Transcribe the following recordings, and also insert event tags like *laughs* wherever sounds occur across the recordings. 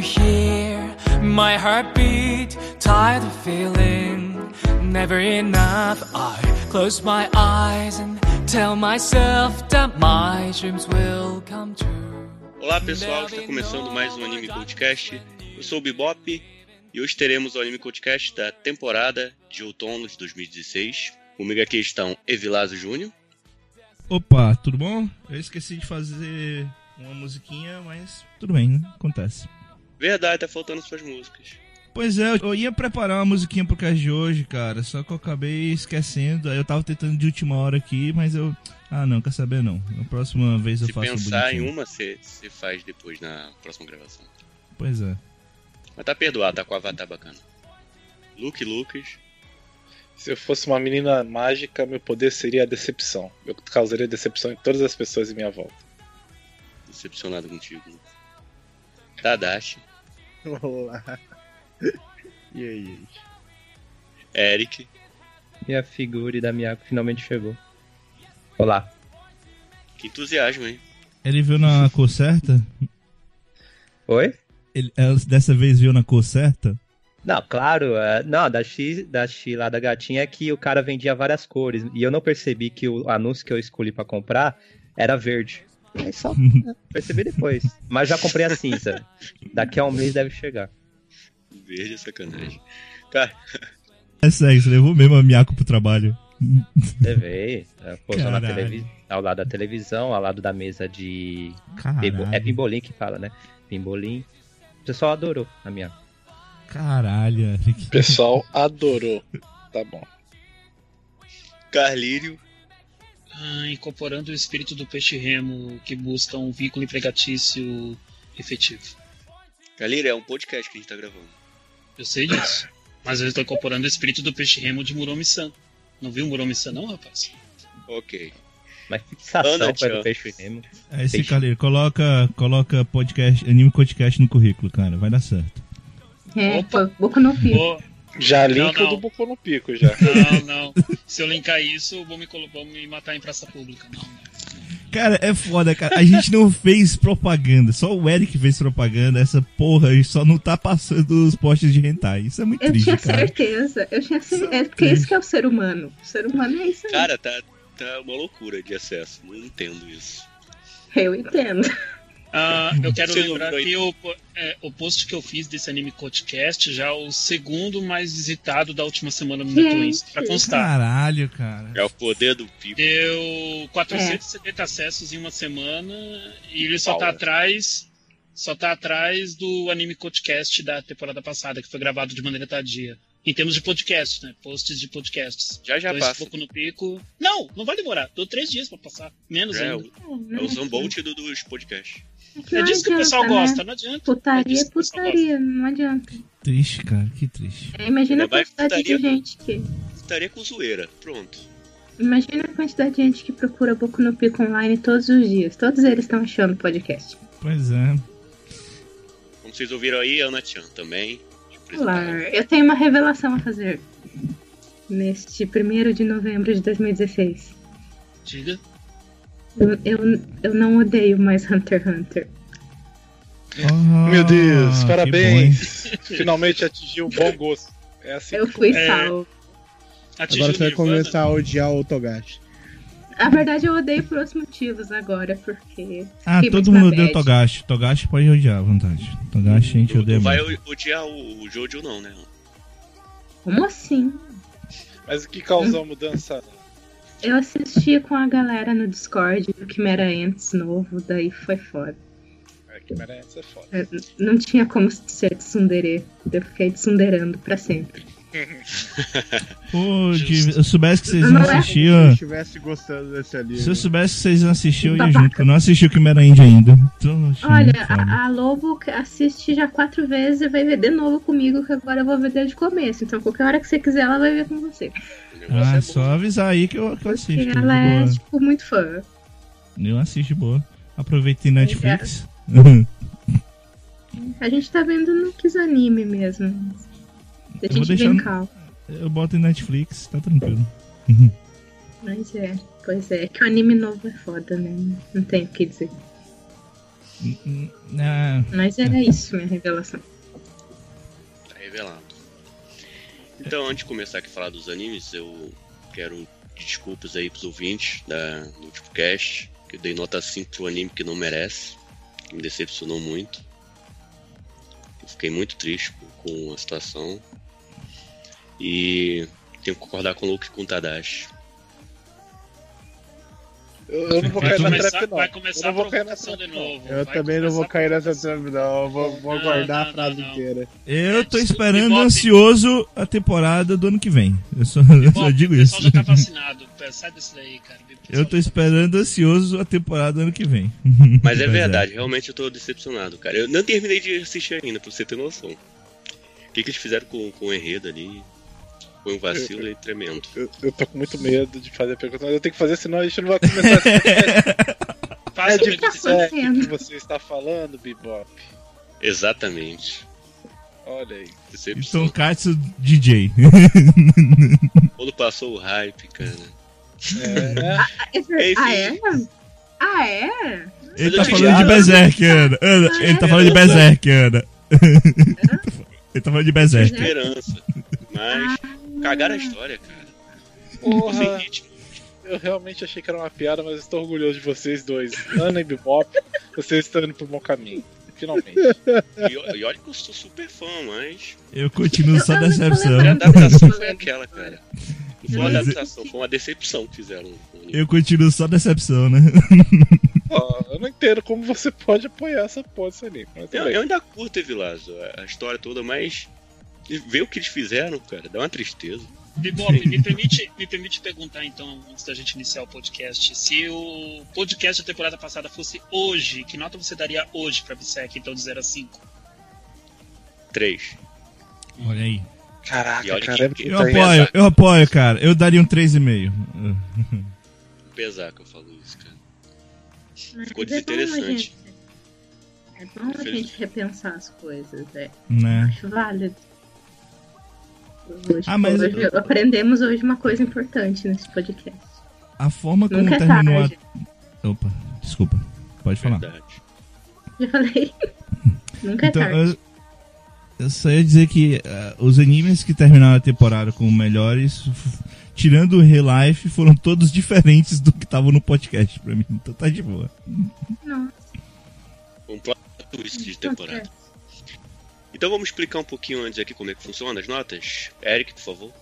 you hear my heartbeat? Tired of feeling never enough. I close my eyes and tell myself that my dreams will come true. Olá pessoal, está começando mais um Anime Podcast. Eu sou o Bebop e hoje teremos o Anime Podcast da temporada de outono de 2016. Comigo aqui estão Evilásio Júnior. Opa, tudo bom? Eu esqueci de fazer uma musiquinha, mas tudo bem, né? Acontece. Verdade, tá faltando suas músicas. Pois é, eu ia preparar uma musiquinha pro cast de hoje, cara, só que eu acabei esquecendo. Aí eu tava tentando de última hora aqui, mas eu. Ah, não, quer saber não. Na próxima vez eu Se faço um pensar em uma, você você faz depois na próxima gravação. Pois é. Mas tá perdoado, tá com o avatar bacana. Luke Lucas. Se eu fosse uma menina mágica, meu poder seria a decepção. Eu causaria decepção em todas as pessoas em minha volta. Decepcionado contigo. Tadashi. Olá. E aí, gente? Eric. E a figura da Miyako finalmente chegou. Olá. Que entusiasmo, hein? Ele viu na cor certa? Oi? Ele, ela dessa vez viu na cor certa? Não, claro, é, não, da X, da X lá da gatinha é que o cara vendia várias cores. E eu não percebi que o anúncio que eu escolhi pra comprar era verde. Aí só *laughs* percebi depois. Mas já comprei a cinza. Daqui a um mês deve chegar. Verde é sacanagem. Cara, É sério, você levou mesmo a Miyako pro trabalho. Levei. é, Pousou na Caralho. televi ao lado da televisão, ao lado da mesa de. Caralho. É pimbolim que fala, né? Pimbolim. O pessoal adorou a minha. Caralho. O pessoal adorou. Tá bom. Carlírio. Ah, incorporando o espírito do peixe remo que busca um vínculo empregatício efetivo. Carlírio é um podcast que a gente tá gravando. Eu sei disso. Mas eu estou incorporando o espírito do peixe remo de Muromi-san. Não viu o Muromi-san não, rapaz? Ok. Mas fixação Ana, foi tchau. do peixe remo. É esse Peixe. Carleiro, coloca, coloca podcast, anime podcast no currículo, cara, vai dar certo. É, Opa. Boku no Pico. Vou- Já Não, link o não. do Boku no Pico já. Não, não. Se eu linkar isso, vão me, vão me matar em praça pública. Não, não. Cara, é foda, cara. A gente não fez propaganda, só o Eric fez propaganda. Essa porra só não tá passando os postes de hentai. Isso é muito Eu triste, tinha cara. certeza. Eu tinha certeza. É porque isso que é o ser humano. O ser humano é isso aí. Cara, tá, tá uma loucura de acesso. Não entendo isso. Eu entendo. Ah, eu quero lembrar que o, é, o post que eu fiz desse anime podcast já é o segundo mais visitado da última semana no. Netwins. Pra constar. Caralho, cara. É o poder do pico. Deu 470 acessos em uma semana e ele só tá atrás. Só tá atrás do anime podcast da temporada passada, que foi gravado de maneira tardia. Em termos de podcast, né? Posts de podcasts. Já já esse passa. pouco no pico. Não, não vai demorar. Deu três dias pra passar. Menos É, ainda. o, é o Zambolt do, dos podcasts. É não disso que o pessoal né? gosta, não adianta. Putaria é o putaria, não adianta. Triste, cara, que triste. É, Imagina a Ainda vai quantidade de putaria. gente que. Estaria com zoeira. Pronto. Imagina a quantidade de gente que procura Boku no Pico online todos os dias. Todos eles estão achando podcast. Pois é. Como vocês ouviram aí, Ana Chan também. Olá, eu tenho uma revelação a fazer. Neste 1 de novembro de 2016. Diga. Eu, eu, eu não odeio mais Hunter x Hunter. Oh, Meu Deus, parabéns. *laughs* Finalmente atingiu um bom gosto. É assim. Eu fui É. salvo. Atingiu Agora você vai começar a odiar o Togashi. Na verdade, eu odeio por outros motivos agora, porque. Ah, todo mundo odeia o. Togashi. Togashi pode odiar, à vontade. Togashi a gente odeia não vai muito. odiar o, o Jojo, não, né? Como assim? Mas o que causou a mudança? Eu assisti com a galera no Discord do Chimera Ants novo, daí foi foda. É que merece é foda. Eu- Não tinha como ser tsundere. Eu fiquei tsunderando pra sempre. Pô, *laughs* Justo. de- eu soubesse que vocês Não não é? Se eu assistiam. estivesse gostando desse anime. Se eu soubesse que vocês iam assistir, eu ia Babaca. junto. Eu não assisti o Chimera Indie ainda. Então, Olha, a, a Lobo assiste já quatro vezes e vai ver de novo comigo, que agora eu vou ver desde o começo. Então, qualquer hora que você quiser, ela vai ver com você. Ah, é só bom. avisar aí que eu, que eu Porque assisto. de ela é, tipo, muito fã. Eu assisto de boa. Aproveitei Netflix. A gente tá vendo no Kisanime mesmo. A Eu vou gente deixar eu boto em Netflix, tá tranquilo. Mas é, pois é, que o anime novo é foda, né? Não tem o que dizer. Ah, Mas era isso, minha revelação. Tá revelado. Então, antes de começar aqui a falar dos animes, eu quero desculpas aí pros ouvintes da, do último cast, que eu dei nota 5 pro anime que não merece, que me decepcionou muito. Eu fiquei muito triste com, a situação. E tenho que concordar com o Luke e com o Tadashi. Eu, eu não vou Vai cair na começar, trap, não. vai Eu começar não a vou cair de não. novo. Eu vai também não vou cair nessa trap, não. Eu vou, vou Não, guardar não, a frase não, não. inteira. eu tô esperando Bebop. ansioso a temporada do ano que vem. Eu só, *laughs* eu digo o isso. pessoal já tá vacinado. Sai desse daí, cara. O Eu tô esperando ansioso a temporada do ano que vem. *laughs* Mas é verdade, realmente eu tô decepcionado, cara. Eu não terminei de assistir ainda, pra você ter noção. O que, que eles fizeram com, com o enredo ali? Foi um vacilo e tremendo. Eu, eu tô com muito medo de fazer a pergunta, mas eu tenho que fazer, senão a gente não vai começar esse *laughs* Faça É a de. Berserk que você está falando, Bebop. Exatamente. Olha aí. Decepção. Então, Katsu DJ. Quando passou o hype, cara. É? Enfim. Ah, é? Ah, é? Ele tá falando de Berserk, Ana. Ana, Ele tá falando de Berserk, Ana. Ele tá falando de Berserk. Esperança. Mas cagaram a história, cara. Porra, *laughs* eu realmente achei que era uma piada, mas estou orgulhoso de vocês dois. Ana e Bebop, vocês estão indo pro bom caminho. Finalmente. E, e olha que eu sou super fã, mas. Eu continuo só decepção. A adaptação foi aquela, *laughs* cara. Não foi uma Mas- adaptação, foi uma decepção que fizeram. Eu continuo só decepção, né? Ó, eu não entendo como você pode apoiar essa porra desse anime. Mas tudo Eu, eu ainda curto Evilazo, a história toda, mas. Ver o que eles fizeram, cara, dá uma tristeza. Bebop, me permite, me permite perguntar então, antes da gente iniciar o podcast, se o podcast da temporada passada fosse hoje, que nota você daria hoje pra Bissec, então de 0 a 5? Três. Olha aí. E Caraca, olha cara, que- Eu apoio, eu apoio, cara. Eu daria um 3,5. Pesar que eu falo isso, cara. Mas Ficou é bom a desinteressante. gente- É bom a gente repensar as coisas, é. Né? Acho válido. Hoje, Ah, mas- hoje aprendemos hoje uma coisa importante nesse podcast. A forma como Nunca é terminou tarde. a. Opa, desculpa. Pode falar. Verdade. Já falei. *laughs* Nunca é Então, tarde. eu, eu só ia dizer que ah, os animes que terminaram a temporada como melhores, tirando o Real Life, foram todos diferentes do que estavam no podcast pra mim. Então tá de boa. Não, Um plot twist de não temporada. Então vamos explicar um pouquinho antes aqui como é que funciona as notas. Eric, por favor.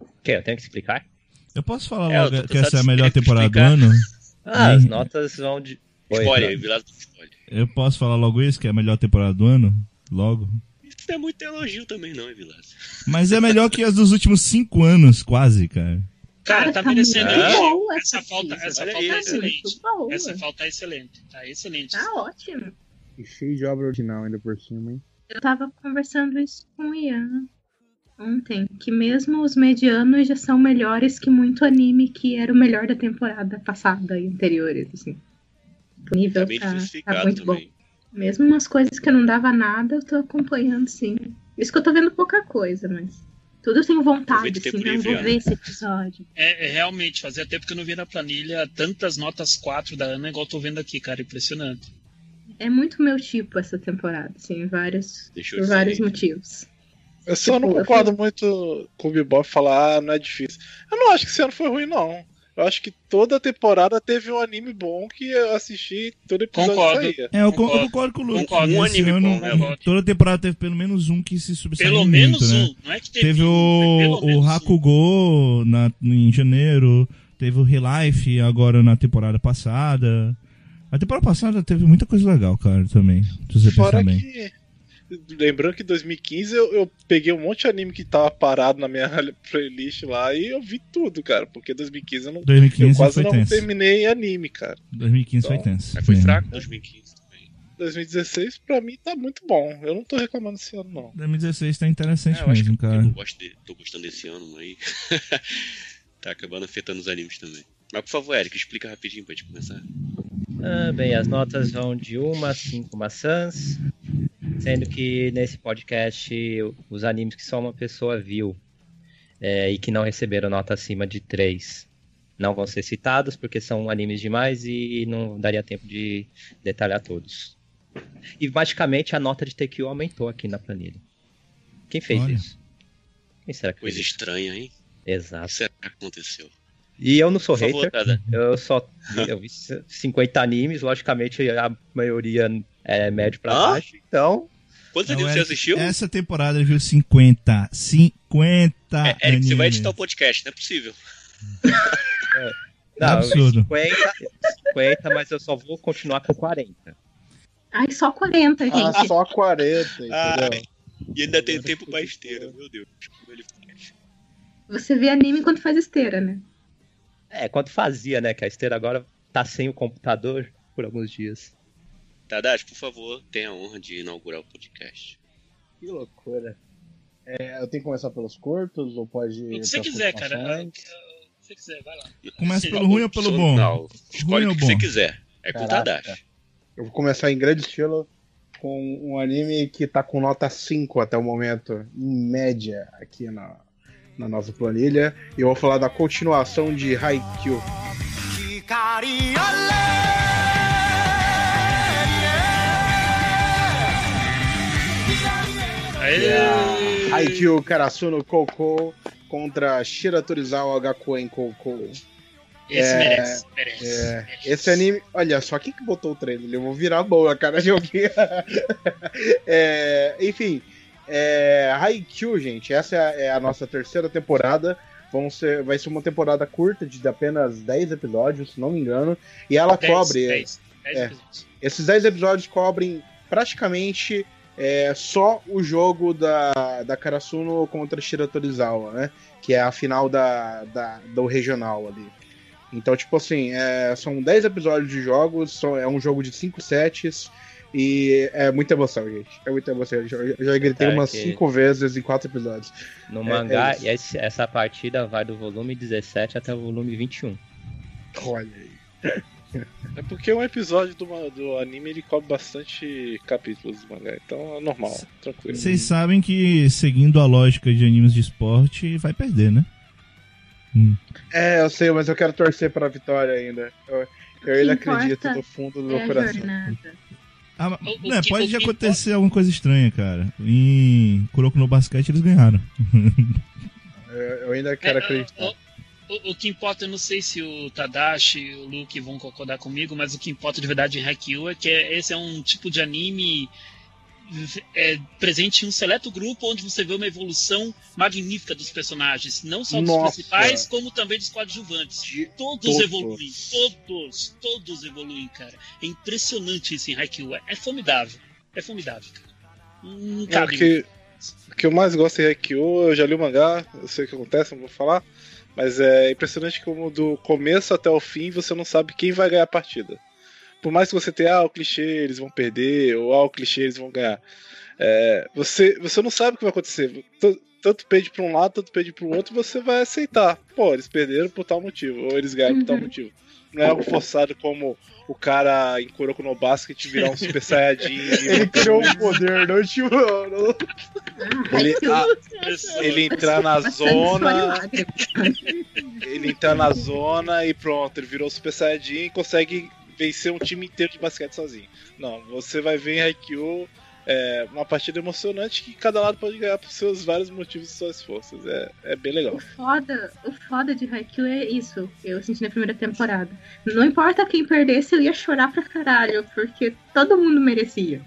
O quê? Eu tenho que explicar? Eu posso falar É, logo que essa é a melhor temporada do ano? Ah, as Sim. notas vão de. Oi, Spoiler, não. Evilazo do spoiler. Eu posso falar logo isso, que é a melhor temporada do ano? Logo. Isso não é muito elogio também, não, Evilazo. Mas é melhor que as dos últimos cinco anos, quase, cara. Cara, tá tá merecendo boa Essa essa falta, essa falta é Tá excelente. Essa falta é excelente. Tá excelente. Tá ótimo. E cheio de obra original ainda por cima, hein? Eu tava conversando isso com o Ian ontem, que mesmo os medianos já são melhores que muito anime que era o melhor da temporada passada e anteriores, assim. O nível Tá tá, tá muito bom. também. Mesmo umas coisas que eu não dava nada, eu tô acompanhando, sim. Isso que eu tô vendo pouca coisa, mas. Tudo eu tenho vontade, assim, não livre, vou Ana. ver esse episódio. É, é realmente, fazia tempo que eu não via na planilha tantas notas 4 da Ana igual eu tô vendo aqui, cara. Impressionante. É muito meu tipo essa temporada, assim, vários, por vários motivos. Eu só Tipo, não eu concordo muito com o Bebop falar, ah, não é difícil. Eu não acho que esse ano foi ruim, não. Eu acho que toda temporada teve um anime bom que eu assisti todo episódio Concordo. saía. É, eu con- Concordo. eu concordo com o Luke. Concordo. Um Esse anime ano, bom, né? Toda temporada teve pelo menos um que se sobressaiu Pelo muito, menos né? um. Não é que teve, Teve um, o, o um. Hakugo na, em janeiro, teve o Relife agora na temporada passada. A temporada passada teve muita coisa legal, cara, também. Se você Fora pensar bem. que. Lembrando que em 2015 eu, eu peguei um monte de anime que tava parado na minha *laughs* playlist lá e eu vi tudo, cara. Porque 2015 eu não. Eu 2015 quase foi não tenso. terminei anime, cara. 2015 foi Então, tenso. Mas foi mesmo. fraco 2015 também. 2016 pra mim tá muito bom. Eu não tô reclamando esse ano, não. 2016 tá interessante É, eu acho mesmo, que eu cara. não gosto de, tô gostando desse ano aí. *laughs* tá acabando afetando os animes também. Mas por favor, Eric, explica rapidinho pra gente começar. Ah, bem, as notas vão de 1 a 5 maçãs, sendo que nesse podcast os animes que só uma pessoa viu é, e que não receberam nota acima de 3 não vão ser citados porque são animes demais e não daria tempo de detalhar todos. E magicamente a nota de TQ aumentou aqui na planilha. Quem fez Olha. isso? Quem será que Coisa fez estranha, hein? O Exato. que será que aconteceu? E eu não sou Por hater. Eu só eu vi 50 animes, logicamente a maioria é médio pra Hã? baixo, então. Quantos Não, animes você Eric, assistiu? Essa temporada ele viu 50. 50 É, Eric, você vai editar o podcast, não é possível. Não, eu vi absurdo. 50, 50, mas eu só vou continuar com 40. Ai, só 40, gente. Ah, só 40, Ah, entendeu? E ainda tem tempo pra esteira, meu Deus. Você vê anime enquanto faz esteira, né? É, quando fazia, né? Que a esteira agora tá sem o computador por alguns dias. Tadashi, por favor, tenha a honra de inaugurar o podcast. Que loucura. É, eu tenho que começar pelos curtos ou pode. O que você quiser, cara. O que você quiser, vai lá. Começa pelo ruim ou pelo bom? Não, escolhe o que você quiser. É com o. Tadashi. Eu vou começar em grande estilo com um anime que tá com nota 5 até o momento, em média, aqui na, na nossa planilha. E eu vou falar da continuação de Haikyuu. Aê! Haikyuu Karasuno Koukou contra Shira Torizawa Gakuen Koukou. Esse É, merece, merece. É, merece. esse anime, olha só, quem que botou o trailer? Eu vou virar a boa, cara, *laughs* joguei. é, enfim, é, Haikyuu, gente, essa é a, é a nossa terceira temporada. Ser, vai ser uma temporada curta, de apenas 10 episódios, se não me engano. E ela Dez, cobre. dez, dez é. episódios. Esses 10 episódios cobrem praticamente é, só o jogo da, da Karasuno contra Shira Torizawa, né? Que é a final da, da, do regional ali. Então, tipo assim, é, são 10 episódios de jogos, são- é um jogo de 5 sets. E é muita emoção, gente. É muita emoção. Eu já, eu já gritei Tá, umas que- 5 vezes em 4 episódios. No É, mangá, é e esse- essa partida vai do volume 17 até o volume 21. Olha aí. É porque um episódio do, do anime ele cobre bastante capítulos do mangá, então é normal, tranquilo. Vocês sabem que, seguindo a lógica de animes de esporte, vai perder, né? Hum. É, eu sei, mas eu quero torcer pra vitória ainda. Eu, eu ainda acredito do fundo do É meu coração. jornada. Ah, mas- O- o né, que- pode acontecer alguma coisa estranha, cara. Em Kuroko no Basquete eles ganharam. Eu, *laughs* eu ainda quero É, acreditar. o, o- o que importa, eu não sei se o Tadashi e o Luke vão concordar comigo, mas o que importa de verdade em Haikyuu é que é- esse é um tipo de anime é, presente em um seleto grupo onde você vê uma evolução magnífica dos personagens, não só dos Nossa. principais, como também dos coadjuvantes. Todos todos. evoluem, todos, todos evoluem, cara. É impressionante isso em Haikyuu, é, formidável, é formidável, cara. Não É, que, o que eu mais gosto em Haikyuu, eu já li o mangá, eu sei o que acontece, não vou falar, mas é impressionante como do começo até o fim você não sabe quem vai ganhar a partida. Por mais que você tenha, ah, o clichê, eles vão perder, ou ah, o clichê, eles vão ganhar. É, você, você não sabe o que vai acontecer. T- Tanto pede pra um lado, tanto pede pro outro, e você vai aceitar. Pô, eles perderam por tal motivo, ou eles ganharam por tal Uhum. motivo. Não é algo forçado como o cara em Kuroko no Basket virar um Super Saiyajin. *laughs* e Ele criou um poder, não Ah, Ele- ele entrar na zona, *laughs* ele entrar na zona e pronto, ele virou Super Saiyajin e consegue vencer um time inteiro de basquete sozinho. Não, você vai ver em Haikyuu é, uma partida emocionante que cada lado pode ganhar por seus vários motivos e suas forças. É, é bem legal. O foda, o foda de Haikyuu é isso, eu senti na primeira temporada. Não importa quem perdesse, eu ia chorar pra caralho, porque todo mundo merecia.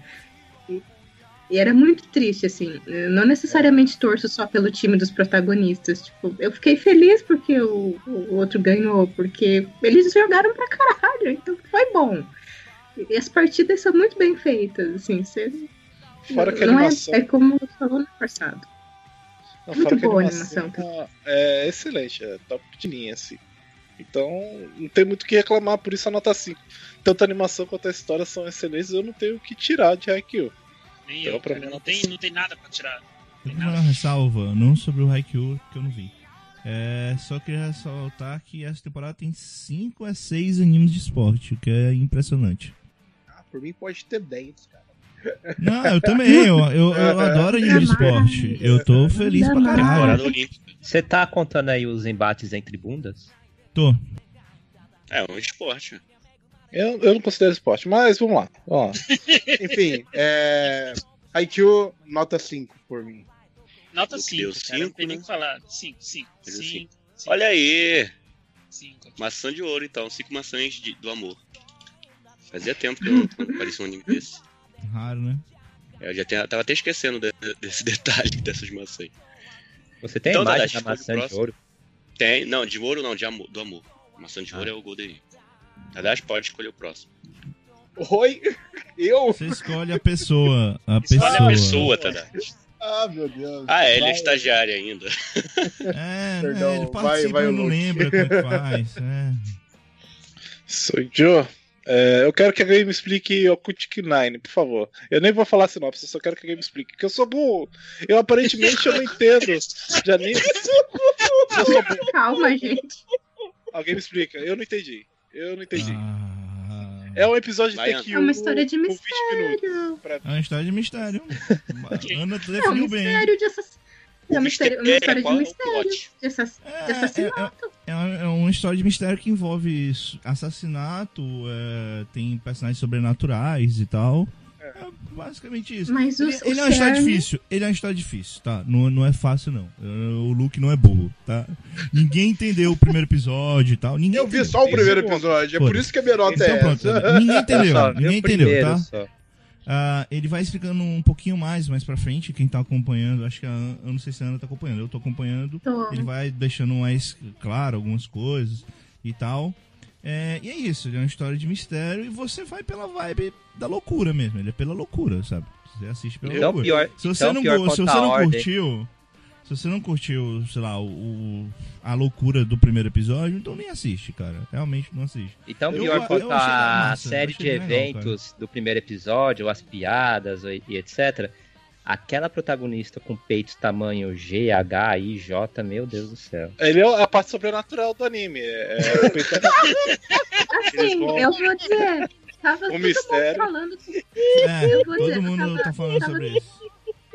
E, era muito triste, assim. Eu não necessariamente torço só pelo time dos protagonistas. Tipo, eu fiquei feliz porque o, o outro ganhou, porque eles jogaram pra caralho, então foi bom. E as partidas são muito bem feitas, assim. Você, Fora que a não é, animação. é como falou no passado. Não, Muito fora que boa a animação é excelente, é top de linha, assim. Então, não tem muito o que reclamar, por isso a nota 5. Tanto a animação quanto a história são excelentes, eu não tenho o que tirar de Haikyuu. Nem Então, eu, pra mim, não, tem, não tem nada pra tirar. Eu tenho uma ressalva, não sobre o Haikyuu, que eu não vi. É, só queria ressaltar que essa temporada tem 5 a 6 animes de esporte, o que é impressionante. Ah, por mim pode ter 10, cara. Não, eu também, eu, eu, eu *laughs* adoro anime de esporte. Eu tô feliz pra caralho. Temporada olímpica. Você tá contando aí os embates entre bundas? Tô. É um esporte. Eu, eu não considero esporte, mas vamos lá. Ó. *laughs* Enfim, é. IQ, nota 5 por mim. Nota O que 5. deu Cara, cinco, não tem nem né? o que falar. 5, 5, Ele deu 5. Olha aí! 5. Maçã de ouro, então. Cinco maçãs de- do amor. Fazia tempo que eu não *laughs* parecia um anime desse. Raro, né? Eu já tinha- tava até esquecendo de- desse detalhe *laughs* dessas maçãs. Você tem Então, a imagem da maçã de próximo. ouro? Tem, não, de ouro não, de amor, do amor. Maçã de ouro é o Golden. Tadashi pode escolher o próximo. Oi? Eu? Você escolhe a pessoa. A Escolhe pessoa. a pessoa, Tadashi. Ah, meu Deus. Ah, é, ele Vai. é estagiário ainda. É, Perdão, né, ele vai- participa, vai o não lembra como que faz. É. Sou Joe. É, eu quero que a game explique Occultic Nine, por favor. Eu nem vou falar sinopse, eu só quero que a game explique. Porque eu sou burro. Eu aparentemente eu não entendo. Já nem. Eu sou burro. Calma, gente. Alguém me explica. Eu não entendi. Eu não entendi. Ah, É um episódio de Baiano. TQ. É uma história de com 20 minutos. mistério. Pra... é uma história de mistério. *laughs* Ana É um definiu bem. mistério de assassinato. É uma história, uma história de é mistério. De, assass... É, de assassinato. É, uma, é uma história de mistério que envolve assassinato, é, tem personagens sobrenaturais e tal. É basicamente isso. Mas Ele, ele é uma história difícil. Ele é uma história difícil, tá? Não, não é fácil, não. O Luke não é burro, tá? Ninguém entendeu o primeiro episódio e tal. Ninguém Eu vi entendeu. só o primeiro é episódio, é por isso que a minha nota é Então pronto, essa. ninguém entendeu. Só, viu ninguém entendeu, tá? só. Ah, ele vai explicando um pouquinho mais mais pra frente, quem tá acompanhando, acho que a Ana, eu não sei se a Ana tá acompanhando, eu tô acompanhando. Tô. Ele vai deixando mais claro algumas coisas e tal. É, e é isso, ele é uma história de mistério e você vai pela vibe da loucura mesmo. Ele é pela loucura, sabe? Você assiste pela Então loucura. pior, Se você, então não, pior se você não curtiu. Se você não curtiu, sei lá, o, o- a loucura do primeiro episódio, então nem assiste, cara. Realmente não assiste. Então, Eu- pior quanto a massa, série de legal, eventos do primeiro episódio, as piadas e etc. Aquela protagonista com peitos tamanho G, H, I, J, meu Deus do céu. Ele é a parte sobrenatural do anime. É, é, *laughs* Eles Assim, vão- eu vou dizer. Tava O todo mistério. mundo falando que É, Eu vou todo dizer, mundo tava- tá falando tava- sobre isso.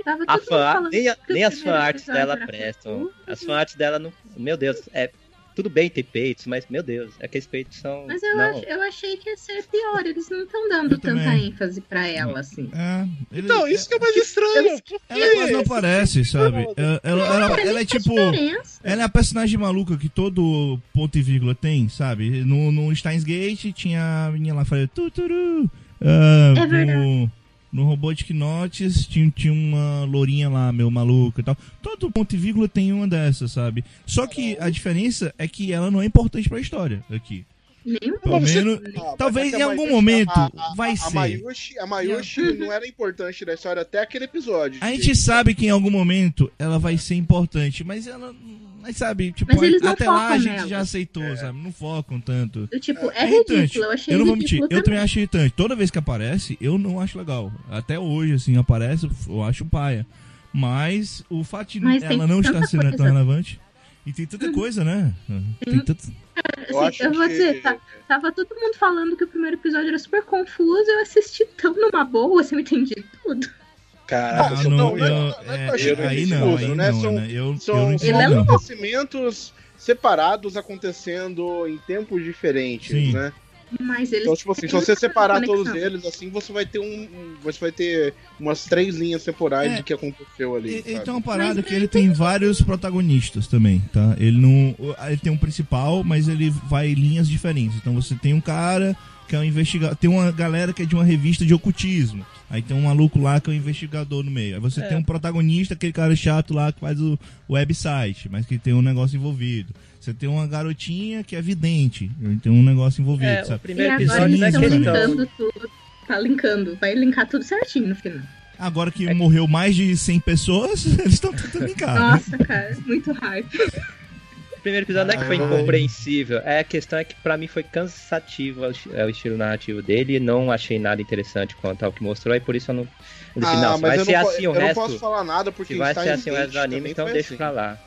tava A fan, nem, a- nem as fanarts dela prestam. As fanarts dela não. Meu Deus, é. Tudo bem ter peitos, mas meu Deus, aqueles peitos são. Mas eu, não. ach- eu achei que ia ser pior. Eles não estão dando Eu tanta também. ênfase pra ela, assim. É, ele- Então, isso que é mais estranho. Por Ela quase não aparece, sabe? Ela, ela, ela- ela é tipo. Ela é a personagem maluca que todo ponto e vírgula tem, sabe? No, no Steins Gate tinha a menina lá falando tuturu. Ah, É verdade. no, no Robotic Notes tinha, tinha uma lourinha lá, meu maluca e tal. Todo ponto e vírgula tem uma dessas, sabe? Só que a diferença é que ela não é importante pra história aqui. Nem Pelo você- menos. Ah, Talvez é em a algum Mayushi- momento a- a- vai a ser. Mayushi, a Mayushi não era importante da história até aquele episódio. A gente sabe que em algum momento ela vai ser importante, mas ela. Mas sabe, tipo, Mas eles não até lá a gente nela. já aceitou, sabe? Não focam tanto. Eu, tipo, é, É ridículo. Eu achei Eu não vou mentir, ridículo eu também acho irritante. Toda vez que aparece, eu não acho legal. Até hoje, assim, aparece, eu acho paia. Mas o fato de Mas ela não estar tanta sendo tão relevante. E tem tanta coisa, né? Tem tanto... Assim, Eu acho eu vou que- dizer, tá- tava todo mundo falando que o primeiro episódio era super confuso, eu assisti tão numa boa, assim, eu entendi tudo. Caraca, Ah, eu não, não, eu- não, é é, né? São- né? É acontecimentos separados acontecendo em tempos diferentes, Sim. né? Mas eles. Então, tipo assim, se você separar conexão. todos eles, assim, você vai ter um. Você vai ter umas três linhas temporais É. do que aconteceu ali. E-? Então, uma parada Mas que ele tem vários protagonistas também, tá? Ele não. Ele tem um principal, mas ele vai em linhas diferentes. Então você tem um cara que é um investigador. Tem uma galera que é de uma revista de ocultismo. Aí tem um maluco lá que é um investigador no meio. Aí você É. tem um protagonista, aquele cara chato lá que faz o o website, mas que tem um negócio envolvido. Você tem uma garotinha que é vidente, tem um negócio envolvido, É, o sabe? E primeiro agora episódio eles estão linkando tudo. Tá linkando. Vai linkar tudo certinho no final. Agora que É. morreu mais de 100 pessoas, *laughs* eles estão tentando linkar. né? Nossa, cara, muito hype. Primeiro episódio não é que foi Ai. incompreensível, é a questão é que pra mim foi cansativo o é, o estilo narrativo dele não achei nada interessante quanto ao que mostrou, e por isso eu não. Eu disse, não, se vai Ah, eu ser não, assim o eu não resto. posso falar nada porque Se vai ser Steins assim o resto do Gate anime, então foi deixa assim. pra lá.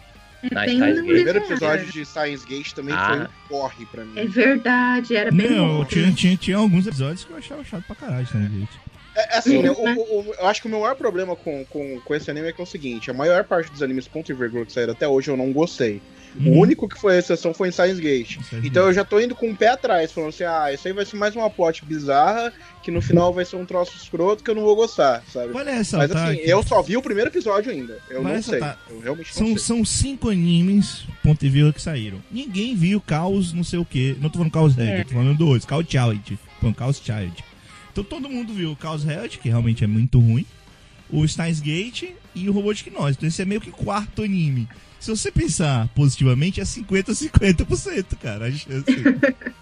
Na bem Steins O Gate. primeiro episódio de Steins Gate também Ah. foi um corre pra mim. É verdade, era bem Não, tinha, tinha, tinha alguns episódios que eu achava chato pra caralho, né, gente? É, é assim, o- o- o- eu acho que o meu maior problema com, com, com esse anime é que é o seguinte: a maior parte dos animes ponto e vírgula que saíram até hoje eu não gostei. O único que foi a exceção foi em Science Gate. Science Então Gate. eu já tô indo com o pé atrás, falando assim, ah, isso aí vai ser mais uma plot bizarra, que no final vai ser um troço escroto que eu não vou gostar, sabe? Vale Mas ressaltar assim, que eu só vi o primeiro episódio ainda. Eu Vale não sei. Eu realmente não são, sei. são cinco animes, ponto e vírgula, que saíram. Ninguém viu Caos não sei o que. Não tô falando Caos Red, É. tô falando do outro, Caos Child. Falando Caos Child. Então todo mundo viu o Caos Red, que realmente é muito ruim. O Steins Gate e o Robotic Noise. Então esse é meio que quarto anime. Se você pensar positivamente, é 50-50%, cara. A chance. *laughs*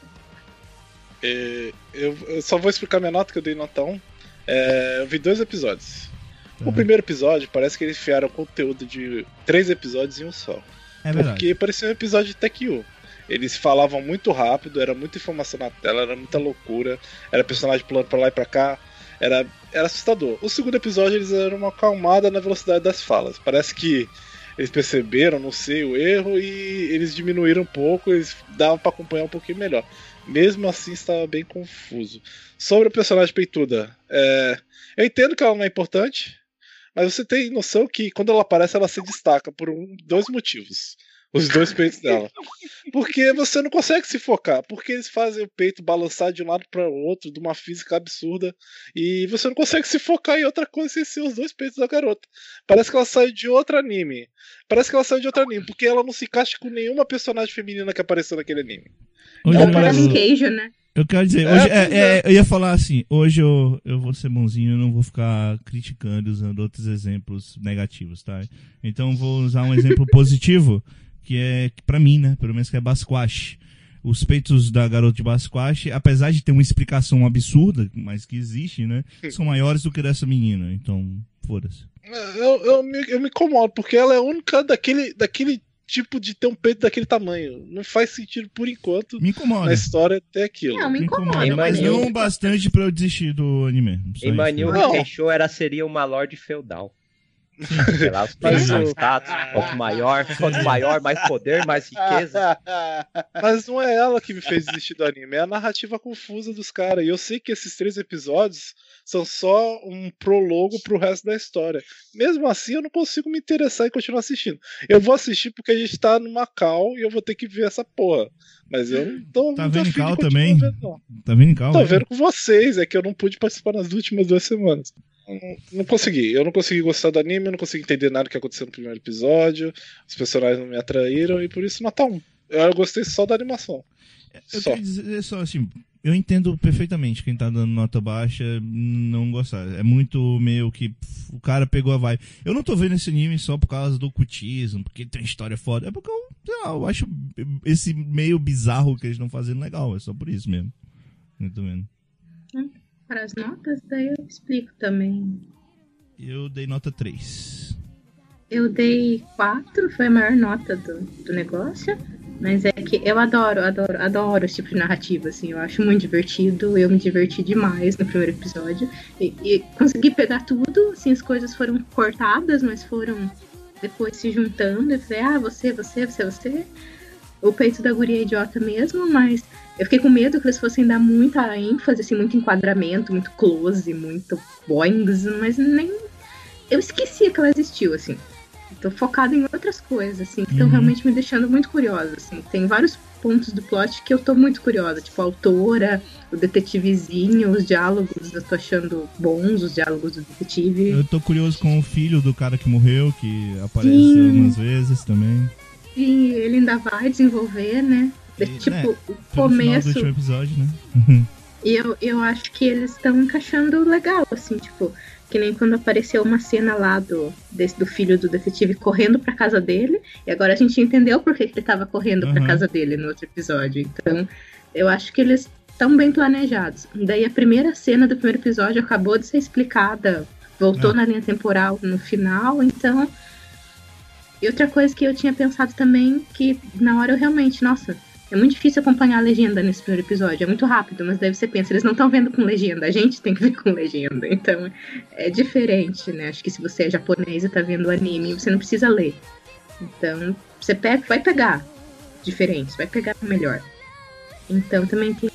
É, eu, eu só vou explicar minha nota que eu dei nota 1. É, eu vi dois episódios. Tá. O primeiro episódio parece que eles enfiaram conteúdo de três episódios em um só. É verdade. Porque parecia um episódio de Tech U. Eles falavam muito rápido, era muita informação na tela, era muita loucura, era personagem pulando pra lá e pra cá, era, era assustador. O segundo episódio eles deram uma acalmada na velocidade das falas. Parece que eles perceberam, não sei, o erro e eles diminuíram um pouco, eles davam pra acompanhar um pouquinho melhor. Mesmo assim estava bem confuso. Sobre a personagem peituda, é, eu entendo que ela não é importante, mas você tem noção que quando ela aparece ela se destaca por um, dois motivos. Os dois peitos *laughs* dela. Porque você não consegue se focar. Porque eles fazem o peito balançar de um lado para o outro, de uma física absurda. E você não consegue se focar em outra coisa sem ser os dois peitos da garota. Parece que ela saiu de outro anime. Parece que ela saiu de outro anime. Porque ela não se encaixa com nenhuma personagem feminina que apareceu naquele anime. Hoje eu- parece queijo, né? Eu quero dizer, É, hoje, pois é, é, eu ia falar assim, hoje eu, eu vou ser bonzinho, eu não vou ficar criticando e usando outros exemplos negativos, tá? Então vou usar um exemplo positivo, que é, pra mim, né, pelo menos que é Basquash. Os peitos da garota de Basquash, apesar de ter uma explicação absurda, mas que existe, né, são maiores do que dessa menina, então, foda-se. Eu, eu, me, eu me incomodo, porque ela é a única daquele, daquele tipo de ter um peito daquele tamanho. Não faz sentido por enquanto Me incomoda. na história ter aquilo. Não, me Me incomoda. incomoda, mas não o bastante pra eu desistir do anime. Só Em isso. Manil Não. Rikensho era seria uma lorde feudal. Sei lá, os Mas o- status, quanto maior, quanto maior, mais poder, mais riqueza. *laughs* Mas não é ela que me fez desistir do anime, é a narrativa confusa dos caras. E eu sei que esses três episódios são só um prologo pro resto da história. Mesmo assim, eu não consigo me interessar e continuar assistindo. Eu vou assistir porque a gente tá no Macau e eu vou ter que ver essa porra. Mas eu não tô Tá vendo Cal também? vendo, não. Tá vendo, calma? Tô vendo com vocês, é que eu não pude participar nas últimas duas semanas. Não- consegui, eu não consegui gostar do anime, eu não consegui entender nada do que aconteceu no primeiro episódio, os personagens não me atraíram e por isso nota 1. Eu gostei só da animação. Eu Só. quero dizer só assim, eu entendo perfeitamente quem tá dando nota baixa não gostar. É muito meio que o cara pegou a vibe. Eu não tô vendo esse anime só por causa do cutismo, porque tem história foda. É porque eu, sei lá, eu acho esse meio bizarro que eles estão fazendo legal. É só por isso mesmo. Tô vendo. Para as notas, daí eu explico também. Eu dei nota 3. Eu dei 4, foi a maior nota do, do negócio. Mas é que eu adoro, adoro, adoro esse tipo de narrativa, assim. Eu acho muito divertido. Eu me diverti demais no primeiro episódio. E, e consegui pegar tudo, assim, as coisas foram cortadas, mas foram depois se juntando. Eu falei, ah, você, você, você, você. O peito da guria é idiota mesmo, mas eu fiquei com medo que eles fossem dar muita ênfase, assim, muito enquadramento, muito close, muito boings, mas nem. Eu esquecia que ela existiu, assim. Tô focada em outras coisas, assim, que estão Uhum. realmente me deixando muito curiosa, assim. Tem vários pontos do plot que eu tô muito curiosa, tipo a autora, o detetivezinho, os diálogos, eu tô achando bons os diálogos do detetive. Eu tô curioso com o filho do cara que morreu, que apareceu Sim. umas vezes também. E ele ainda vai desenvolver, né? De- E, tipo, né, o começo. último episódio, né? E eu, eu acho que eles estão encaixando legal, assim, tipo, que nem quando apareceu uma cena lá do, desse, do filho do detetive correndo pra casa dele, e agora a gente entendeu por que, que ele tava correndo pra Uhum. casa dele no outro episódio. Então, eu acho que eles estão bem planejados. Daí a primeira cena do primeiro episódio acabou de ser explicada, voltou É. na linha temporal no final, então. E outra coisa que eu tinha pensado também, que na hora eu realmente, nossa, é muito difícil acompanhar a legenda nesse primeiro episódio. É muito rápido, mas daí você pensa, eles não estão vendo com legenda, a gente tem que ver com legenda. Então é diferente, né? Acho que se você é japonês e tá vendo anime, você não precisa ler. Então, você pega, vai pegar diferente, vai pegar melhor. Então também tem,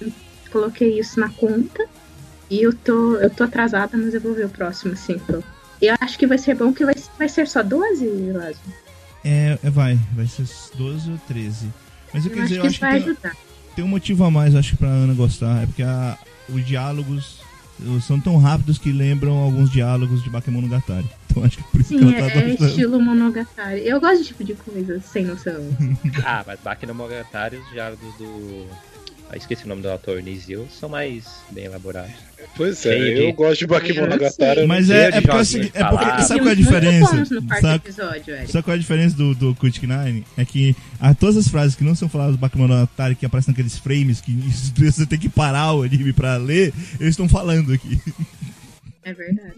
coloquei isso na conta. E eu tô, eu tô atrasada, mas eu vou ver o próximo, sim. Tô. E eu acho que vai ser bom que vai, vai ser só 12, Lázaro. É, é, vai, vai ser 12 ou 13. Mas eu, Eu quer acho dizer, eu que acho que vai tem, ajudar. tem um motivo a mais, acho, pra Ana gostar. É porque a- os diálogos são tão rápidos que lembram alguns diálogos de Bakemonogatari. *laughs* Então acho que por isso que Sim, ela tá é gostando. estilo Monogatari. Eu gosto desse tipo de coisa, sem noção. *laughs* Ah, mas Baki no Monogatari, os diálogos do. Ah, esqueci o nome do autor, Nizio, são mais bem elaborados. Pois é, Cheio de- eu gosto de Bakemonogatari. Mas é, de é porque, é seguinte- de é porque sabe qual é a diferença? Sabe, episódio, Eric. sabe qual é a diferença do, do Kutik Nine? É que a, todas as frases que não são faladas do Bakemonogatari, que aparecem naqueles frames que *laughs* você tem que parar o anime pra ler, eles estão falando aqui. É verdade.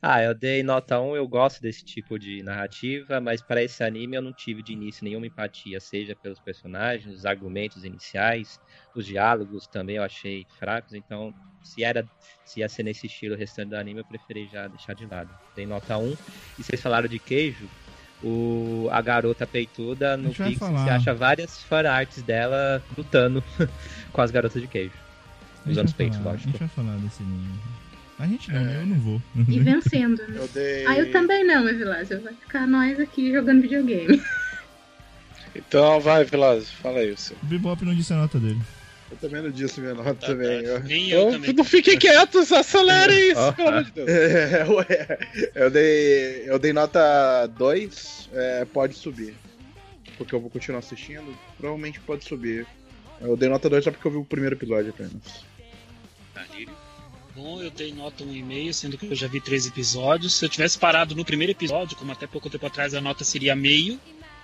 Ah, eu dei nota 1, eu gosto desse tipo de narrativa, mas para esse anime eu não tive de início nenhuma empatia, seja pelos personagens, os argumentos iniciais, os diálogos também eu achei fracos, então se era se ia ser nesse estilo o restante do anime, eu preferi já deixar de lado. Dei nota 1. E vocês falaram de queijo, o, a garota peituda no Pix, você acha várias fanarts dela lutando *laughs* com as garotas de queijo. Usando os peitos, falar, A lógico. gente vai falar desse anime. A gente não, É. né? eu não vou. E vencendo, né? Eu dei. Ah, eu também não, Evilásio. Vai ficar nós aqui jogando videogame. *laughs* Então vai, Velasco, fala aí o seu. O Bebop não disse a nota dele. Eu também não disse minha nota Tá, também. tá. Eu, Nem eu Então, também. não fiquem quietos, acelerem isso, Ó. pelo amor de Deus. É, ué, eu dei, eu dei nota 2, pode subir. Porque eu vou continuar assistindo, provavelmente pode subir. Eu dei nota 2 só porque eu vi o primeiro episódio apenas. Carlírio. Bom, eu dei nota 1,5, sendo que eu já vi três episódios. Se eu tivesse parado no primeiro episódio, como até pouco tempo atrás a nota seria meio,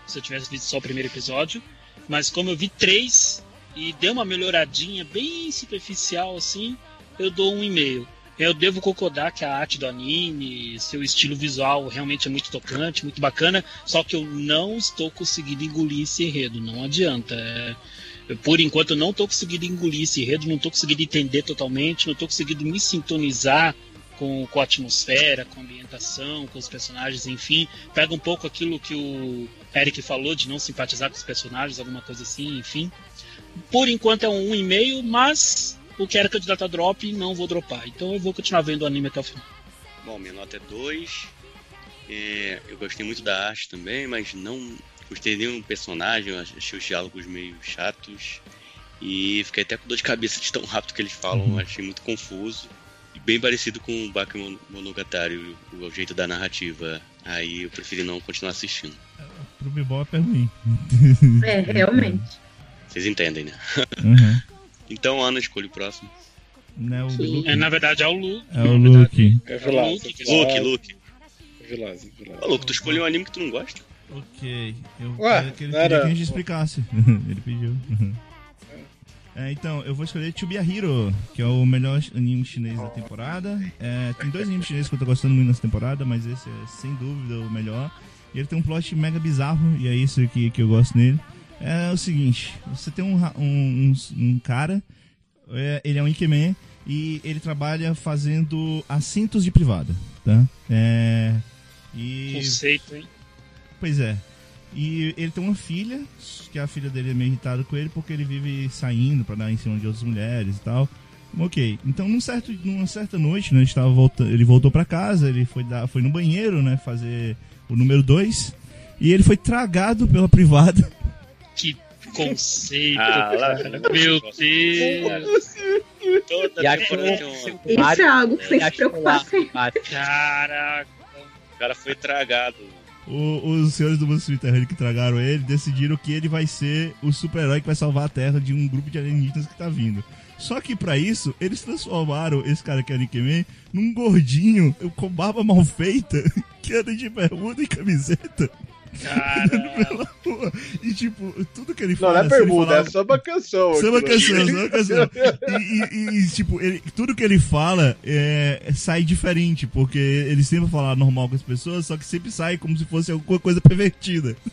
se eu tivesse visto só o primeiro episódio. Mas como eu vi três e deu uma melhoradinha bem superficial assim, eu dou um e-mail. Eu devo concordar que a arte do anime, seu estilo visual realmente é muito tocante, muito bacana, só que eu não estou conseguindo engolir esse enredo, não adianta. É, eu, por enquanto não estou conseguindo engolir esse enredo, não estou conseguindo entender totalmente, não estou conseguindo me sintonizar com, com a atmosfera, com a ambientação, com os personagens, enfim. Pega um pouco aquilo que o Eric falou de não simpatizar com os personagens, alguma coisa assim, enfim. Por enquanto é um 1,5, mas o que era candidato a drop, não vou dropar. Então eu vou continuar vendo o anime até o final. Bom, minha nota é 2. É, eu gostei muito da arte também, mas não gostei de nenhum personagem. eu Achei os diálogos meio chatos. E fiquei até com dor de cabeça de tão rápido que eles falam. Uhum. Achei muito confuso. E bem parecido com o Bakemonogatari, o, o jeito da narrativa. Aí eu preferi não continuar assistindo. Pro Bebop é ruim. É, realmente. Vocês entendem, né? Uhum. *laughs* Então, Ana, escolha o próximo. Né, o Sim. Luke. É, na verdade é o Lu. É o Luke. É Velasco. Luke, Luke, Luke. Velasco, Ô, Velasco. Luke, tu escolheu um anime que tu não gosta? Ok. Eu Ué, queria que ele, não era- queria que a gente explicasse. *laughs* *laughs* ele pediu. É, então, eu vou escolher To Be a Hero, que é o melhor anime chinês da temporada. É, tem dois animes chineses que eu tô gostando muito nessa temporada, mas esse é sem dúvida o melhor. E ele tem um plot mega bizarro, e é isso que, que eu gosto nele. É o seguinte, você tem um, um, um, um cara, é, ele é um Ikemen, e ele trabalha fazendo assentos de privada, tá? É, e... Conceito, hein? Pois é. E ele tem uma filha, que a filha dele é meio irritada com ele porque ele vive saindo pra dar em cima de outras mulheres e tal. Ok, então num certo, numa certa noite, né, ele, estava voltando, ele voltou pra casa, ele foi, dar, foi no banheiro, né, fazer o número 2, e ele foi tragado pela privada. Que conceito. Ah, lá, Meu Deus. Toda E temporada que- tem um- Isso é algo pra você se preocupar Caraca. O cara foi tragado. O- os senhores do mundo subterrâneo que tragaram ele decidiram que ele vai ser o super-herói que vai salvar a Terra de um grupo de alienígenas que tá vindo. Só que pra isso, eles transformaram esse cara que é Ikemen num gordinho com barba mal feita, *laughs* que anda de bermuda e camiseta Cara. pela *laughs* rua. E tipo, tudo que ele Não, fala. não é se ele pergunta, falar- é só uma canção. Samba aquilo. canção, samba canção. E, e- e, tipo, ele, tudo que ele fala é, sai diferente, porque ele sempre fala normal com as pessoas, só que sempre sai como se fosse alguma coisa pervertida. *laughs*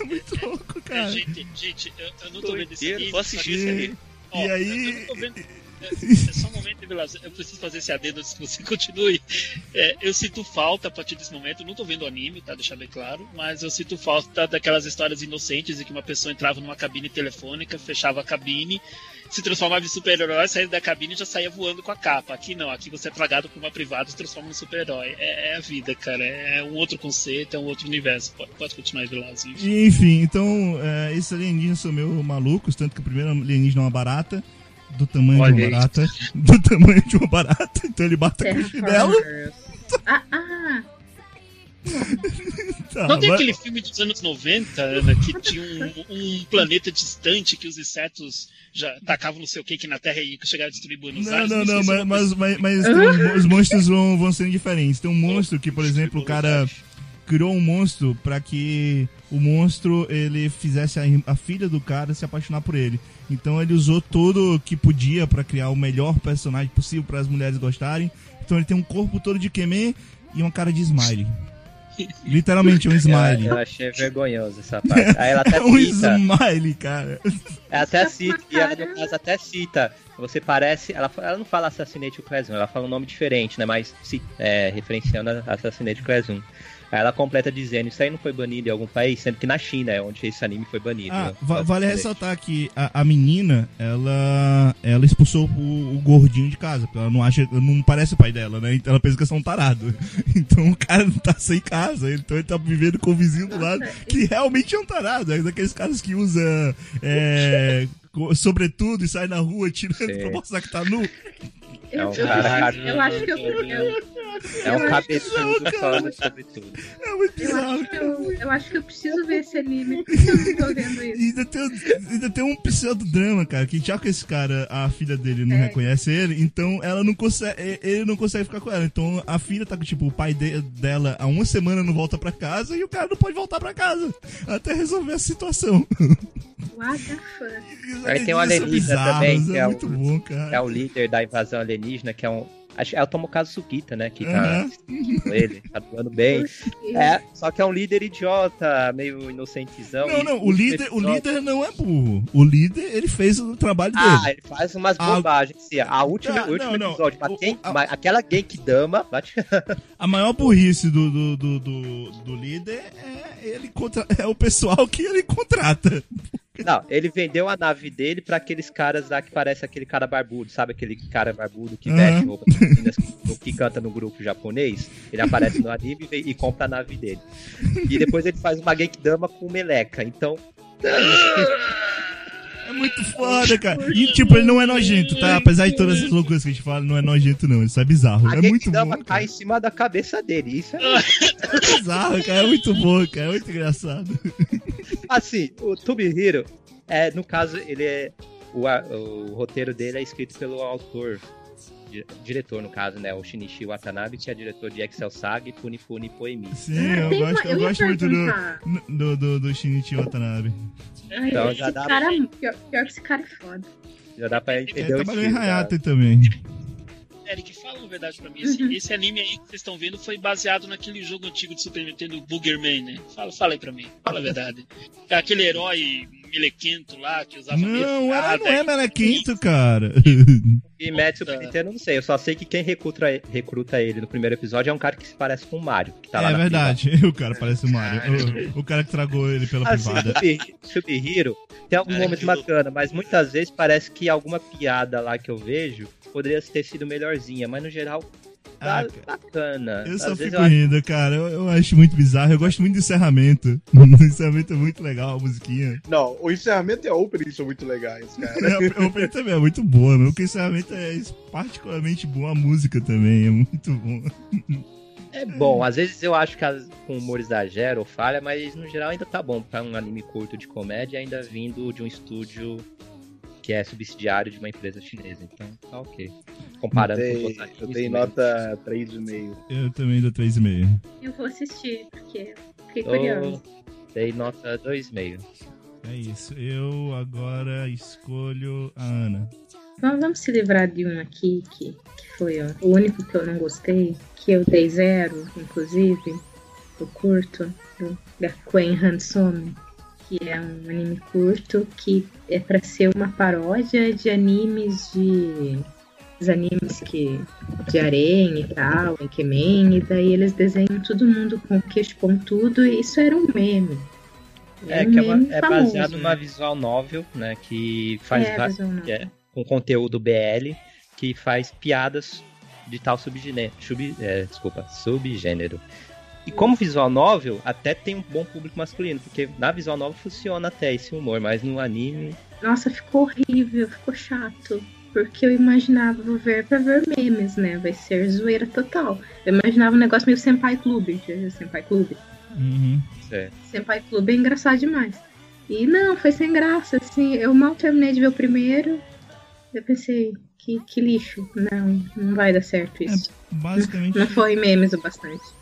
É muito louco, É, cara. gente, gente, eu, eu não tô vendo esse Doideira, anime. vou assistir só isso aí. E aí- Vendo, É só um momento, Vilas. Eu preciso fazer esse adendo antes que você *laughs* continue. É, eu sinto falta a partir desse momento. Não tô vendo anime, tá? Deixar bem claro. Mas eu sinto falta daquelas histórias inocentes em que uma pessoa entrava numa cabine telefônica, fechava a cabine, se transformava em super-herói, saía da cabine e já saía voando com a capa. Aqui não, aqui você é tragado por uma privada e se transforma em super-herói. É, é a vida, cara. É um outro conceito, é um outro universo. Pode, pode continuar, Vilas. Enfim, então, é, esses alienígenas são meio malucos, tanto que o primeiro alienígena é uma barata, do tamanho Olha de aí. uma barata, *laughs* do tamanho de uma barata, então ele bata com o chinelo. Ah, ah, Tá, Não tem vai- aquele filme dos anos 90, Ana, que tinha um, um planeta distante que os insetos já tacavam não sei o que aqui na Terra e chegaram a destruir Buenos Não, Aires? não, não, se é mas, mas, mas, mas tem os, os monstros vão, vão sendo diferentes. Tem um monstro que, por exemplo, o cara criou um monstro pra que o monstro ele fizesse a, a filha do cara se apaixonar por ele. Então ele usou tudo que podia pra criar o melhor personagem possível para as mulheres gostarem. Então ele tem um corpo todo de Kemen e uma cara de smiley. *laughs* Literalmente um Eu, smiley. eu achei vergonhoso essa parte. Aí ela até É *laughs* um cita. smiley, cara. Ela até cita, e ela no caso até cita. Você parece. Ela, ela não fala Assassinate o Class 1, ela fala um nome diferente, né? Mas ci- é, referenciando a Assassinate o Class 1. Aí ela completa dizendo, isso aí não foi banido em algum país, sendo que na China é onde esse anime foi banido. Ah, né? va- vale ressaltar que a, a menina, ela ela expulsou o, o gordinho de casa, porque ela não acha, não parece o pai dela, né? Então ela pensa que é só um tarado. *laughs* Então o cara não tá sem casa, então ele tá vivendo com o vizinho do lado, que realmente é um tarado, é daqueles caras que usa é, *laughs* sobretudo e sai na rua tirando Sim. pra mostrar que tá nu. É um eu, cara- eu, eu acho que eu, eu, É um eu acho que- cabeçudo falando sobre tudo. É muito eu, bizarro. eu, eu acho que eu preciso ver esse anime, porque eu não tô vendo E isso. ainda tem, ainda tem um pseudodrama, cara, que já que esse cara, a filha dele não É. reconhece ele, então ela não consegue, ele não consegue ficar com ela. Então a filha tá com, tipo, o pai de- dela há uma semana não volta pra casa e o cara não pode voltar pra casa até resolver a situação. *laughs* What the fuck? Aí tem um Eles são alienígena também, que é, é o- bom, cara. É o líder da invasão alienígena, que é um. Acho é o Tomokazu Sugita, né? Que tá Aham. com ele, tá doando bem. É, só que é um líder idiota, meio inocentezão. Não, não, o líder, o líder não é burro. O líder, ele fez o trabalho Ah, dele. ele faz umas Ah, bobagens. sim. A última, Ah, o último não, não. episódio, mas O- quem- o- a- aquela Genkidama. bate- A maior burrice do, do, do, do, do líder é ele contra, é o pessoal que ele contrata. Não, ele vendeu a nave dele pra aqueles caras lá que parece aquele cara barbudo, sabe aquele cara barbudo que Aham. veste roupa de meninas *laughs* que, que canta no grupo japonês? Ele aparece no anime e, e compra a nave dele. E depois ele faz uma Genkidama com meleca. Então, É muito foda, cara. E, tipo, ele não é nojento, tá? Apesar de todas essas loucuras que a gente fala, não é nojento, não. Isso é bizarro. a É muito bom, cai cara. em cima da cabeça dele. Isso é *laughs* É bizarro, cara. É muito bom, cara. É muito engraçado. Assim, o Tube Hero, é, no caso, ele é. O, o roteiro dele é escrito pelo autor, di- diretor, no caso, né? O Shinichi Watanabe, que é diretor de Excel Saga e Funi Funi Poemi. Sim, eu tem gosto, uma- eu ia gosto muito do, perguntar. do, do, do Shinichi Watanabe. Ai, Então, esse já dá- cara, pior, pior que esse cara é foda. Já dá pra entender Ele o trabalhou em estilo. Hayate também. Eric, fala a verdade pra mim. Esse, *laughs* esse anime aí que vocês estão vendo foi baseado naquele jogo antigo de Super Nintendo, Boogerman, né? Fala, fala aí pra mim. Fala a verdade. É Aquele herói melequento lá que usava Não, ela não é melequento, cara. E Super Nintendo, eu não sei. Eu só sei que quem recruta, recruta ele no primeiro episódio é um cara que se parece com o Mario, que tá lá é na verdade. *laughs* O cara parece o Mario. O, o cara que tragou ele pela Assim, privada. Super, Super Hero tem momentos aquilo- bacanas, mas muitas vezes parece que alguma piada lá que eu vejo poderia ter sido melhorzinha, mas no geral Ah, cara. bacana. Eu Às só fico eu acho- rindo, cara. Eu, eu acho muito bizarro. Eu gosto muito do encerramento. *laughs* O encerramento é muito legal, a musiquinha. Não, o encerramento e a opening são muito legais, cara. *laughs* É, a opening também é muito boa, meu. Porque o encerramento é particularmente bom. A música também é muito bom. É bom, às vezes eu acho que as, com humor exagero ou falha, mas no geral ainda tá bom pra um anime curto de comédia, ainda vindo de um estúdio que é subsidiário de uma empresa chinesa. Então tá ok. Comparando Eu com dei, os outros eu animes, dei nota 3,5. Eu também dou 3,5. Eu vou assistir, porque fiquei curiosa. Dei nota 2,5. É isso. Eu agora escolho a Ana. Vamos, vamos se livrar de um aqui que, que foi ó, o único que eu não gostei, que eu dei zero, inclusive, o curto, do Gakuen Hansome, que é um anime curto que é pra ser uma paródia de animes de animes que de harém e tal, em Kemen, e daí eles desenham todo mundo com o queixo pontudo e isso era um meme. É, um que é, uma- é famoso, baseado né? numa visual novel, né? Que faz É, va- é, com conteúdo BL, que faz piadas de tal subgênero. Sub, é, desculpa, subgênero. E como visual novel, até tem um bom público masculino, porque na visual novel funciona até esse humor, mas no anime. Nossa, ficou horrível, ficou chato. Porque eu imaginava, vou ver pra ver memes, né? Vai ser zoeira total. Eu imaginava um negócio meio Senpai Clube. Senpai Clube? Uhum. É, Senpai Clube é engraçado demais. E não, foi sem graça, assim. Eu mal terminei de ver o primeiro. Eu pensei, que, que lixo. Não, não vai dar certo isso. Basicamente, Não foi memes o bastante.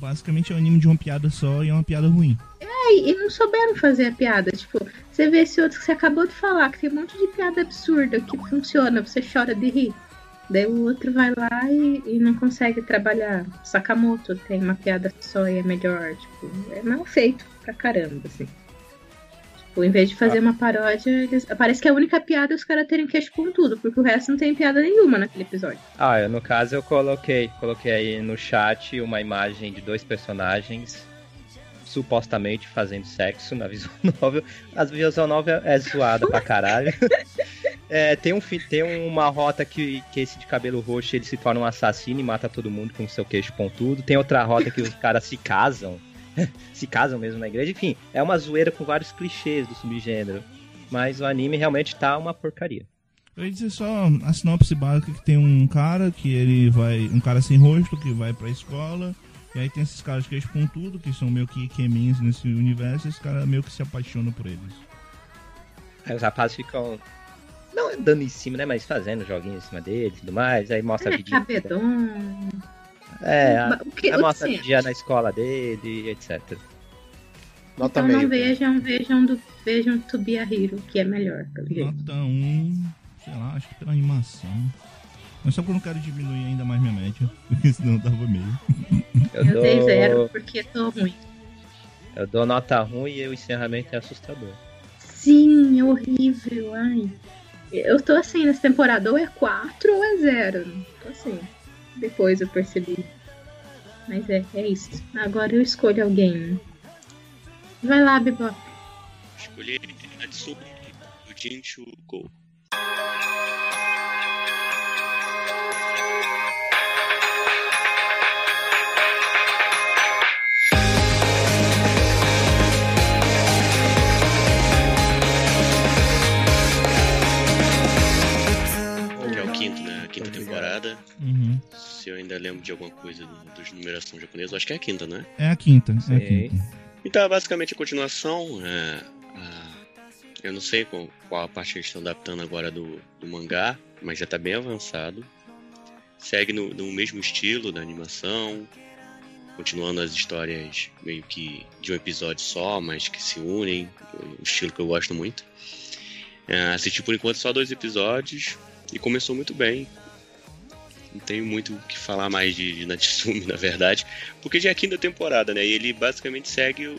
Basicamente é um anime de uma piada só e é uma piada ruim. É, e não souberam fazer a piada. Tipo, você vê esse outro que você acabou de falar, que tem um monte de piada absurda que funciona, você chora de rir. Daí o outro vai lá e, e não consegue trabalhar. Sakamoto tem uma piada só e é melhor. Tipo, é mal feito pra caramba, assim. Tipo, em vez de fazer uma paródia, eles... parece que a única piada é os caras terem queixo com tudo, porque o resto não tem piada nenhuma naquele episódio. Ah, no caso eu coloquei, coloquei aí no chat uma imagem de dois personagens supostamente fazendo sexo na visual *laughs* novel. A visual novel é zoada pra caralho. *laughs* É, tem, um, tem uma rota que, que esse de cabelo roxo ele se torna um assassino e mata todo mundo com seu queixo pontudo. Tem outra rota que os caras se casam. *laughs* se casam mesmo na igreja. Enfim, é uma zoeira com vários clichês do subgênero. Mas o anime realmente tá uma porcaria. Eu ia dizer só a sinopse básica que tem um cara que ele vai. Um cara sem rosto que vai pra escola. E aí tem esses caras que com tudo, que são meio que Kemins nesse universo, e esse cara meio que se apaixona por eles. Aí os rapazes ficam. Não dando em cima, né? Mas fazendo joguinhos em cima dele e tudo mais. Aí mostra a É, vidinha. cabedon. É, a- O que, a vidinha na escola dele, etc. Nota Então meio. não vejam, vejam, do, vejam To Be a Hero, que é melhor, jeito. Nota 1, sei lá, acho que pela animação. Mas só que eu não quero diminuir ainda mais minha média, *laughs* porque senão dava meio. Eu Eu dei zero porque tô ruim. eu dou nota ruim e o encerramento é assustador. Sim, é horrível, ai. Eu tô assim nessa temporada, ou é 4 ou é 0. Tô assim. Depois eu percebi. Mas é, é isso. Agora eu escolho alguém. Vai lá, Bebop. Escolhi Natsumi do Jinchu Go. É o quinto, né? A quinta temporada. Uhum. Se eu ainda lembro de alguma coisa do, dos numeração japonesa, eu acho que é a quinta, né? É a quinta, é a Sim. quinta. Então, é basicamente a continuação. é, a- eu não sei qual, qual a parte que eles estão adaptando agora do, do mangá, mas já está bem avançado. Segue no, no mesmo estilo da animação, continuando as histórias meio que de um episódio só, mas que se unem, um estilo que eu gosto muito. É, assisti por enquanto só dois episódios e começou muito bem. Não tenho muito o que falar mais de, de Natsumi, *laughs* na verdade, porque já é a quinta temporada, né? E ele basicamente segue o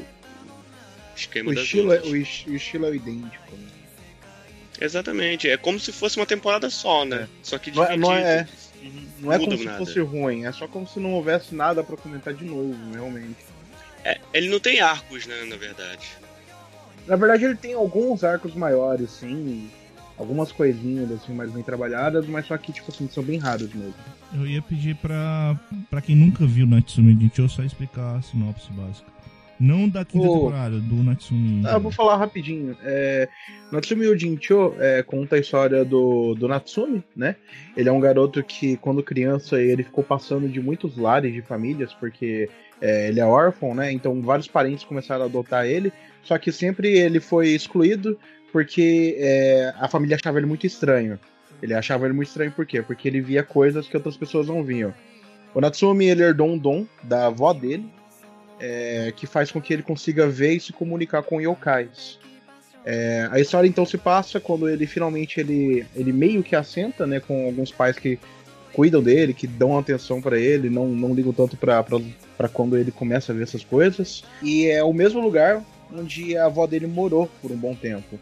esquema O das estilo, é, o, o estilo é idêntico. né? Exatamente, é como se fosse uma temporada só, né? Só que Não é- não é-. Não é muda como se nada. fosse ruim, é só como se não houvesse nada pra comentar de novo, realmente. É, ele não tem arcos, né, na verdade. Na verdade, ele tem alguns arcos maiores, sim. Algumas coisinhas assim mais bem trabalhadas, mas só que, tipo assim, são bem raros mesmo. Eu ia pedir pra, pra quem nunca viu Natsumi Jincho só explicar a sinopse básica. Não da quinta Ô. temporada, do Natsumi. Ah, eu vou falar rapidinho. É, Natsumi Ujincho é, conta a história do, do Natsumi, né? Ele é um garoto que, quando criança, ele ficou passando de muitos lares de famílias, porque é, ele é órfão, né? Então vários parentes começaram a adotar ele, só que sempre ele foi excluído porque é, a família achava ele muito estranho. Ele achava ele muito estranho por quê? Porque ele via coisas que outras pessoas não viam. O Natsumi ele herdou um dom da avó dele, é, que faz com que ele consiga ver e se comunicar com yokais. É, a história então se passa quando ele finalmente ele, ele meio que assenta, né, com alguns pais que cuidam dele, que dão atenção pra ele, não, não ligam tanto pra quando ele começa a ver essas coisas. E é o mesmo lugar onde a avó dele morou por um bom tempo.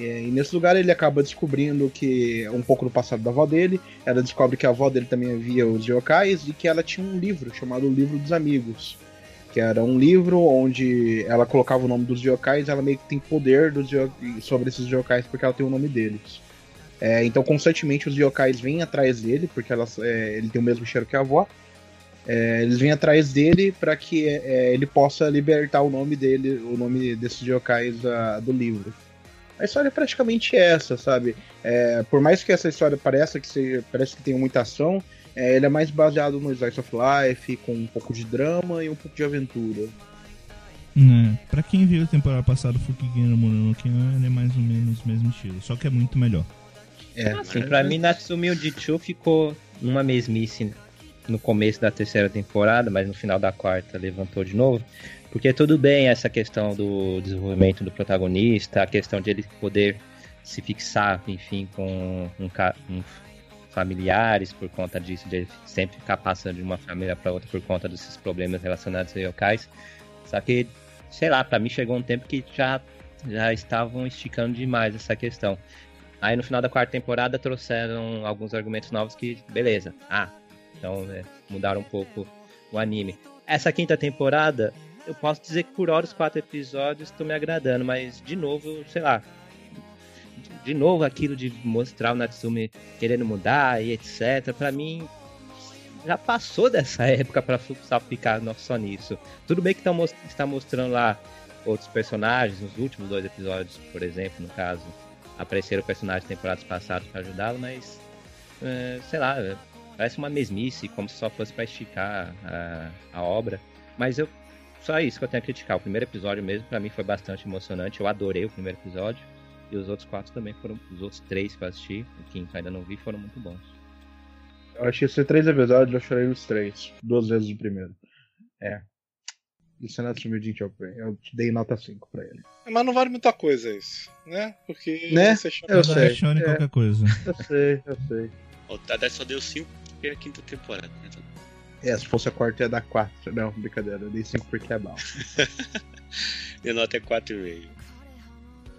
É, e nesse lugar ele acaba descobrindo que um pouco do passado da avó dele. Ela descobre que a avó dele também havia os yokais e que ela tinha um livro chamado Livro dos Amigos. Que era um livro onde ela colocava o nome dos yokais ela meio que tem poder dos sobre esses yokais porque ela tem o nome deles. É, então constantemente os yokais vêm atrás dele, porque é, ele tem o mesmo cheiro que a avó. É, eles vêm atrás dele para que é, ele possa libertar o nome dele, o nome desses yokais do livro. A história é praticamente essa, sabe? É, por mais que essa história pareça que seja, parece que tem muita ação, é, ele é mais baseado no Slice of Life, com um pouco de drama e um pouco de aventura. É, pra quem viu a temporada passada o Fukigin no Mononoke, ele é mais ou menos o mesmo estilo, só que é muito melhor. É, assim, pra mim Natsumi Ujichu ficou numa mesmice no começo da terceira temporada, mas no final da quarta levantou de novo. Porque tudo bem essa questão do desenvolvimento do protagonista, a questão de ele poder se fixar, enfim, com um, um familiares por conta disso, de sempre ficar passando de uma família para outra por conta desses problemas relacionados a yokais. Só que, sei lá, para mim chegou um tempo que já, já estavam esticando demais essa questão. Aí no final da quarta temporada trouxeram alguns argumentos novos que, beleza. Ah, então é, mudaram um pouco o anime. Essa quinta temporada, eu posso dizer que por hora os quatro episódios estão me agradando, mas de novo, sei lá. De novo aquilo de mostrar o Natsumi querendo mudar e etc. Para mim, já passou dessa *laughs* época para ficar só nisso. Tudo bem que tá, está mostrando lá outros personagens, nos últimos dois episódios, por exemplo, no caso, apareceram personagens temporadas passadas para ajudá-lo, mas é, sei lá, parece uma mesmice, como se só fosse para esticar a, a obra. Mas eu só isso que eu tenho a criticar. O primeiro episódio mesmo, para mim, foi bastante emocionante. Eu adorei o primeiro episódio. E os outros quatro também foram. Os outros três que eu assisti, o quinto ainda não vi, foram muito bons. Eu achei esses três episódios, eu chorei nos três. Duas vezes o primeiro. É. Isso é Natsumi Jinchokuen. Eu dei nota 5 pra ele. Mas não vale muita coisa isso, né? Porque né? você chama eu sei. Chone é. qualquer coisa. Eu sei, eu sei. O Tadé só deu 5 porque é a quinta temporada. Né? É, se fosse a quarta ia dar 4. Não, brincadeira, eu dei 5 porque é bom. *laughs* Minha nota é 4,5.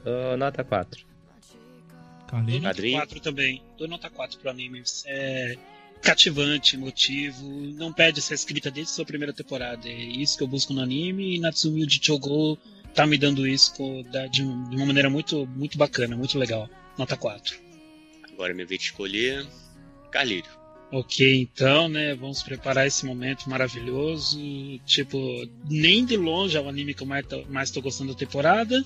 Uh, nota 4. Dou nota 4 também. Dou nota 4 pro anime. É cativante, emotivo. Não perde essa escrita desde sua primeira temporada. É isso que eu busco no anime e Natsumi Ujichogo tá me dando isso de uma maneira muito, muito bacana, muito legal. Nota 4. Agora é minha vez de escolher Carlírio. Ok, então, né? Vamos preparar esse momento maravilhoso. Tipo, nem de longe é o anime que eu mais tô gostando da temporada.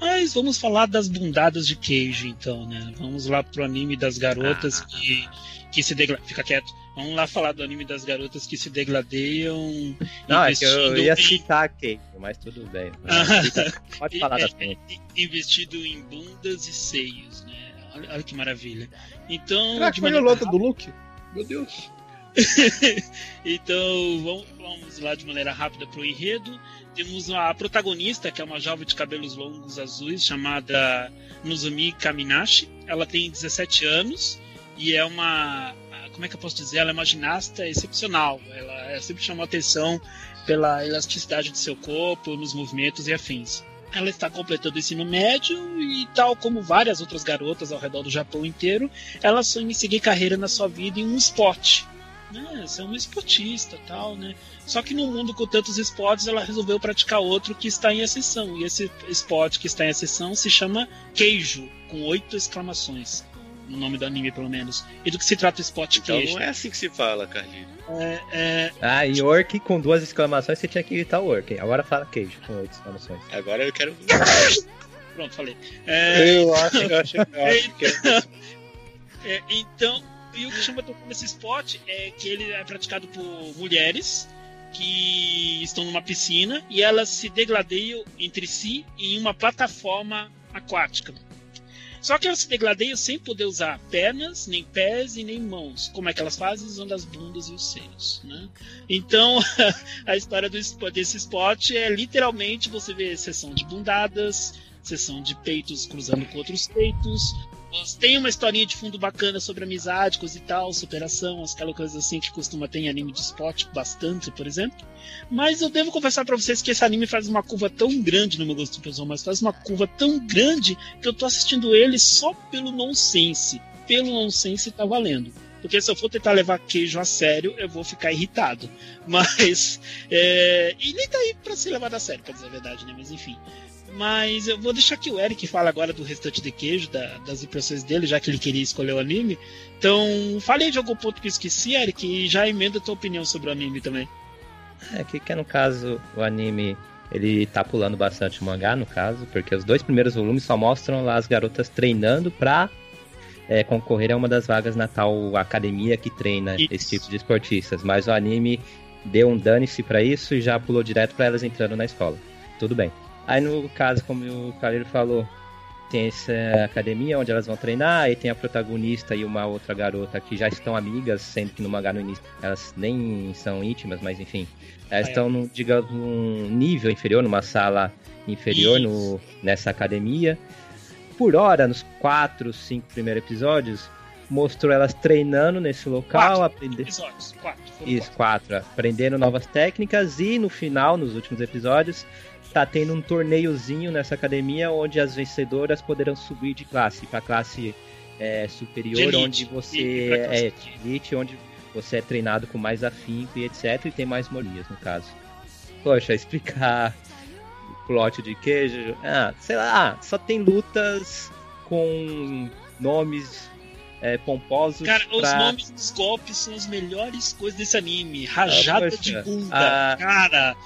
Mas vamos falar das bundadas de queijo, então, né? Vamos lá pro anime das garotas ah. que, que se degladeiam. Fica quieto. Vamos lá falar do anime das garotas que se degladeiam. Não, é que eu ia citar queijo, mas tudo bem. *laughs* Pode falar da frente. *laughs* Investido em bundas e seios, né? Olha, olha que maravilha. Então. Será que foi maneira... lota do Luke? Meu Deus. *laughs* então vamos, vamos, lá de maneira rápida para o enredo. Temos a protagonista, que é uma jovem de cabelos longos azuis, chamada Nozumi Kaminashi. Ela tem 17 anos e é uma. Como é que eu posso dizer? Ela é uma ginasta excepcional. Ela, ela sempre chamou atenção pela elasticidade do seu corpo, nos movimentos e afins. Ela está completando o ensino médio e, tal como várias outras garotas ao redor do Japão inteiro, ela sonha em seguir carreira na sua vida em um esporte. Né? Ser uma esportista tal, né? Só que no mundo com tantos esportes, ela resolveu praticar outro que está em exceção. E esse esporte que está em exceção se chama Queijo, com oito exclamações no nome do anime, pelo menos. E do que se trata o Spot então, Queijo? Não é assim que se fala, Carlinhos. É, é... Ah, e Orc com duas exclamações você tinha que gritar Orc. Agora fala queijo com oito exclamações. Agora eu quero. *laughs* Pronto, falei. É... Eu acho, eu acho, eu acho que é... *laughs* é então, e o que chama atenção nesse esporte é que ele é praticado por mulheres que estão numa piscina e elas se degladeiam entre si em uma plataforma aquática. Só que elas se degladeiam sem poder usar pernas, nem pés e nem mãos. Como é que elas fazem? Usando as bundas e os seios. Né? Então, *laughs* a história do, desse esporte é literalmente você vê sessão de bundadas, sessão de peitos cruzando com outros peitos, Tem uma historinha de fundo bacana sobre amizade, coisa e tal, superação, aquela coisa assim que costuma ter em anime de esporte bastante, por exemplo. Mas eu devo confessar para vocês que esse anime faz uma curva tão grande no meu gosto pessoal, mas faz uma curva tão grande que eu tô assistindo ele só pelo nonsense. Pelo nonsense tá valendo. Porque se eu for tentar levar queijo a sério, eu vou ficar irritado. *laughs* Mas. É... E nem tá aí pra ser levado a sério, pra dizer a verdade, né? Mas enfim. Mas eu vou deixar que o Eric fale agora do restante de queijo, da, das impressões dele, já que ele queria escolher o anime. Então, falei de algum ponto que eu esqueci, Eric, e já emenda a tua opinião sobre o anime também. É que, que no caso o anime ele tá pulando bastante o mangá, no caso, porque os dois primeiros volumes só mostram lá as garotas treinando pra é, concorrer a uma das vagas na tal academia que treina isso. esse tipo de esportistas. Mas o anime deu um dane-se pra isso e já pulou direto pra elas entrando na escola. Tudo bem. Aí no caso, como o Caleiro falou, tem essa academia onde elas vão treinar, aí tem a protagonista e uma outra garota que já estão amigas, sendo que no mangá no início elas nem são íntimas, mas enfim. Elas ah, estão, no, digamos, num nível inferior, numa sala inferior no, nessa academia. Por hora, nos quatro, cinco primeiros episódios, mostrou elas treinando nesse local, aprendendo. Episódios, quatro. Isso, quatro. quatro. Aprendendo novas técnicas e no final, nos últimos episódios, tá tendo um torneiozinho nessa academia onde as vencedoras poderão subir de classe para classe é, superior, elite, onde você é elite, onde você é treinado com mais afinco e etc. E tem mais morias no caso. Poxa, *laughs* explicar o plot de queijo. Ah, sei lá, só tem lutas com nomes é, pomposos. Cara, pra... os nomes dos golpes são as melhores coisas desse anime. Rajada ah, de bunda, ah... cara.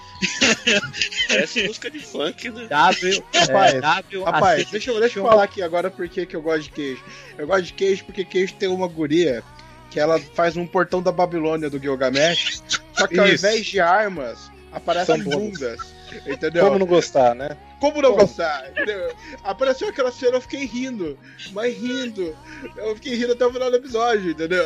Parece música de funk, né? W, *laughs* rapaz, é, w rapaz deixa, eu, deixa eu falar aqui agora porque que eu gosto de queijo. Eu gosto de queijo porque queijo tem uma guria que ela faz um portão da Babilônia do Gilgamesh. Só que ao invés de armas, aparecem bundas. Entendeu? Como não gostar, né? Como não gostar? Entendeu? Apareceu aquela cena, eu fiquei rindo. Mas rindo. Eu fiquei rindo até o final do episódio, entendeu?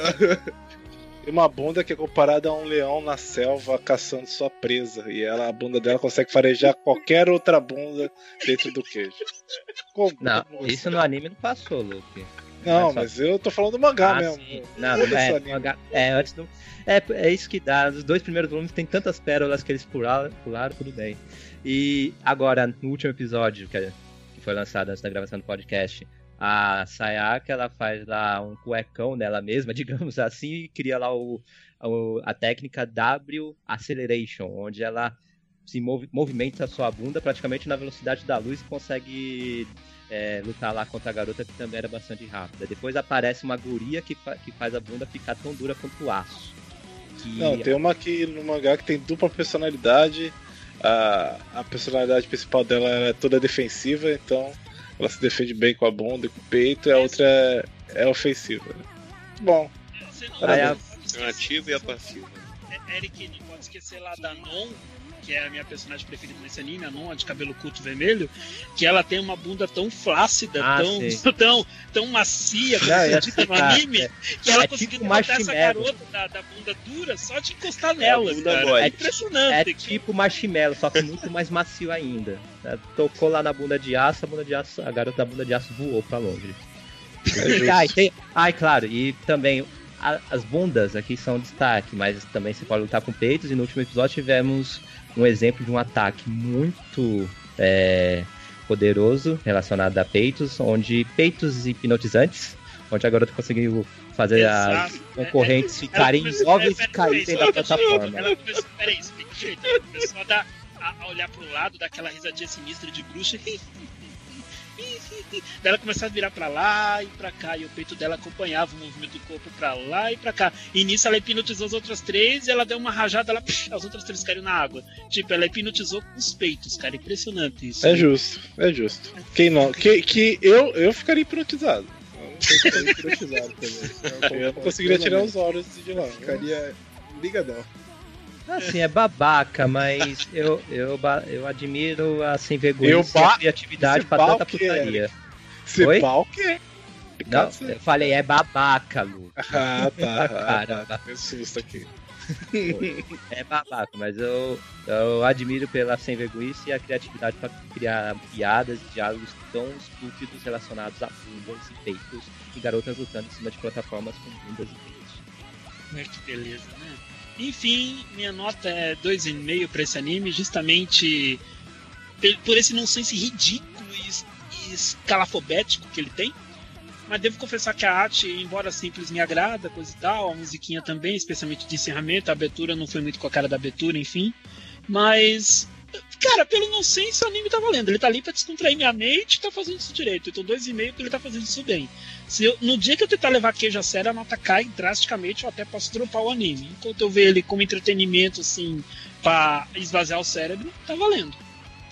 E uma bunda que é comparada a um leão na selva caçando sua presa. E ela, a bunda dela consegue farejar qualquer outra bunda dentro do queijo. Como? Não, Como isso no anime não passou, Luke. Não, é mas eu tô falando do mangá ah, mesmo. Sim. Não, não é, mangá, é, antes do, é, é isso que dá. Os dois primeiros volumes tem tantas pérolas que eles pularam, pularam tudo bem. E agora, no último episódio, que, que foi lançado antes da gravação do podcast, a Sayaka, ela faz lá um cuecão nela mesma, *laughs* digamos assim, e cria lá o, o, a técnica W Acceleration, onde ela se move, movimenta a sua bunda praticamente na velocidade da luz e consegue é, lutar lá contra a garota que também era bastante rápida. Depois aparece uma guria que, fa que faz a bunda ficar tão dura quanto o aço. Que... Não, tem uma aqui no mangá que tem dupla personalidade. A, a personalidade principal dela é toda defensiva, então ela se defende bem com a bunda e com o peito, e a outra é, é ofensiva. Bom. Aí a... a ativa e a passiva. É, Eric, não pode esquecer lá da Non, que é a minha personagem preferida nesse anime, a de cabelo curto vermelho, que ela tem uma bunda tão flácida, ah, tão, *laughs* tão, tão macia, como é, dita no anime, é. que ela é conseguiu tipo derrotar essa garota da, da, bunda dura só de encostar nela. É, é impressionante. É tipo marshmallow, só que muito mais macio ainda. É, tocou lá na bunda de aço, a bunda de aço, a garota da bunda de aço voou pra longe. É ai, tem, ai, claro, e também a, as bundas aqui são destaque, mas também você pode lutar com peitos. E no último episódio tivemos um exemplo de um ataque muito é, poderoso relacionado a peitos, onde peitos hipnotizantes, onde a garota conseguiu fazer Exato. as concorrentes é, ficarem imóveis e caírem dentro da plataforma. Ela começou, peraí, ela começou a, dar, a olhar pro lado, daquela risadinha sinistra de bruxa. *laughs* ela começava a virar para lá e para cá, e o peito dela acompanhava o movimento do corpo para lá e para cá. E nisso ela hipnotizou as outras três, e ela deu uma rajada, ela, psh, as outras três caíram na água. Tipo, ela hipnotizou com os peitos, cara. Impressionante isso. É justo, é justo. Quem não? Que, que eu, eu ficaria hipnotizado. Eu não conseguiria tirar os olhos de lá. Ficaria ligadão. Assim, é babaca, mas eu, eu, eu admiro a sem vergonha e a criatividade pra tanta putaria. Você pau que complicado. Não, eu falei, é babaca, Lu. *laughs* Ah, tá. *laughs* Caramba. Ah, tá. susto aqui. É babaca, mas eu, eu admiro pela sem vergonha e a criatividade para criar piadas e diálogos tão estúpidos relacionados a bundas e peitos e garotas lutando em cima de plataformas com bundas e peitos. É que beleza, né? Enfim, minha nota é 2,5 para esse anime, justamente por esse nonsense ridículo e escalafobético que ele tem. Mas devo confessar que a arte, embora simples, me agrada, coisa e tal, a musiquinha também, especialmente de encerramento, a abertura não foi muito com a cara da abertura, enfim. Mas, cara, pelo nonsense o anime tá valendo. Ele tá ali pra descontrair minha mente e tá fazendo isso direito. Então 2,5 porque ele tá fazendo isso bem. Se eu- no dia que eu tentar levar queijo a sério, a nota cai drasticamente, eu até posso dropar o anime. Enquanto eu ver ele como entretenimento, assim, pra esvaziar o cérebro, tá valendo.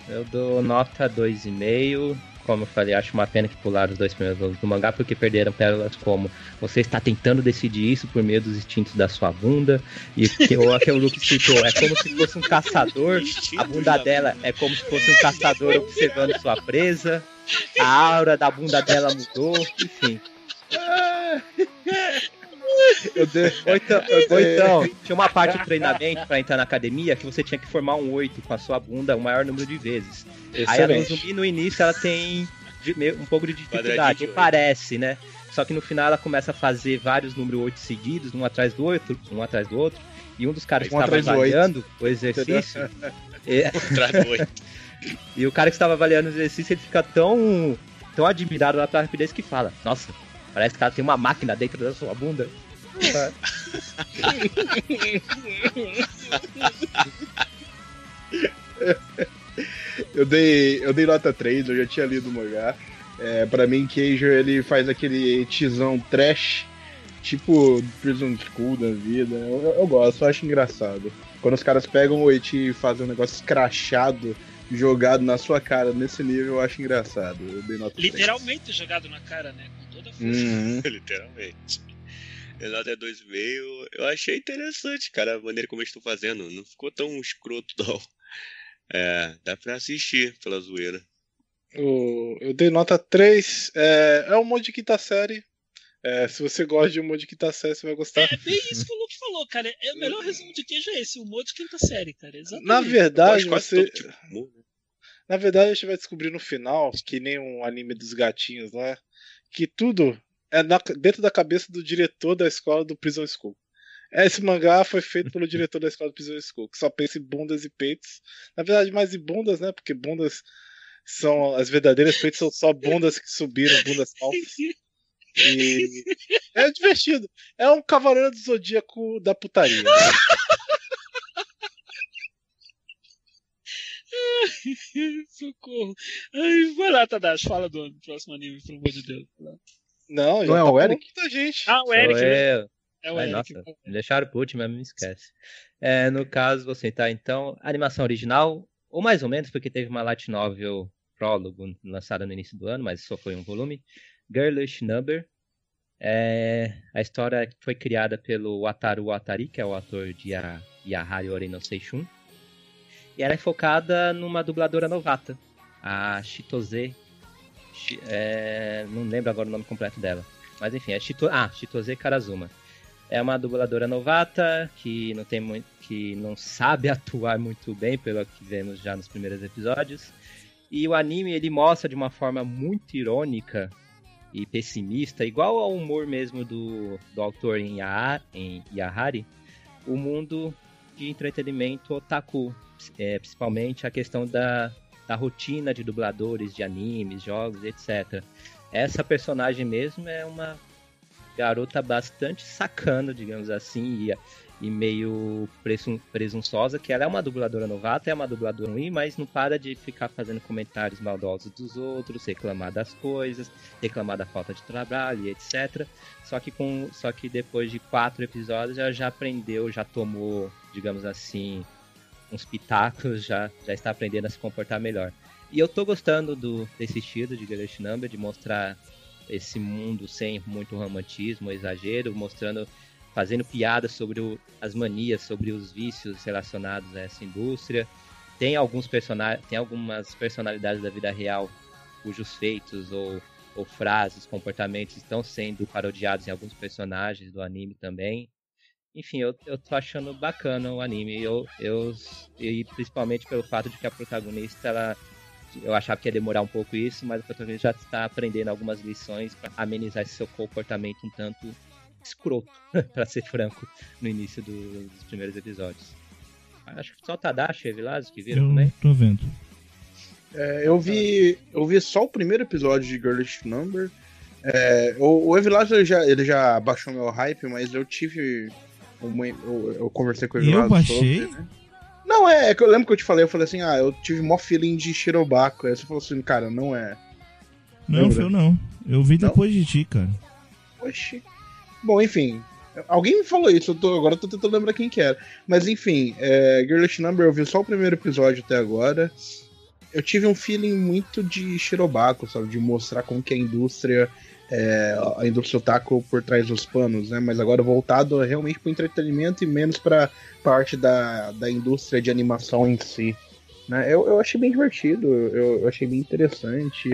Eu dou nota 2,5. Como eu falei, acho uma pena que pularam os dois primeiros volumes do mangá, porque perderam pérolas como você está tentando decidir isso por meio dos instintos da sua bunda. E que o que o Luke citou, é como se fosse um caçador. A bunda dela é como se fosse um caçador observando sua presa. A aura da bunda dela mudou, enfim. *laughs* Eu dei... Ou então, ou então, tinha uma parte do treinamento pra entrar na academia que você tinha que formar um 8 com a sua bunda o maior número de vezes. Aí a Excelente. Nozomi no início ela tem um pouco de dificuldade, parece, né? Só que no final ela começa a fazer vários números 8 seguidos, um atrás do outro, um atrás do outro. E um dos caras que Um estava do oito. avaliando o exercício. *laughs* é, Atrás do oito. *laughs* e o cara que estava avaliando o exercício, ele fica tão, tão admirado lá pela rapidez que fala: Nossa, parece que cara tem uma máquina dentro da sua bunda. *laughs* Eu dei, eu dei nota 3, eu já tinha lido o mangá. É, pra mim, Keijo ele faz aquele tizão trash, tipo Prison School da vida. Eu, eu- gosto, eu acho engraçado. Quando os caras pegam o Eti e fazem um negócio escrachado, jogado na sua cara nesse nível, eu acho engraçado. Eu dei nota 3. Literalmente jogado na cara, né? Com toda a força. Uhum. *laughs* Literalmente. Nota é 2,5. Eu achei interessante, cara, a maneira como eles estão fazendo. Não ficou tão escroto, não. É, dá pra assistir pela zoeira. Eu dei nota 3. É, é um monte de quinta série. É, se você gosta de um monte de quinta série, você vai gostar. É bem isso que o Luke falou, cara. É o melhor resumo de queijo é esse, o humor de quinta série, cara. Exatamente. Na verdade, você. todo tipo de humor, né? Na verdade, a gente vai descobrir no final, que nem um anime dos gatinhos lá, que tudo é na- dentro da cabeça do diretor da escola do Prison School. Esse mangá foi feito pelo *laughs* diretor da escola do Prison School, que só pensa em bundas e peitos. Na verdade, mais em bundas, né? Porque bundas são as verdadeiras, peitos são só bundas que subiram, bundas falsas. E *laughs* é divertido. É um cavaleiro do zodíaco da putaria. *laughs* *laughs* Socorro. Ai, vai lá, Tadashi, fala do próximo anime, pelo amor de Deus. Não, Não é tá o Eric? muita gente. Ah, o Eric, né? eu. É o Ai, Eric. nossa, me deixaram por último, mas me esquece. É, no caso, vou sentar então, animação original, ou mais ou menos, porque teve uma light novel prólogo lançada no início do ano, mas só foi um volume. Girlish Number. É, a história foi criada pelo Wataru Watari, que é o ator de Ya- Yahari Ore no Seishun. E ela é focada numa dubladora novata, a Shitose. Shi- é, não lembro agora o nome completo dela. Mas enfim, é Shito, ah, Shitose Karazuma. É uma dubladora novata que não tem que não sabe *laughs* atuar muito bem, pelo que vemos já nos primeiros episódios. E o anime ele mostra de uma forma muito irônica e pessimista, igual ao humor mesmo do, do autor em, em Yahari, o mundo de entretenimento otaku, é, principalmente a questão da, da rotina de dubladores de animes, jogos, etc. Essa personagem mesmo é uma garota bastante sacana, digamos assim, e, e meio presun, presunçosa, que ela é uma dubladora novata, é uma dubladora ruim, mas não para de ficar fazendo comentários maldosos dos outros, reclamar das coisas, reclamar da falta de trabalho etc. Só que, com, só que depois de quatro episódios ela já aprendeu, já tomou, digamos assim, uns pitacos, já, já está aprendendo a se comportar melhor. E eu tô gostando do, desse estilo de Girlish Number, de mostrar esse mundo sem muito romantismo, exagero, mostrando, fazendo piadas sobre o, as manias, sobre os vícios relacionados a essa indústria. Tem alguns personagens, tem algumas personalidades da vida real cujos feitos ou ou frases, comportamentos estão sendo parodiados em alguns personagens do anime também. Enfim, eu, eu tô achando bacana o anime. Eu, eu, e principalmente pelo fato de que a protagonista, ela, eu achava que ia demorar um pouco isso, mas a protagonista já está aprendendo algumas lições para amenizar esse seu comportamento um tanto escroto, *laughs* para ser franco, no início do, dos primeiros episódios. Acho que só o Tadashi e Vilazo que viram Eu também. tô vendo. É, eu vi eu vi só o primeiro episódio de Girlish Number. É, o, o Evilásio ele já, ele já baixou meu hype, mas eu tive. Uma, eu, eu conversei com o E eu baixei? sobre, né? Não, é, é que eu lembro que eu te falei, eu falei assim, ah, eu tive mó feeling de Shirobako. Aí você falou assim, cara, não é. Não, Lembra? eu não. Eu vi Não? depois de ti, cara. Oxi. Bom, enfim. Alguém me falou isso, eu tô, agora eu tô tentando lembrar quem que era. Mas enfim, é, Girlish Number eu vi só o primeiro episódio até agora. Eu tive um feeling muito de Shirobako, sabe? De mostrar como que a indústria, é, a indústria otaku por trás dos panos, né? Mas agora voltado realmente pro entretenimento e menos pra parte da, da indústria de animação em si. Né? Eu, eu achei bem divertido, eu, eu achei bem interessante.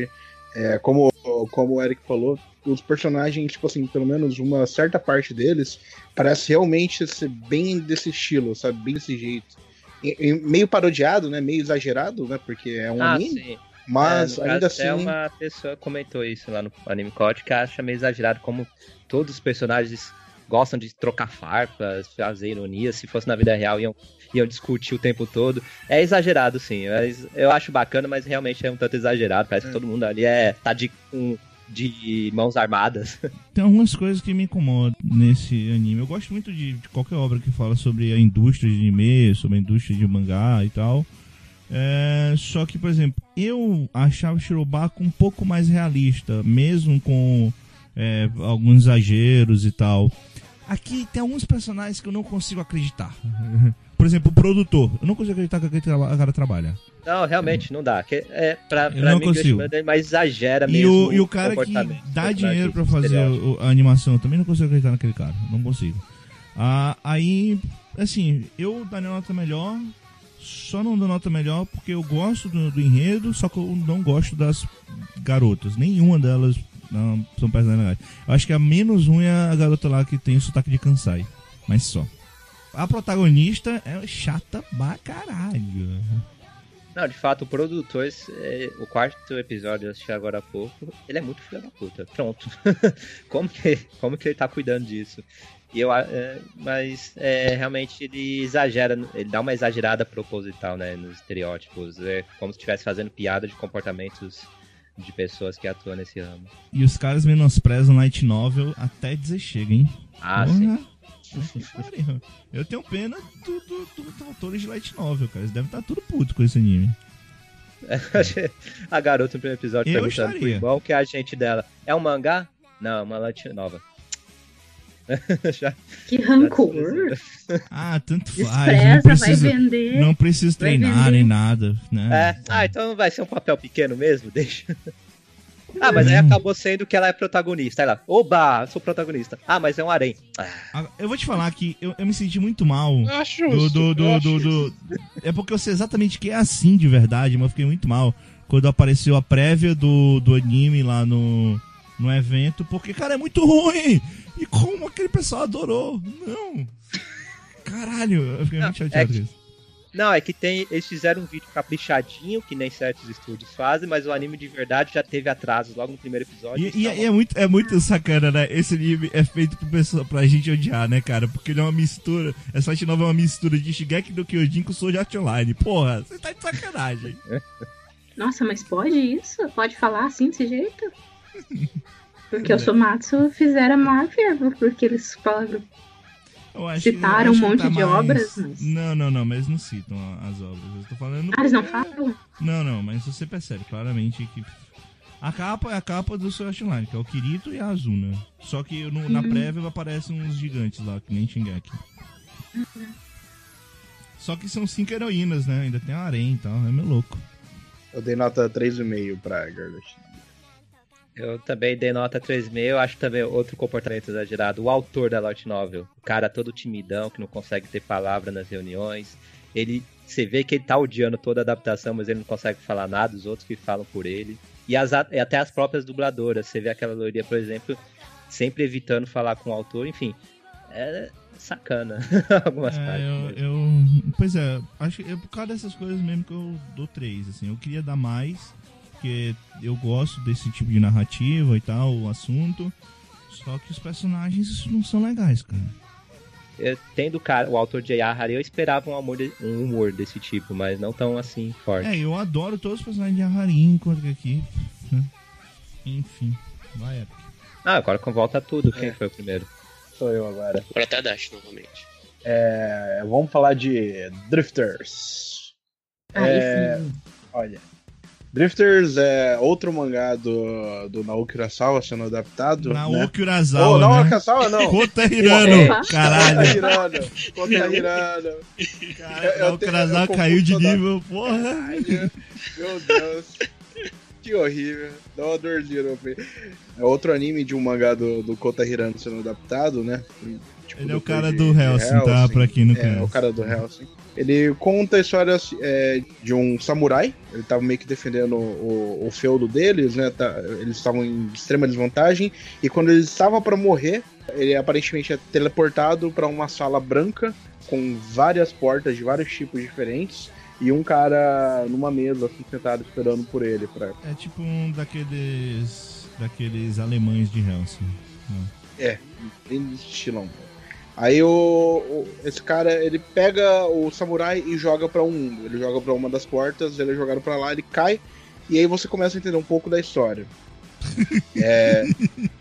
É, como, como o Eric falou, os personagens, tipo assim, pelo menos uma certa parte deles, parece realmente ser bem desse estilo, sabe? Bem desse jeito. E- e meio parodiado, né? Meio exagerado, né? Porque é um Ah, anime, sim. Mas É, ainda caso, até assim. uma pessoa comentou isso lá no Anime Code, que acha meio exagerado como todos os personagens gostam de trocar farpas, fazer ironia, se fosse na vida real iam, iam discutir o tempo todo. É exagerado, sim, mas eu acho bacana, mas realmente é um tanto exagerado. Parece que todo mundo ali é tá de, com- de mãos armadas. *laughs* Tem algumas coisas que me incomodam nesse anime. Eu gosto muito de, de qualquer obra que fala sobre a indústria de anime, sobre a indústria de mangá e tal. É, só que, por exemplo, eu achava o Shirobako um pouco mais realista, mesmo com é, alguns exageros e tal. Aqui tem alguns personagens que eu não consigo acreditar. Por exemplo, o produtor. Eu não consigo acreditar que aquele cara trabalha. Não, realmente, não dá. Que- É, pra, Eu pra não mim, consigo. Ghost mas exagera E mesmo. o, e o cara que dá dinheiro pra fazer o- a animação, eu também não consigo acreditar naquele cara. Não consigo. Ah, aí, assim, eu daria nota melhor. Só não dou nota melhor porque eu gosto do, do enredo, só que eu não gosto das garotas. Nenhuma delas não, são personagens legais. Eu acho que a menos ruim é a garota lá que tem o sotaque de Kansai. Mas só. A protagonista é chata pra caralho. Não, de fato, o produtor, é, o quarto episódio eu assisti agora há pouco, ele é muito filho da puta. Pronto. *laughs* como, que, como que ele tá cuidando disso? E eu, é, mas é, realmente ele exagera, ele dá uma exagerada proposital, né, nos estereótipos. É como se estivesse fazendo piada de comportamentos de pessoas que atuam nesse ramo. E os caras menosprezam Light Novel até dizer chega, hein? Ah, Porra. sim. Eu tenho pena do, do, do, dos autores de Light Novel, cara. Eles devem estar tudo puto com esse anime. *laughs* a garota no primeiro episódio Eu perguntando irmão que é a gente dela. É um mangá? Não, uma light nova. *laughs* Já- Que rancor. *laughs* Ah, tanto faz. Não Despreza, vai precisa, vender. não precisa treinar nem nada, né? É, ah, então vai ser um papel pequeno mesmo? Deixa. *laughs* Ah, mas aí acabou sendo que ela é protagonista. Aí ela, oba, sou protagonista. Ah, mas é um harém. Ah, Eu vou te falar que eu, eu me senti muito mal. Eu acho Do, justo. do, do, do, do- É porque eu sei exatamente que é assim de verdade, mas eu fiquei muito mal quando apareceu a prévia do, do anime lá no, no evento, porque, cara, é muito ruim! E como aquele pessoal adorou! Não! Caralho, eu fiquei muito chateado é com que- isso. Não, é que tem. Eles fizeram um vídeo caprichadinho, que nem certos estúdios fazem, mas o anime de verdade já teve atrasos logo no primeiro episódio. E, e- e é, muito, é muito sacana, né? Esse anime é feito pra, pessoa, pra gente odiar, né, cara? Porque ele é uma mistura. Essa Light Novel é uma mistura de Shigeki do Kyojin com Sword Art Online. Porra, você tá de sacanagem. Nossa, mas pode isso? Pode falar assim desse jeito? Porque o Somatsu fizeram a maior fervo, porque eles falaram. Eu acho Citaram um monte de obras, mas- Não, não, não, mas não citam as obras. Eu tô falando. Ah, eles não falam? Não, não, mas você percebe claramente que. A capa é a capa do Sword Art Online, que é o Kirito e a Azuna. Só que no- na Uhum. prévia aparecem uns gigantes lá, que nem Shingeki. Só que são cinco heroínas, né? Ainda tem a Arém e tal, é meio louco. Eu dei nota 3,5 pra Girlish. Eu também dei nota 3,5. Eu acho também outro comportamento exagerado. O autor da Light Novel, o cara todo timidão, que não consegue ter palavra nas reuniões. Ele, você vê que ele tá odiando toda a adaptação, mas ele não consegue falar nada, os outros que falam por ele. E, as, e até as próprias dubladoras. Você vê aquela loiria, por exemplo, sempre evitando falar com o autor, enfim. É sacana *laughs* algumas É, partes. eu, eu- Pois é, acho que é por causa dessas coisas mesmo que eu dou três, assim. Eu queria dar mais, porque eu gosto desse tipo de narrativa e tal, o assunto. Só que os personagens não são legais, cara. Eu, tendo o, cara, o autor J.R. Harry, eu esperava um, amor de- um humor desse tipo, mas não tão assim forte. É, eu adoro todos os personagens de Aharim, enquanto que aqui. né? Enfim, vai época. Ah, agora com volta tudo. Quem É. foi o primeiro? Sou eu agora. Pra Tadashi novamente. É, vamos falar de Drifters. Aí É. Olha. Drifters é outro mangá do, do Naoki Urasawa sendo adaptado. né? Naoki Oh, Urasawa, Naoki né? Urasawa não. Kota Hirano, Opa. Kota caralho. Hirano. Kota Hirano. Cara, Naoki Urasawa caiu de nível, porra. Caralho, Meu Deus. Que horrível. Dá uma dorzinha no peito. É outro anime de um mangá do, do Kota Hirano sendo adaptado, né? Tipo, Ele é o cara do Hellsing, tá? Pra quem não É, conhece. o cara do Hellsing. Ele conta a história é, de um samurai. Ele tava meio que defendendo o, o feudo deles, né? Tá- eles estavam em extrema desvantagem. E quando eles estavam pra morrer, ele aparentemente é teleportado pra uma sala branca com várias portas de vários tipos diferentes. E um cara numa mesa, assim, sentado esperando por ele. Pra... É tipo um daqueles. daqueles alemães de Hellsing. Bem desse estilão. Aí o, o- esse cara, ele pega o samurai e joga pra um mundo. Ele joga pra uma das portas, ele é jogado pra lá, ele cai, e aí você começa a entender um pouco da história. *laughs* é,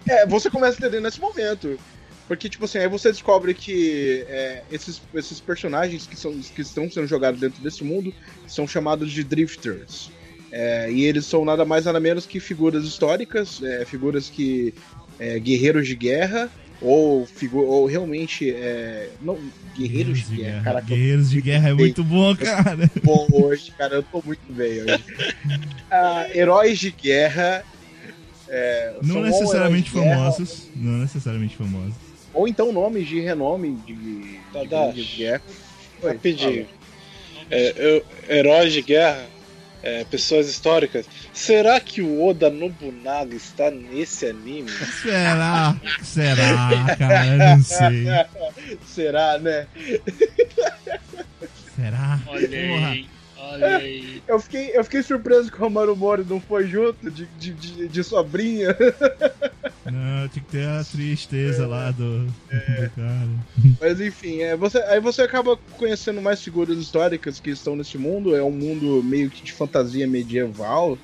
é, você começa a entender nesse momento. Porque, tipo assim, aí você descobre que é, esses, esses personagens que, são, que estão sendo jogados dentro desse mundo são chamados de drifters. É, e eles são nada mais nada menos que figuras históricas, é, figuras que. é, guerreiros de guerra, ou, figu ou realmente. É, não, guerreiros de guerra. Caraca, eu Guerreiros de guerra é muito bom, cara. bom hoje, cara, eu tô muito bem hoje. *laughs* Ah, heróis de guerra. é, Não necessariamente guerra, famosos. Não necessariamente famosos. Ou então nomes de renome de, de, de guerra. Oi, Rapidinho. É, eu- heróis de guerra, é, pessoas históricas. Será que o Oda Nobunaga está nesse anime? *laughs* Será? Será, cara? Eu não sei. *laughs* Será, né? Será? Olha Porra. aí, olha aí. *laughs* Eu fiquei, eu fiquei surpreso que o Romano Mori não foi junto de, de, de, de sobrinha. Não, tinha que ter a tristeza lá do, do cara. Mas enfim, é, você, aí você acaba conhecendo mais figuras históricas que estão nesse mundo. É um mundo meio que de fantasia medieval.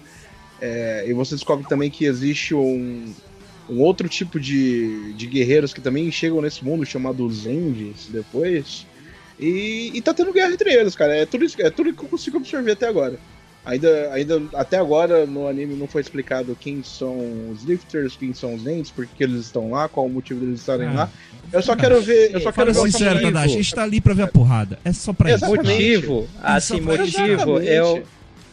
é, e você descobre também que existe um, um outro tipo de, de guerreiros que também chegam nesse mundo, chamado Zendis, depois. E, e tá tendo guerra entre eles, cara. É tudo, isso- é tudo que eu consigo absorver até agora. Ainda, ainda até agora no anime não foi explicado quem são os lifters, quem são os Zendis, por que eles estão lá, qual o motivo deles estarem Ah. lá. Eu só quero ver. Eu só Fala quero ver o sincero, motivo. Tadashi, a gente tá ali pra ver a porrada. É só pra isso. Motivo, assim, motivo, eu,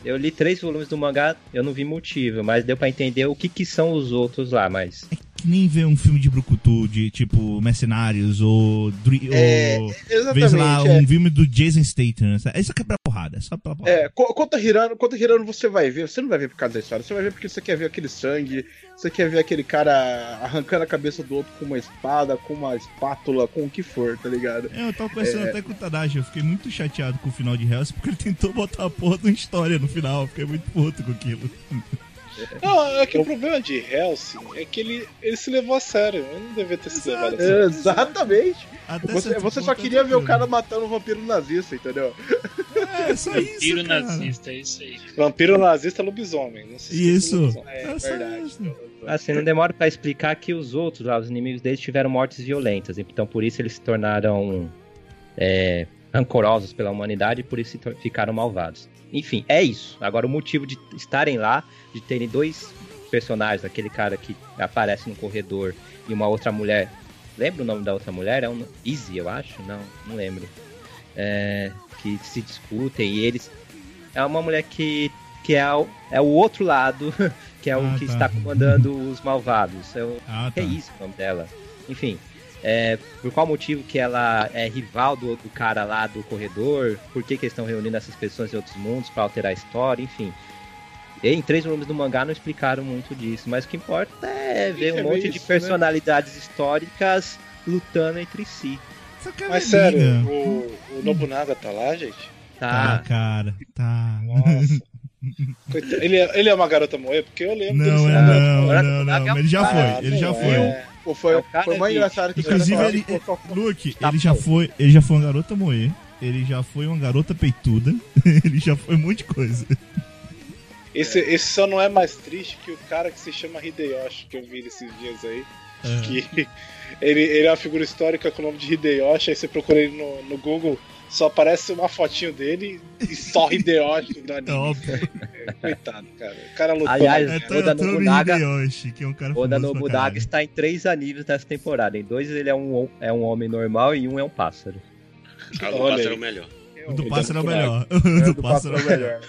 eu li três volumes do mangá, eu não vi motivo, mas deu pra entender o que que são os outros lá, mas... Que nem ver um filme de Brucutu, de tipo Mercenários, ou. É, ou vez lá é. um filme do Jason Statham. Isso aqui é pra porrada, é só pela porrada. É, Co- Conta Hirano, Conta Hirano você vai ver, você não vai ver por causa da história, você vai ver porque você quer ver aquele sangue, você quer ver aquele cara arrancando a cabeça do outro com uma espada, com uma espátula, com o que for, tá ligado? É, eu tava conversando até com o Tadashi, eu fiquei muito chateado com o final de Hell's porque ele tentou botar a porra de uma história no final, eu fiquei muito puto com aquilo. *laughs* Não, é que o problema de Helsing é que ele, ele se levou a sério. Ele não devia ter se levado a sério. Exatamente. Até Você, você só ponto, queria ver o cara matando um vampiro nazista, entendeu? É, só isso, Vampiro nazista, é isso aí. Vampiro nazista é lobisomem. Não se Isso. lobisomem. É, só verdade. isso. Assim, não demora pra explicar que os outros lá, os inimigos deles, tiveram mortes violentas. Então, por isso eles se tornaram é, rancorosos pela humanidade e por isso ficaram malvados. Enfim, é isso. Agora, o motivo de estarem lá, de terem dois personagens, aquele cara que aparece no corredor e uma outra mulher. Lembra o nome da outra mulher? É um Easy, eu acho? Não, não lembro. É, que se discutem e eles. É uma mulher que, que é, o, é o outro lado, *laughs* que é o Ah, que tá. está comandando os malvados. É o, Ah, tá. é isso o nome dela? Enfim, é, por qual motivo que ela é rival do outro cara lá do corredor? Por que, que eles estão reunindo essas pessoas em outros mundos para alterar a história? Enfim. E em três volumes do mangá não explicaram muito disso, mas o que importa é ver um É monte bem de isso, né? personalidades históricas lutando entre si. Cara Mas é sério, linda. o, o Nobunaga tá lá, gente? Tá, Tá. cara, tá. Nossa. *laughs* Coitado. Ele, é, ele é uma garota moe? Porque eu lembro dele Não, é não, não, Nobunaga não. é Ele já foi, ele já não foi. Pô, foi, É o cara foi mais que- engraçado que Inclusive, ele, Luke, Tá ele já foi, ele já foi uma garota moe, ele já foi uma garota peituda, *laughs* ele já foi um monte de coisa. Esse, esse só não é mais triste que o cara que se chama Hideyoshi, que eu vi esses dias aí. É. Que *laughs* ele, ele é uma figura histórica com o nome de Hideyoshi, aí você procura ele no, no Google, só aparece uma fotinha dele e só *laughs* Hideyoshi no É anime. óbvio. *laughs* Coitado, cara. O cara lutou. Aliás, É Oda Nobunaga- Hideyoshi, que é um cara Oda Nobunaga está em três animes nessa temporada. Em dois ele é um, é um homem normal e um é um pássaro. Ah, o pássaro é o melhor. O do pássaro é o melhor. É, O do *laughs* do pássaro é o melhor.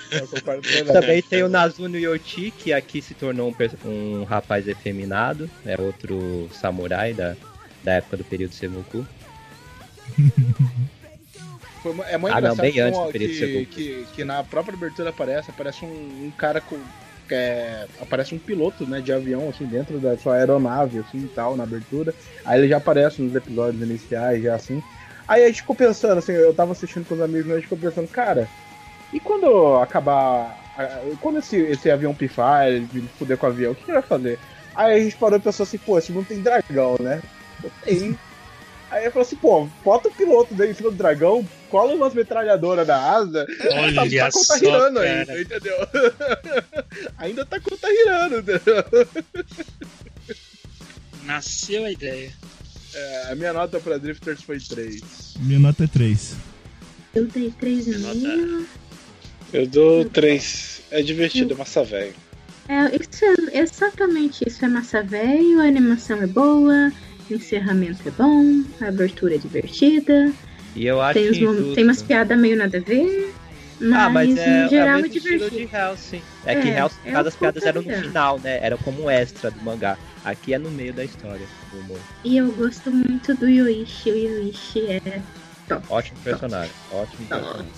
Também tem o Nazuno Yoti, que aqui se tornou um, um rapaz efeminado. É outro samurai da, da época do período Sengoku. Foi mu- é muito Ah, não, bem antes que, Sengoku. que, que na própria abertura aparece, aparece um, um cara com. que é- aparece um piloto né, de avião assim dentro da sua aeronave assim e tal na abertura. Aí ele já aparece nos episódios iniciais, já assim. Aí a gente ficou pensando, assim, eu tava assistindo com os amigos, meus, a gente ficou pensando, cara, e quando acabar. Quando esse, esse avião pifar, ele fuder com o avião, o que ele vai fazer? Aí a gente parou e pensou assim, pô, esse mundo tem dragão, né? Tem. Aí eu falei assim, pô, bota o piloto daí em cima do dragão, cola umas metralhadoras na asa, Olha tá, tá cara. ainda, entendeu? ainda tá contarrilando, *laughs* entendeu? Nasceu a ideia. É, a minha nota pra Drifters foi 3. Minha nota é 3. Eu dei 3,5. Eu dou três. É divertido, é massa velho. É, isso é exatamente isso. É massa velho, a animação é boa, encerramento é bom, a abertura é divertida. E eu acho Tem, os tem umas piadas meio nada a ver, mas, Ah, mas é, em geral é é, o estilo divertido. de Hellsing. É, que É, Hellsing, é cada um piadas eram no final, né? Era como um extra do mangá. Aqui é no meio da história do humor. E eu gosto muito do Yoichi. O Yoichi é. Ótimo personagem, ótimo Tá. personagem.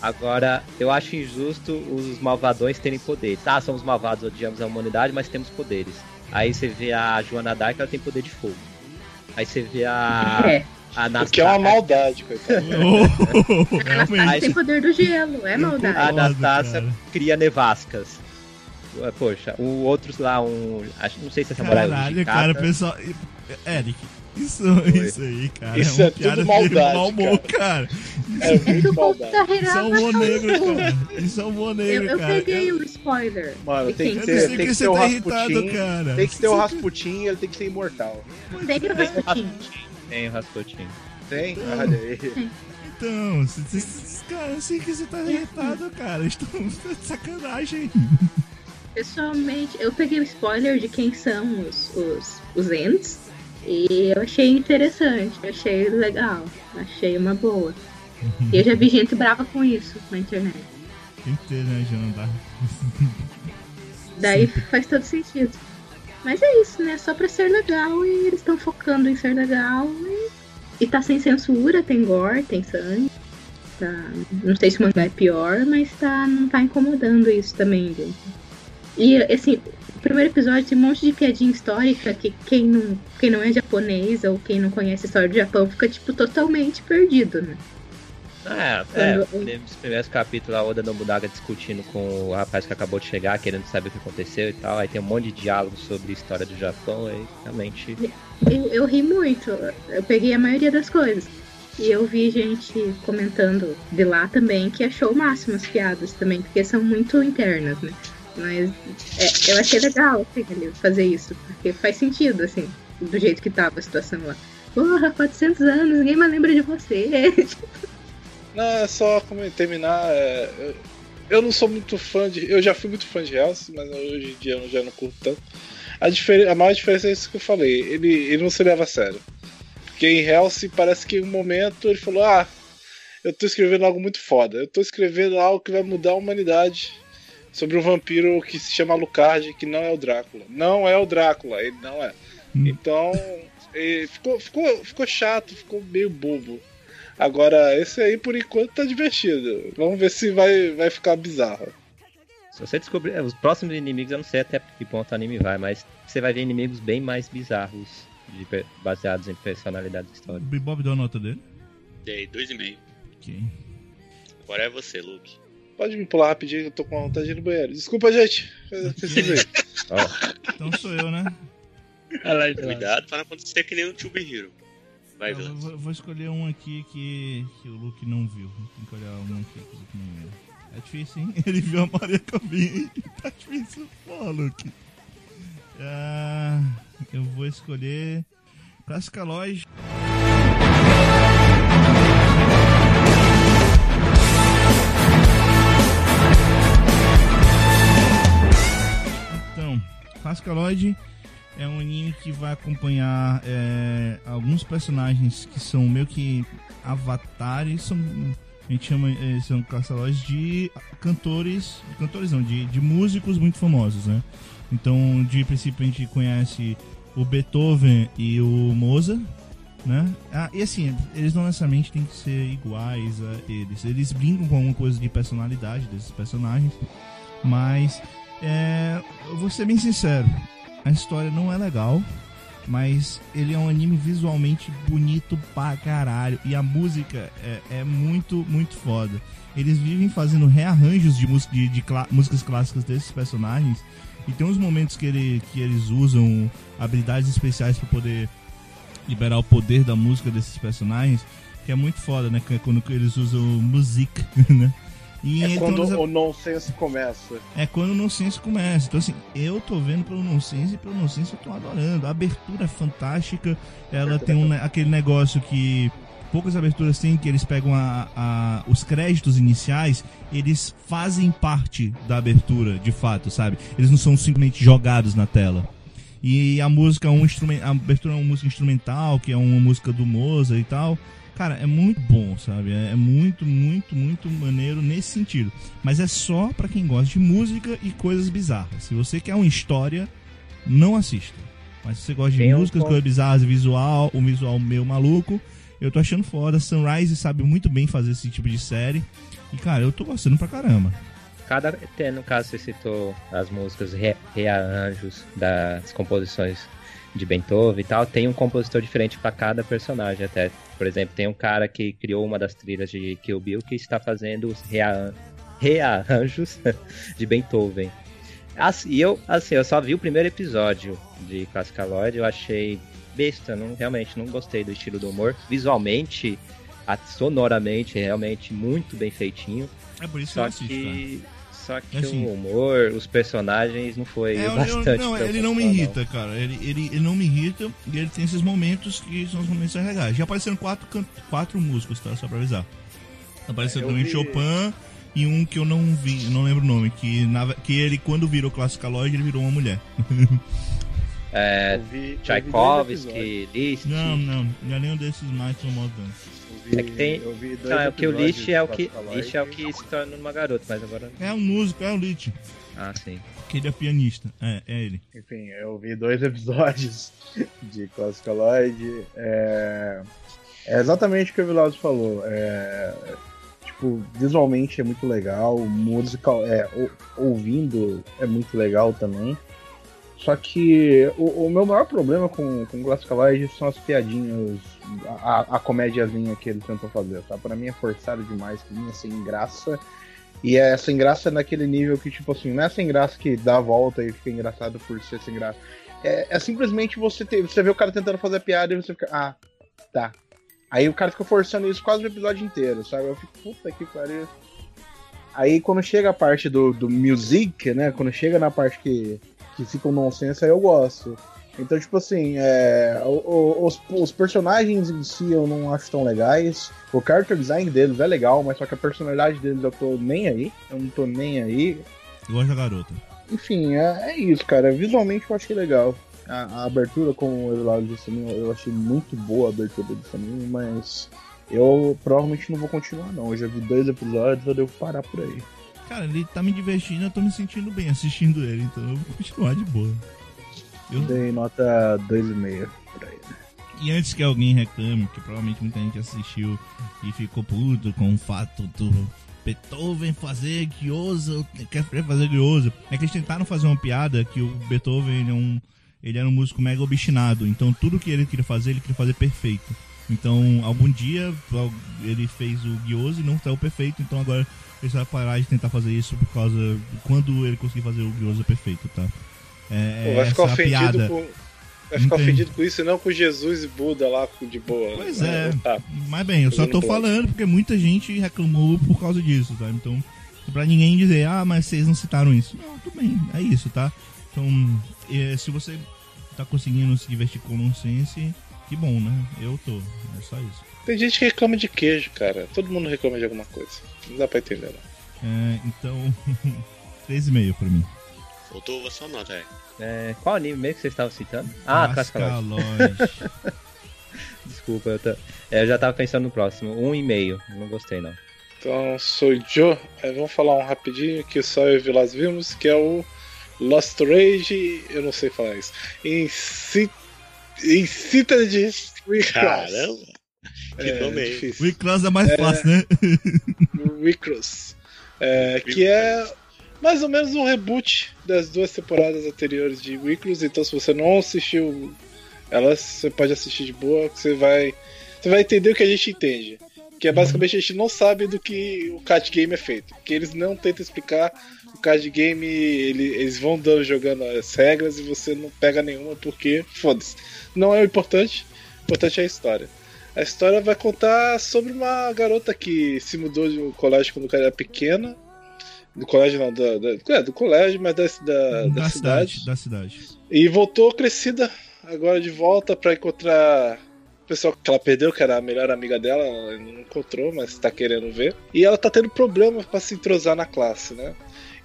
Agora, eu acho injusto os malvadões terem poderes. Ah, somos malvados, odiamos a humanidade, mas temos poderes. Aí você vê a Joana Dark, ela tem poder de fogo. Aí você vê a, É. a O que é uma maldade, coitado. *laughs* Oh, A Anastasia realmente. tem poder do gelo, é maldade. A cara. cria nevascas. Poxa, o outros lá, um. Acho, não sei se é samurai. Caralho, cara, pessoal. Eric, isso, *laughs* isso aí, cara. Isso é, é tudo maldade, mau humor, cara. É É que muito o povo maldade. Isso é um humor negro, cara. Isso é um humor Eu, negro, eu cara. peguei Eu, o spoiler. Mano, tem que eu não ter- sei tem que ter o tá irritado, Rasputin, cara. Tem que ter o Rasputin e ele tem que ser imortal. Mandei o Rasputin. Tem o Rasputin. Tem? Olha aí. Então, cara, eu sei que você tá irritado, cara. Estou de sacanagem. Pessoalmente, eu peguei o spoiler de quem são os, os, os Ents. E eu achei interessante, achei legal, achei uma boa. E eu já vi gente brava com isso na internet. Ter, né, Jonathan? *laughs* Daí faz todo sentido. Mas é isso, né? Só pra ser legal e eles estão focando em ser legal. E, e tá sem censura, tem gore, tem sangue. Tá, não sei se o mangá é pior, mas tá, não tá incomodando isso também. viu? E assim, primeiro episódio tem um monte de piadinha histórica que quem não, quem não é japonês ou quem não conhece a história do Japão fica, tipo, totalmente perdido, né? É, é, Quando- nos primeiros capítulos a Oda Nobunaga discutindo com o rapaz que acabou de chegar, querendo saber o que aconteceu e tal. Aí tem um monte de diálogo sobre a história do Japão, aí realmente. Eu, eu ri muito, eu peguei a maioria das coisas. E eu vi gente comentando de lá também que achou o máximo as piadas também, porque são muito internas, né? Mas é, eu achei legal assim, fazer isso, porque faz sentido, assim, do jeito que tava a situação lá. Porra, 400 anos, ninguém mais lembra de você. *laughs* Não, é só como terminar. é, eu, não sou muito fã de. Eu já fui muito fã de Hells, mas hoje em dia eu já não curto tanto. A, a maior diferença é isso que eu falei. Ele, ele não se leva a sério. Porque em Hellsing parece que em um momento ele falou: Ah, eu tô escrevendo algo muito foda. Eu tô escrevendo algo que vai mudar a humanidade. Sobre um vampiro que se chama Lucard, que não é o Drácula. Não é o Drácula, ele não é. Hum. Então, ficou, ficou, ficou chato, ficou meio bobo. Agora, esse aí por enquanto tá divertido. Vamos ver se vai, vai ficar bizarro. Se você descobrir. é, Os próximos inimigos, eu não sei até que ponto o anime vai, mas você vai ver inimigos bem mais bizarros, de baseados em personalidades O históricas. Bebop deu a nota dele? Dei dois e meio. Ok. Agora é você, Luke. Pode me pular rapidinho, eu tô com vontade de ir no banheiro. Desculpa, gente. Eu *laughs* Então sou eu, né? Lá, então. Cuidado pra não acontecer que nem o Tube Hero. Vai, Eu Vilas. vou, vou escolher um aqui que, que o Luke não viu. Tem que olhar um aqui que o Luke não viu. É difícil, hein? *laughs* Ele viu a Maria Caminha. *laughs* Tá difícil. Porra, Luke. Ah, eu vou escolher Cascaloid. Cascaloid é um anime que vai acompanhar é, alguns personagens que são meio que avatares, são, a gente chama, é, são Cascaloids de cantores, cantores não, de, de músicos muito famosos, né? Então, de princípio a gente conhece o Beethoven e o Mozart, né? Ah, e assim, eles não necessariamente têm que ser iguais a eles. Eles brincam com alguma coisa de personalidade desses personagens, mas é, eu vou ser bem sincero, a história não é legal, mas ele é um anime visualmente bonito pra caralho e a música é, é muito, muito foda. Eles vivem fazendo rearranjos de, de, de músicas clássicas desses personagens e tem uns momentos que, ele, que eles usam habilidades especiais pra poder liberar o poder da música desses personagens, que é muito foda, né? É Quando eles usam music, *laughs* né? E É então quando eles- o nonsense começa. é quando o Nonsense começa. Então, assim, eu tô vendo pelo Nonsense e pelo Nonsense eu tô adorando. A abertura é fantástica. Ela tem um, aquele negócio que poucas aberturas têm, que eles pegam a, a- os créditos iniciais, eles fazem parte da abertura, de fato, sabe? Eles não são simplesmente jogados na tela. E a música é um instrumento, a abertura é uma música instrumental, que é uma música do Mozart e tal. Cara, é muito bom, sabe? É é muito, muito, muito maneiro nesse sentido. Mas é só pra quem gosta de música e coisas bizarras. Se você quer uma história, não assista. Mas se você gosta de músicas, coisas bizarras visual, um visual meio maluco, eu tô achando foda. Sunrise sabe muito bem fazer esse tipo de série. E, cara, eu tô gostando pra caramba. cada. No caso, você citou as músicas re, rearranjos das composições de Beethoven e tal. Tem um compositor diferente pra cada personagem, até. Por exemplo, tem um cara que criou uma das trilhas de Kill Bill que está fazendo os rearran- rearranjos *laughs* de Beethoven. Assim, e eu, assim, eu só vi o primeiro episódio de Cascaloid, eu achei besta, não, realmente não gostei do estilo do humor. Visualmente, sonoramente, realmente muito bem feitinho. É por isso Só eu assisto, que, só que Assim- o humor, os personagens não foi É, eu- eu- bastante. não, ele não me irrita, cara. Ele, ele, ele não me irrita e ele tem esses momentos que são os momentos legais. Já apareceram quatro, quatro músicos, tá? Só pra avisar. Apareceu É, eu também vi- Chopin e um que eu não vi, não lembro o nome. Que, na, que ele, quando virou Classicaloid, ele virou uma mulher. *laughs* É, vi-. Tchaikovsky, Liszt. Não, não, não é nenhum desses mais famosos. não. Vi- É que tem- eu vi dois Não, é que o episódios Liszt de é o que. Liszt é o que se torna uma garota, mas agora. É um músico, é o Lich, Ah, sim. que ele é pianista. É, é ele. Enfim, eu vi dois episódios *laughs* de Classicaloid. É... é exatamente o que o Vilados falou. É... Tipo, visualmente é muito legal, musical, é, ou- ouvindo é muito legal também. Só que o, o meu maior problema com, com Classicaloid são as piadinhas, a, a comédiazinha que eles tentam fazer, tá? Pra mim é forçado demais, pra mim é sem graça. E é sem graça naquele nível que, tipo assim, não é sem graça que dá a volta e fica engraçado por ser sem graça. É, é simplesmente você ter, você vê o cara tentando fazer a piada e você fica, ah, tá. Aí o cara fica forçando isso quase o episódio inteiro, sabe? Eu fico, puta que pariu. Aí quando chega a parte do, do music, né? Quando chega na parte que, que fica um nonsense, aí eu gosto. Então, tipo assim, é, os, os personagens em si eu não acho tão legais. O character design deles é legal, mas só que a personalidade deles eu tô nem aí. Eu não tô nem aí. Eu gosto da garota. Enfim, é, é isso, cara. Visualmente eu achei legal. A, a abertura, como o Evelado disse eu achei muito boa a abertura desse anime, mas eu provavelmente não vou continuar não. Eu já vi dois episódios, eu devo parar por aí. Cara, ele tá me divertindo, eu tô me sentindo bem assistindo ele, então eu vou continuar de boa. Eu, Dei nota 2,5 por aí. né? E antes que alguém reclame, que provavelmente muita gente assistiu e ficou puto com o fato do Beethoven fazer gyoza, quer fazer gyoza. É que eles tentaram fazer uma piada que o Beethoven ele é um, ele era um músico mega obstinado, então tudo que ele queria fazer, ele queria fazer perfeito. Então, algum dia ele fez o gyoza e não saiu perfeito, então agora ele vai parar de tentar fazer isso por causa de quando ele conseguir fazer o gyoza perfeito, tá? É, Pô, vai ficar a ofendido com. Vai ficar Entendi. ofendido com isso e não com Jesus e Buda lá de boa. Pois Mas, é. Tá. Mas bem, eu só tô falando porque muita gente reclamou por causa disso, tá? Então, pra ninguém dizer, ah, mas vocês não citaram isso. Não, tudo bem, é isso, tá? Então, se você tá conseguindo se divertir com o nonsense, que bom, né? Eu tô, é só isso. Tem gente que reclama de queijo, cara. Todo mundo reclama de alguma coisa. Não dá pra entender, não. É, então, *laughs* 3,5 pra mim. Faltou a sua nota, é. É, qual anime mesmo que vocês estavam citando? Ah, Cascalote. *laughs* Desculpa, eu, tô- é, eu já tava pensando no próximo. Um e meio. Não gostei, não. Então, sou Joe. É, vamos falar um rapidinho que só eu e o Vilas vimos, que é o Lost Rage. Eu não sei falar isso. Inci- Incita de Recross. Caramba! Que É, nome é é mais fácil, né? Recross. É, que é mais ou menos um reboot das duas temporadas anteriores de Recross. Então, se você não assistiu elas, você pode assistir de boa, que você vai, você vai entender o que a gente entende. Que é basicamente a gente não sabe do que o card game é feito. Que eles não tentam explicar o card game, ele- eles vão dando, jogando as regras e você não pega nenhuma porque, foda-se. Não é o importante, o importante é a história. A história vai contar sobre uma garota que se mudou de um colégio quando ela era pequena. Do colégio não, da, da- é, do colégio, mas da, da, da cidade. Da cidade. E voltou crescida agora de volta pra encontrar o pessoal que ela perdeu, que era a melhor amiga dela, ela não encontrou, mas tá querendo ver. E ela tá tendo problema pra se entrosar na classe, né?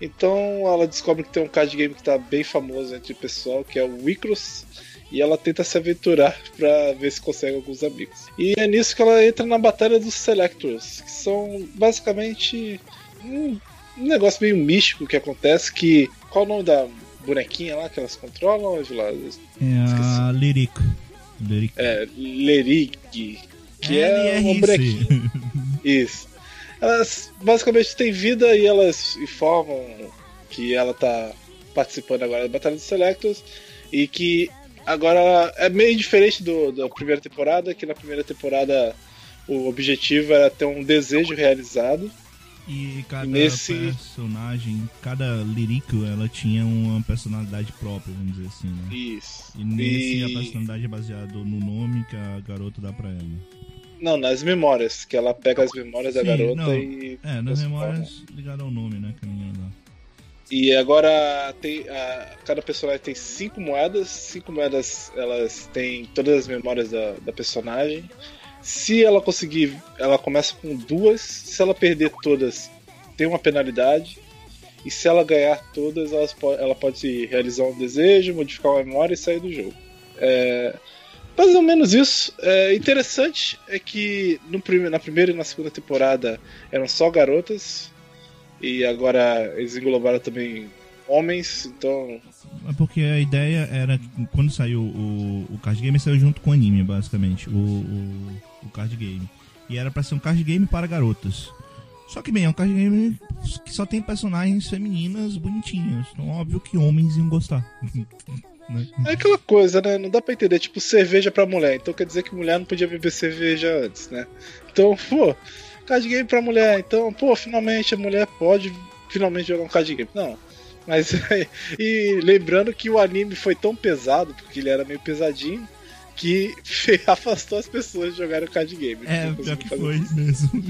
Então ela descobre que tem um card game que tá bem famoso entre o pessoal, que é o Wicross. E ela tenta se aventurar *laughs* pra ver se consegue alguns amigos. E é nisso que ela entra na batalha dos Selectors, que são basicamente um, um negócio meio místico que acontece que. Qual o nome da bonequinha lá que elas controlam? É a Lyric. Lyric. É, Lerig, que é uma bonequinha. Isso. Elas basicamente têm vida e elas informam que ela tá participando agora da Batalha dos Selectors e que agora é meio diferente do, da primeira temporada, que na primeira temporada o objetivo era ter um desejo realizado. E cada Nesse- personagem, cada lírico, ela tinha uma personalidade própria, vamos dizer assim, né? Isso. E nesse E- a personalidade é baseada no nome que a garota dá pra ela. Não, nas memórias, que ela pega as memórias da Sim, garota não. e. É, nas memórias ligado ao nome, né, que a menina dá. E agora tem a- cada personagem tem cinco moedas. Cinco moedas elas têm todas as memórias da, da personagem. Se ela conseguir, ela começa com duas. Se ela perder todas, tem uma penalidade. E se ela ganhar todas, elas po- ela pode realizar um desejo, modificar uma memória e sair do jogo. É, mais ou menos isso. É, interessante é que no prime- na primeira e na segunda temporada eram só garotas. E agora eles englobaram também homens, então. É porque a ideia era, quando saiu o, o card game, saiu junto com o anime, basicamente, o, o, o card game. E era pra ser um card game para garotas. Só que, bem, é um card game que só tem personagens femininas bonitinhas. Então, óbvio que homens iam gostar. *laughs* né? É aquela coisa, né? Não dá pra entender, tipo, cerveja pra mulher. Então quer dizer que mulher não podia beber cerveja antes, né? Então, pô, card game pra mulher. Então, pô, finalmente a mulher pode finalmente jogar um card game. Não. Mas, *laughs* e lembrando que o anime foi tão pesado, porque ele era meio pesadinho, que *laughs* afastou as pessoas de jogarem o card game. É, Não pior que foi isso. mesmo.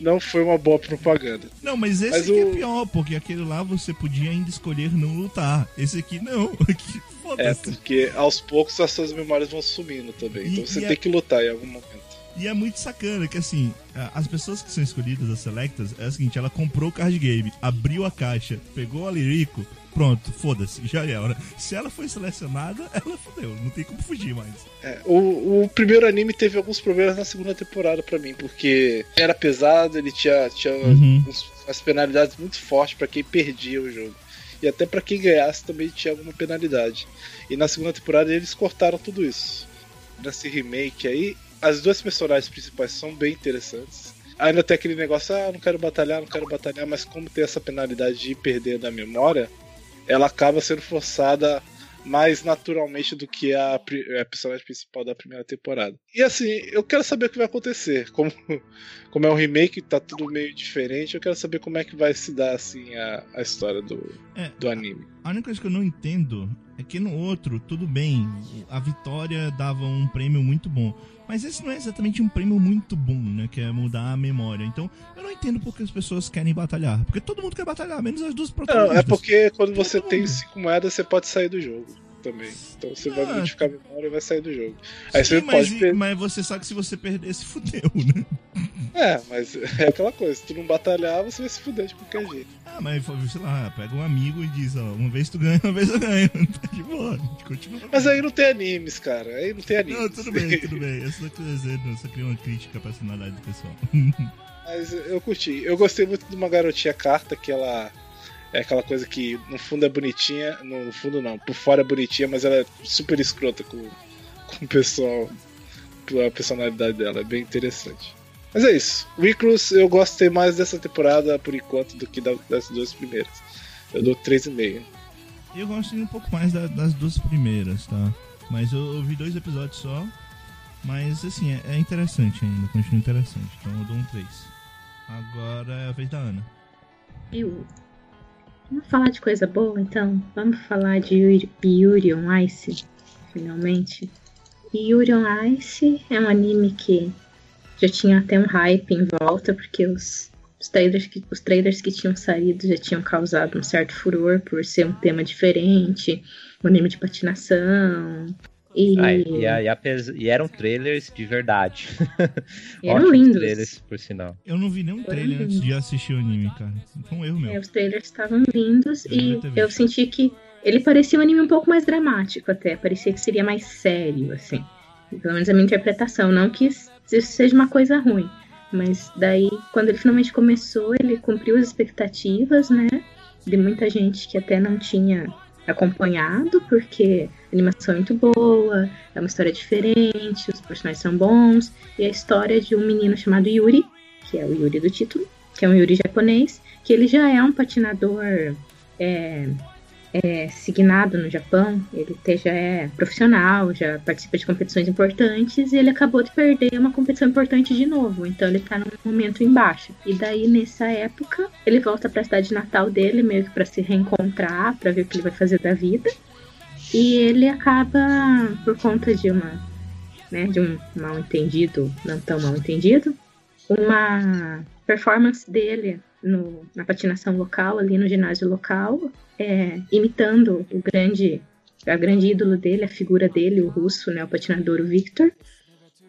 Não foi uma boa propaganda. Não, mas esse Mas aqui o- é pior, porque aquele lá você podia ainda escolher não lutar. Esse aqui não. *laughs* Aqui, É, porque aos poucos as suas memórias vão sumindo também. Então E- você e tem é- que lutar em algum momento. E é muito sacana que assim, as pessoas que são escolhidas, as selectas, é o seguinte, ela comprou o card game, abriu a caixa, pegou a Lirico, pronto, foda-se, já era. Se ela foi selecionada, *laughs* ela fodeu, não tem como fugir mais. É, o, o primeiro anime teve alguns problemas na segunda temporada pra mim, porque era pesado, ele tinha, tinha Uhum. uns- umas penalidades muito fortes pra quem perdia o jogo. E até pra quem ganhasse também tinha alguma penalidade. E na segunda temporada eles cortaram tudo isso. Nesse remake aí, as duas personagens principais são bem interessantes. Ainda tem aquele negócio, ah, não quero batalhar, não quero batalhar, mas como tem essa penalidade de perder da memória, ela acaba sendo forçada mais naturalmente do que a, a personagem principal da primeira temporada. E assim, eu quero saber o que vai acontecer. Como, *laughs* como é um remake, tá tudo meio diferente, eu quero saber como é que vai se dar assim a, a história do, é, do anime. A única coisa que eu não entendo é que no outro, tudo bem, a vitória dava um prêmio muito bom. Mas esse não é exatamente um prêmio muito bom, né? Que é mudar a memória. Então, eu não entendo porque as pessoas querem batalhar. Porque todo mundo quer batalhar, menos as duas protagonistas. Não, é porque quando você todo tem mundo. cinco moedas, você pode sair do jogo também. Então você ah, vai modificar a memória e vai sair do jogo. Aí sim, você mas, pode mas você sabe que se você perder, se fudeu, *laughs* né? É, mas é aquela coisa, se tu não batalhar, você vai se fuder de qualquer jeito. Ah, mas sei lá, pega um amigo e diz, ó, uma vez tu ganha, uma vez eu ganho. *laughs* Tá de boa, continua. Mas aí não tem animes, cara. Aí não tem animes. Não, tudo bem, tudo bem. Eu só tô dizendo, só queria uma crítica à personalidade do pessoal. *laughs* Mas eu curti. Eu gostei muito de uma garotinha carta que ela é aquela coisa que no fundo é bonitinha, no fundo não, por fora é bonitinha, mas ela é super escrota com, *laughs* com o pessoal, a personalidade dela, é bem interessante. Mas é isso. Reclus eu gostei mais dessa temporada por enquanto do que das duas primeiras. Eu dou 3,5. Eu gosto um pouco mais da, das duas primeiras, tá? Mas eu, eu, vi dois episódios só. Mas assim, é, é, interessante ainda, continua interessante. Então eu dou um 3. Agora é a vez da Ana. Eu. Vamos falar de coisa boa então? Vamos falar de Yuri, Yuri on Ice, finalmente. Yuri on Ice é um anime que já tinha até um hype em volta, porque os, os, trailers, que, os trailers que tinham saído já tinham causado um certo furor por ser um tema diferente, um anime de patinação. E... Ah, e, e, e, eram trailers de verdade. E eram *laughs* lindos. trailers, por sinal. Eu não vi nenhum trailer antes de assistir o anime, cara. Foi um erro meu. É, os trailers estavam lindos eu e eu senti que ele parecia um anime um pouco mais dramático até. Parecia que seria mais sério, assim. Pelo menos a minha interpretação. Não que isso seja uma coisa ruim. Mas daí, quando ele finalmente começou, ele cumpriu as expectativas, né? De muita gente que até não tinha acompanhado, porque a animação é muito boa, é uma história diferente, os personagens são bons, e a história de um menino chamado Yuri, que é o Yuri do título, que é um Yuri japonês, que ele já é um patinador é, é, signado no Japão, ele já é profissional, já participa de competições importantes e ele acabou de perder uma competição importante de novo, então ele tá num momento embaixo. E daí nessa época, ele volta para a cidade natal dele, meio que para se reencontrar, para ver o que ele vai fazer da vida. E ele acaba por conta de uma, né, de um mal entendido, não tão mal entendido, uma performance dele no, na patinação local, ali no ginásio local, é, imitando o grande, a grande ídolo dele, a figura dele, o russo, né, o patinador o Victor,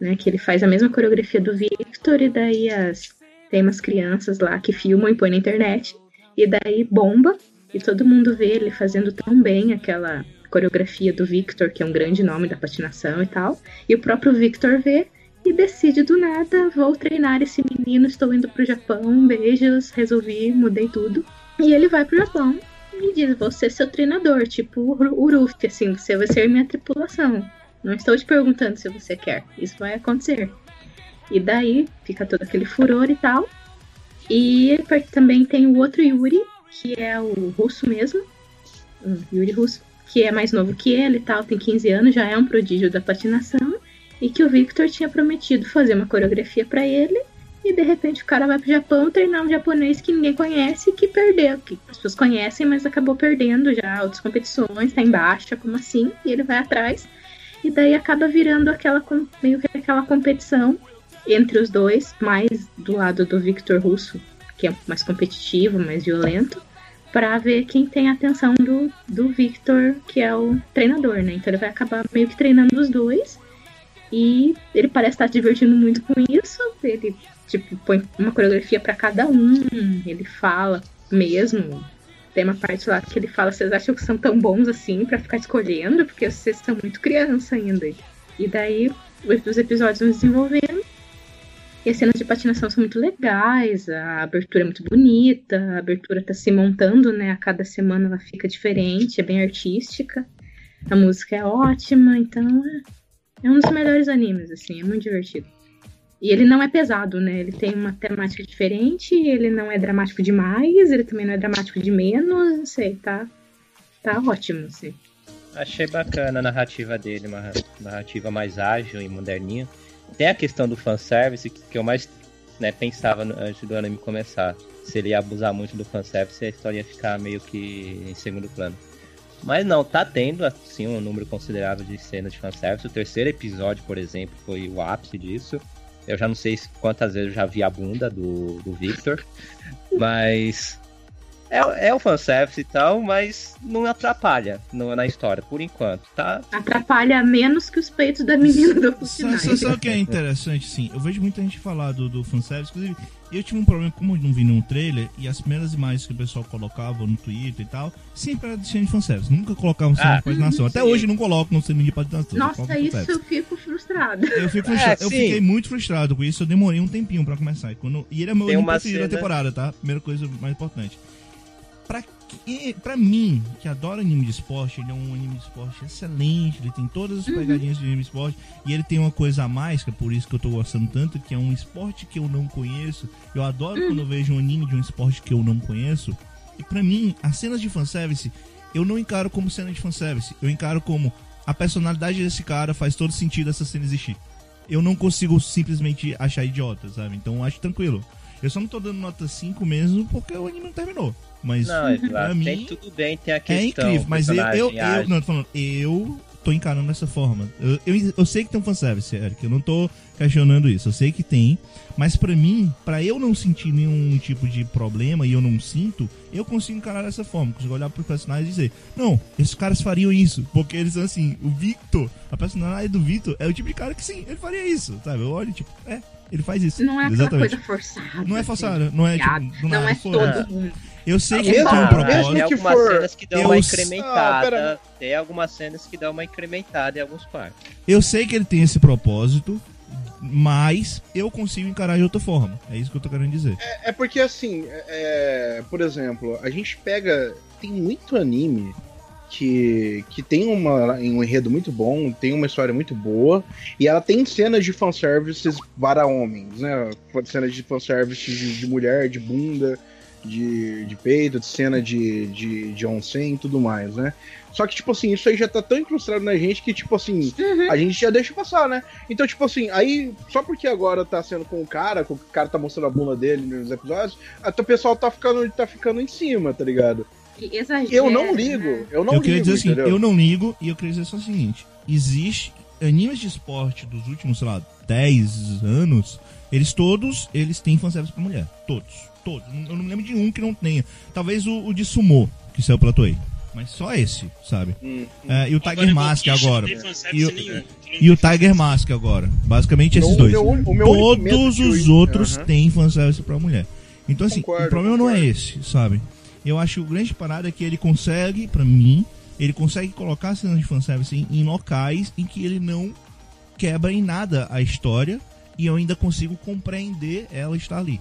né, que ele faz a mesma coreografia do Victor e daí as, tem umas crianças lá que filmam e põem na internet e daí bomba e todo mundo vê ele fazendo tão bem aquela coreografia do Victor, que é um grande nome da patinação e tal, e o próprio Victor vê e decide do nada, vou treinar esse menino, estou indo pro Japão, beijos, resolvi, mudei tudo. E ele vai pro Japão e diz, vou ser seu treinador, tipo o Ruff, assim, você vai ser minha tripulação. Não estou te perguntando se você quer, isso vai acontecer. E daí fica todo aquele furor e tal. E também tem o outro Yuri, que é o russo mesmo, o Yuri russo, que é mais novo que ele e tal, tem 15 anos, já é um prodígio da patinação e que o Victor tinha prometido fazer uma coreografia para ele e de repente o cara vai pro Japão treinar um japonês que ninguém conhece que perdeu, que as pessoas conhecem, mas acabou perdendo já outras competições, tá em baixa, como assim? E ele vai atrás e daí acaba virando aquela meio que aquela competição entre os dois, mais do lado do Victor Russo, que é mais competitivo, mais violento, para ver quem tem a atenção do, do Victor, que é o treinador, né? Então ele vai acabar meio que treinando os dois e ele parece estar se divertindo muito com isso. Ele, tipo, põe uma coreografia para cada um. Ele fala mesmo. Tem uma parte lá que ele fala: vocês acham que são tão bons assim para ficar escolhendo? Porque vocês são muito criança ainda. E daí os episódios vão desenvolvendo. E as cenas de patinação são muito legais, a abertura é muito bonita, a abertura tá se montando, né? A cada semana ela fica diferente, é bem artística. A música é ótima, então é um dos melhores animes, assim, é muito divertido. E ele não é pesado, né? Ele tem uma temática diferente, ele não é dramático demais, ele também não é dramático de menos, não sei, tá, tá ótimo, assim. Achei bacana a narrativa dele, uma narrativa mais ágil e moderninha. Tem a questão do fanservice, que, eu mais né, pensava antes do anime começar. Se ele ia abusar muito do fanservice, a história ia ficar meio que em segundo plano. Mas não, tá tendo, assim, um número considerável de cenas de fanservice. O terceiro episódio, por exemplo, foi o ápice disso. Eu já não sei quantas vezes eu já vi a bunda do, do Victor, *laughs* mas é, é o fanservice e tal, mas não atrapalha no, na história, por enquanto, tá? Atrapalha menos que os peitos da menina do Sabe, o que é interessante, sim? Eu vejo muita gente falar do, do fanservice, inclusive, eu tive um problema, como eu não vi nenhum trailer, e as primeiras imagens que o pessoal colocava no Twitter e tal, sempre era de cena de fanservice, nunca colocavam cena Ah, de patinação. Até sim. hoje não colocam cena de patinação. Nossa, isso eu fico frustrada. Eu, fico frustrado. É, eu fiquei muito frustrado com isso. Eu demorei um tempinho pra começar. E, quando... e ele é meu preferido da cena- temporada, tá? Primeira coisa mais importante. Pra, que... pra mim, que adora anime de esporte, ele é um anime de esporte excelente. Ele tem todas as pegadinhas de anime de esporte. E ele tem uma coisa a mais, que é por isso que eu tô gostando tanto, que é um esporte que eu não conheço. Eu adoro quando eu vejo um anime de um esporte que eu não conheço. E pra mim, as cenas de fanservice, eu não encaro como cena de fanservice. Eu encaro como a personalidade desse cara faz todo sentido essa cena existir. Eu não consigo simplesmente achar idiota, sabe? Então eu acho tranquilo. Eu só não tô dando nota 5 mesmo porque o anime não terminou. Mas Não, é pra claro, mim tem tudo bem, tem a é questão. incrível. Mas eu, eu, personagem eu, não, tô falando, eu tô encarando dessa forma. Eu, eu, eu sei que tem um fanservice, Eric. Eu não tô questionando isso. Eu sei que tem. Mas pra mim, pra eu não sentir nenhum tipo de problema e eu não sinto, eu consigo encarar dessa forma. Consigo olhar pros personagens e dizer: Não, esses caras fariam isso. Porque eles são assim, o Victor, a personagem do Victor é o tipo de cara que sim, ele faria isso. Sabe? Eu olho, tipo, é, ele faz isso. Não é aquela Exatamente. coisa forçada. Não é assim, forçada, não é tipo, do Não nada, é foda-se. todo mundo. Eu sei que Mesmo- ele tem um Ah, propósito. Tem que algumas for- cenas que dão Eu uma Ah, incrementada. pera- tem algumas cenas que dão uma incrementada em alguns partes. Eu sei que ele tem esse propósito, mas eu consigo encarar de outra forma. É isso que eu tô querendo dizer. É porque assim, é, por exemplo, a gente pega. Tem muito anime que, que tem uma, um enredo muito bom, tem uma história muito boa, e ela tem cenas de fanservices para homens, né? Cenas de fanservices de, de mulher, de bunda, de, de peito, de cena de, de, de onsen e tudo mais, né? Só que, tipo assim, isso aí já tá tão incrustado na gente que, tipo assim, Uhum. a gente já deixa passar, né? Então, tipo assim, aí, só porque agora tá sendo com o cara, com o cara tá mostrando a bunda dele nos episódios, até o pessoal tá ficando, tá ficando em cima, tá ligado? Que exagera, Eu não né? ligo, eu não eu queria ligo, dizer assim, entendeu? eu não ligo e eu queria dizer só o seguinte: existe animes de esporte dos últimos, sei lá, 10 anos, eles todos, eles têm fanservice pra mulher. Todos. Todos. Eu não me lembro de um que não tenha. Talvez o, o de Sumo, que saiu pela Toei. Mas só esse, sabe? Hum. É, e o Agora, Tiger Mask agora. tem fanservice E o- nenhum. E o Tiger Mask agora. Basicamente esses dois. meu- o meu único medo Todos os outros têm fanservice pra mulher. Então, assim, Concordo, o problema não é concordo. esse, sabe? Eu acho que o grande parada é que ele consegue, pra mim, ele consegue colocar cenas de fanservice em, em locais em que ele não quebra em nada a história e eu ainda consigo compreender ela estar ali.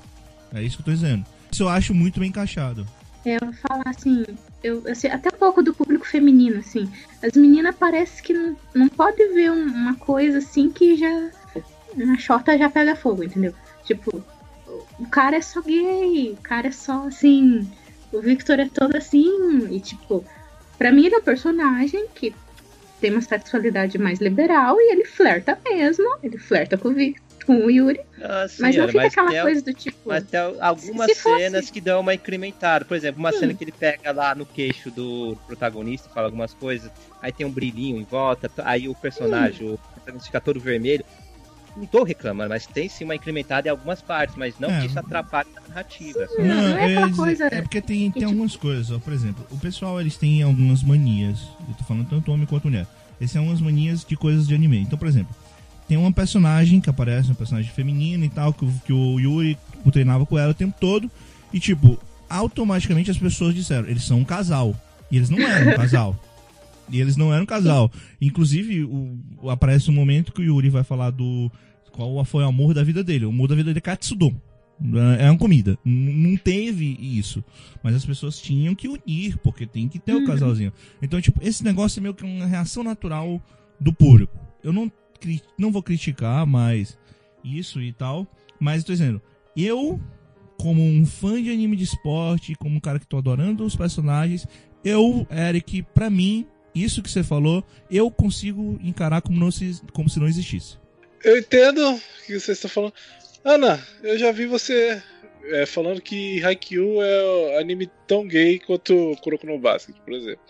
É isso que eu tô dizendo. Isso eu acho muito bem encaixado. É, eu falar assim, eu, assim, até um pouco do público feminino, assim. As meninas parece que não, não pode ver um- uma coisa assim que já. Na chota já pega fogo, entendeu? Tipo, o cara é só gay, o cara é só assim. O Victor é todo assim. E tipo, pra mim ele é um personagem que tem uma sexualidade mais liberal e ele flerta mesmo. Ele flerta com o Victor, com o Yuri. Ah, sim, Mas não fica aquela tem- coisa do tipo. Mas tem algumas Se fosse- cenas que dão uma incrementada. Por exemplo, uma Sim. cena que ele pega lá no queixo do protagonista, fala algumas coisas, aí tem um brilhinho em volta, aí o personagem, o protagonista fica todo vermelho. Não tô reclamando, mas tem sim uma incrementada em algumas partes, mas não É. que isso atrapalhe a narrativa. Não, não é aquela dizer- coisa- É porque tem, tem tipo- algumas coisas, ó. Por exemplo, o pessoal eles têm algumas manias. Eu tô falando tanto homem quanto mulher. Eles têm algumas manias de coisas de anime. Então, por exemplo, tem uma personagem que aparece, uma personagem feminina e tal, que, o- que o Yuri treinava com ela o tempo todo. E, tipo, automaticamente as pessoas disseram, eles são um casal. E eles não eram um casal. E eles não eram um casal. Inclusive, o, aparece um momento que o Yuri vai falar do. Qual foi o amor da vida dele? O amor da vida dele é Katsudon. É uma comida. Não teve isso. Mas as pessoas tinham que unir, porque tem que ter o Uhum. casalzinho. Então, tipo, esse negócio é meio que uma reação natural do público. Eu não, não vou criticar, mas isso e tal. Mas tô dizendo, eu, como um fã de anime de esporte, como um cara que tô adorando os personagens, eu, Eric, pra mim, isso que você falou, eu consigo encarar como, não se, como se não existisse. Eu entendo o que você está falando. Ana, eu já vi você é, falando que Haikyuu é um anime tão gay quanto Kuroko no Basket, por exemplo.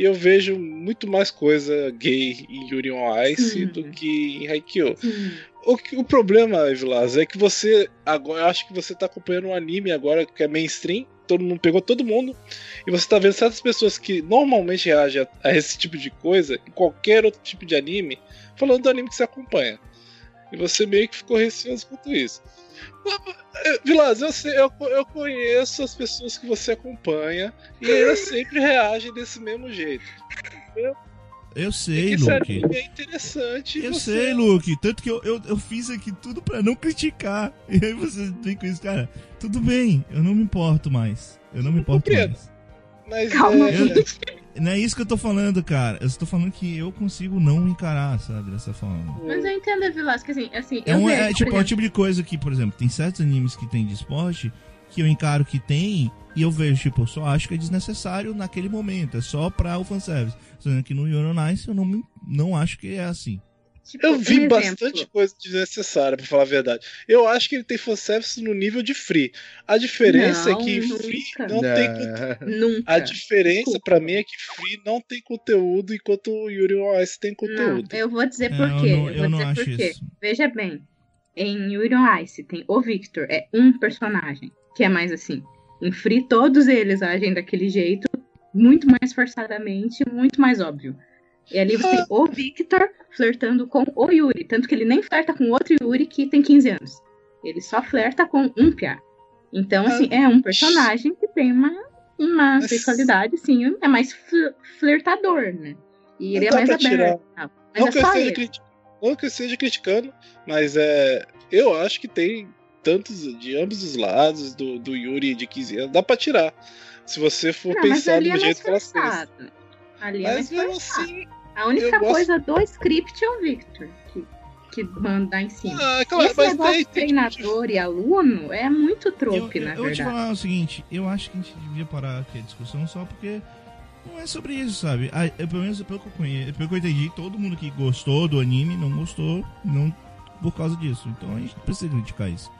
E eu vejo muito mais coisa gay em Yuri on Ice Uhum. do que em Haikyuu. O, o problema, Vilas, é que você. Agora, eu acho que você tá acompanhando um anime agora que é mainstream, todo mundo pegou todo mundo, e você tá vendo certas pessoas que normalmente reagem a, a esse tipo de coisa, em qualquer outro tipo de anime, falando do anime que você acompanha. E você meio que ficou receoso quanto isso. Eh, Vilas, eu, sei- eu, eu conheço as pessoas que você acompanha e elas sempre reagem desse mesmo jeito. Eu sei, Esse Luke. é interessante. Eu você- sei, Luke. Tanto que eu, eu, eu fiz aqui tudo pra não criticar. *laughs* E aí você vem com isso, cara. Tudo bem, eu não me importo mais. Eu não me importo mais. Mas Calma, é, Eu- não é isso que eu tô falando, cara. Eu estou falando que eu consigo não encarar, sabe, dessa forma. Mas eu entendo, Vilas, que assim, assim É, um, vejo, é, tipo, é o tipo de coisa que, por exemplo, tem certos animes que tem de esporte que eu encaro que tem e eu vejo, tipo, eu só acho que é desnecessário naquele momento. É só pra o fanservice. Sendo que no Euro Nice eu não, não acho que é assim. Tipo, Eu um vi exemplo. bastante coisa desnecessária, pra falar a verdade. Eu acho que ele tem fanservice no nível de Free. A diferença Não, é que nunca. Free não tem. É. Nunca. A diferença Desculpa. pra mim é que Free não tem conteúdo enquanto o Yuri on Ice tem Não, conteúdo. eu vou dizer É, por quê. não- Eu, eu vou não dizer acho por quê. isso. Veja bem, em Yuri on Ice tem o Victor, é um personagem, que é mais assim. Em Free, todos eles agem daquele jeito, muito mais forçadamente, muito mais óbvio. E ali você tem o Victor flertando com o Yuri, tanto que ele nem flerta com outro Yuri que tem 15 anos. Ele só flerta com um Pia. Então, assim, é um personagem que tem uma, uma sexualidade, sim, é mais fl- flertador, né? E ele é Não mais aberto. e tal. Mas Não é que, eu só ele. criti- não que eu esteja criticando, mas é, eu acho que tem tantos de ambos os lados do, do Yuri de 15 anos. Dá pra tirar. Se você for Não, pensar do é jeito que forçado. Ali é Mas mais forçado. assim. A única eu gosto- coisa do script é o Victor, que, que manda em cima. Ah, claro, esse mas negócio tem, treinador e aluno é muito trope, eu, na eu vou te verdade. falar o seguinte, eu acho que a gente devia parar aqui a discussão só porque não é sobre isso, sabe? Ah, eu, pelo menos pelo que eu conheço, pelo que eu entendi, todo mundo que gostou do anime não gostou não por causa disso. Então a gente precisa criticar isso.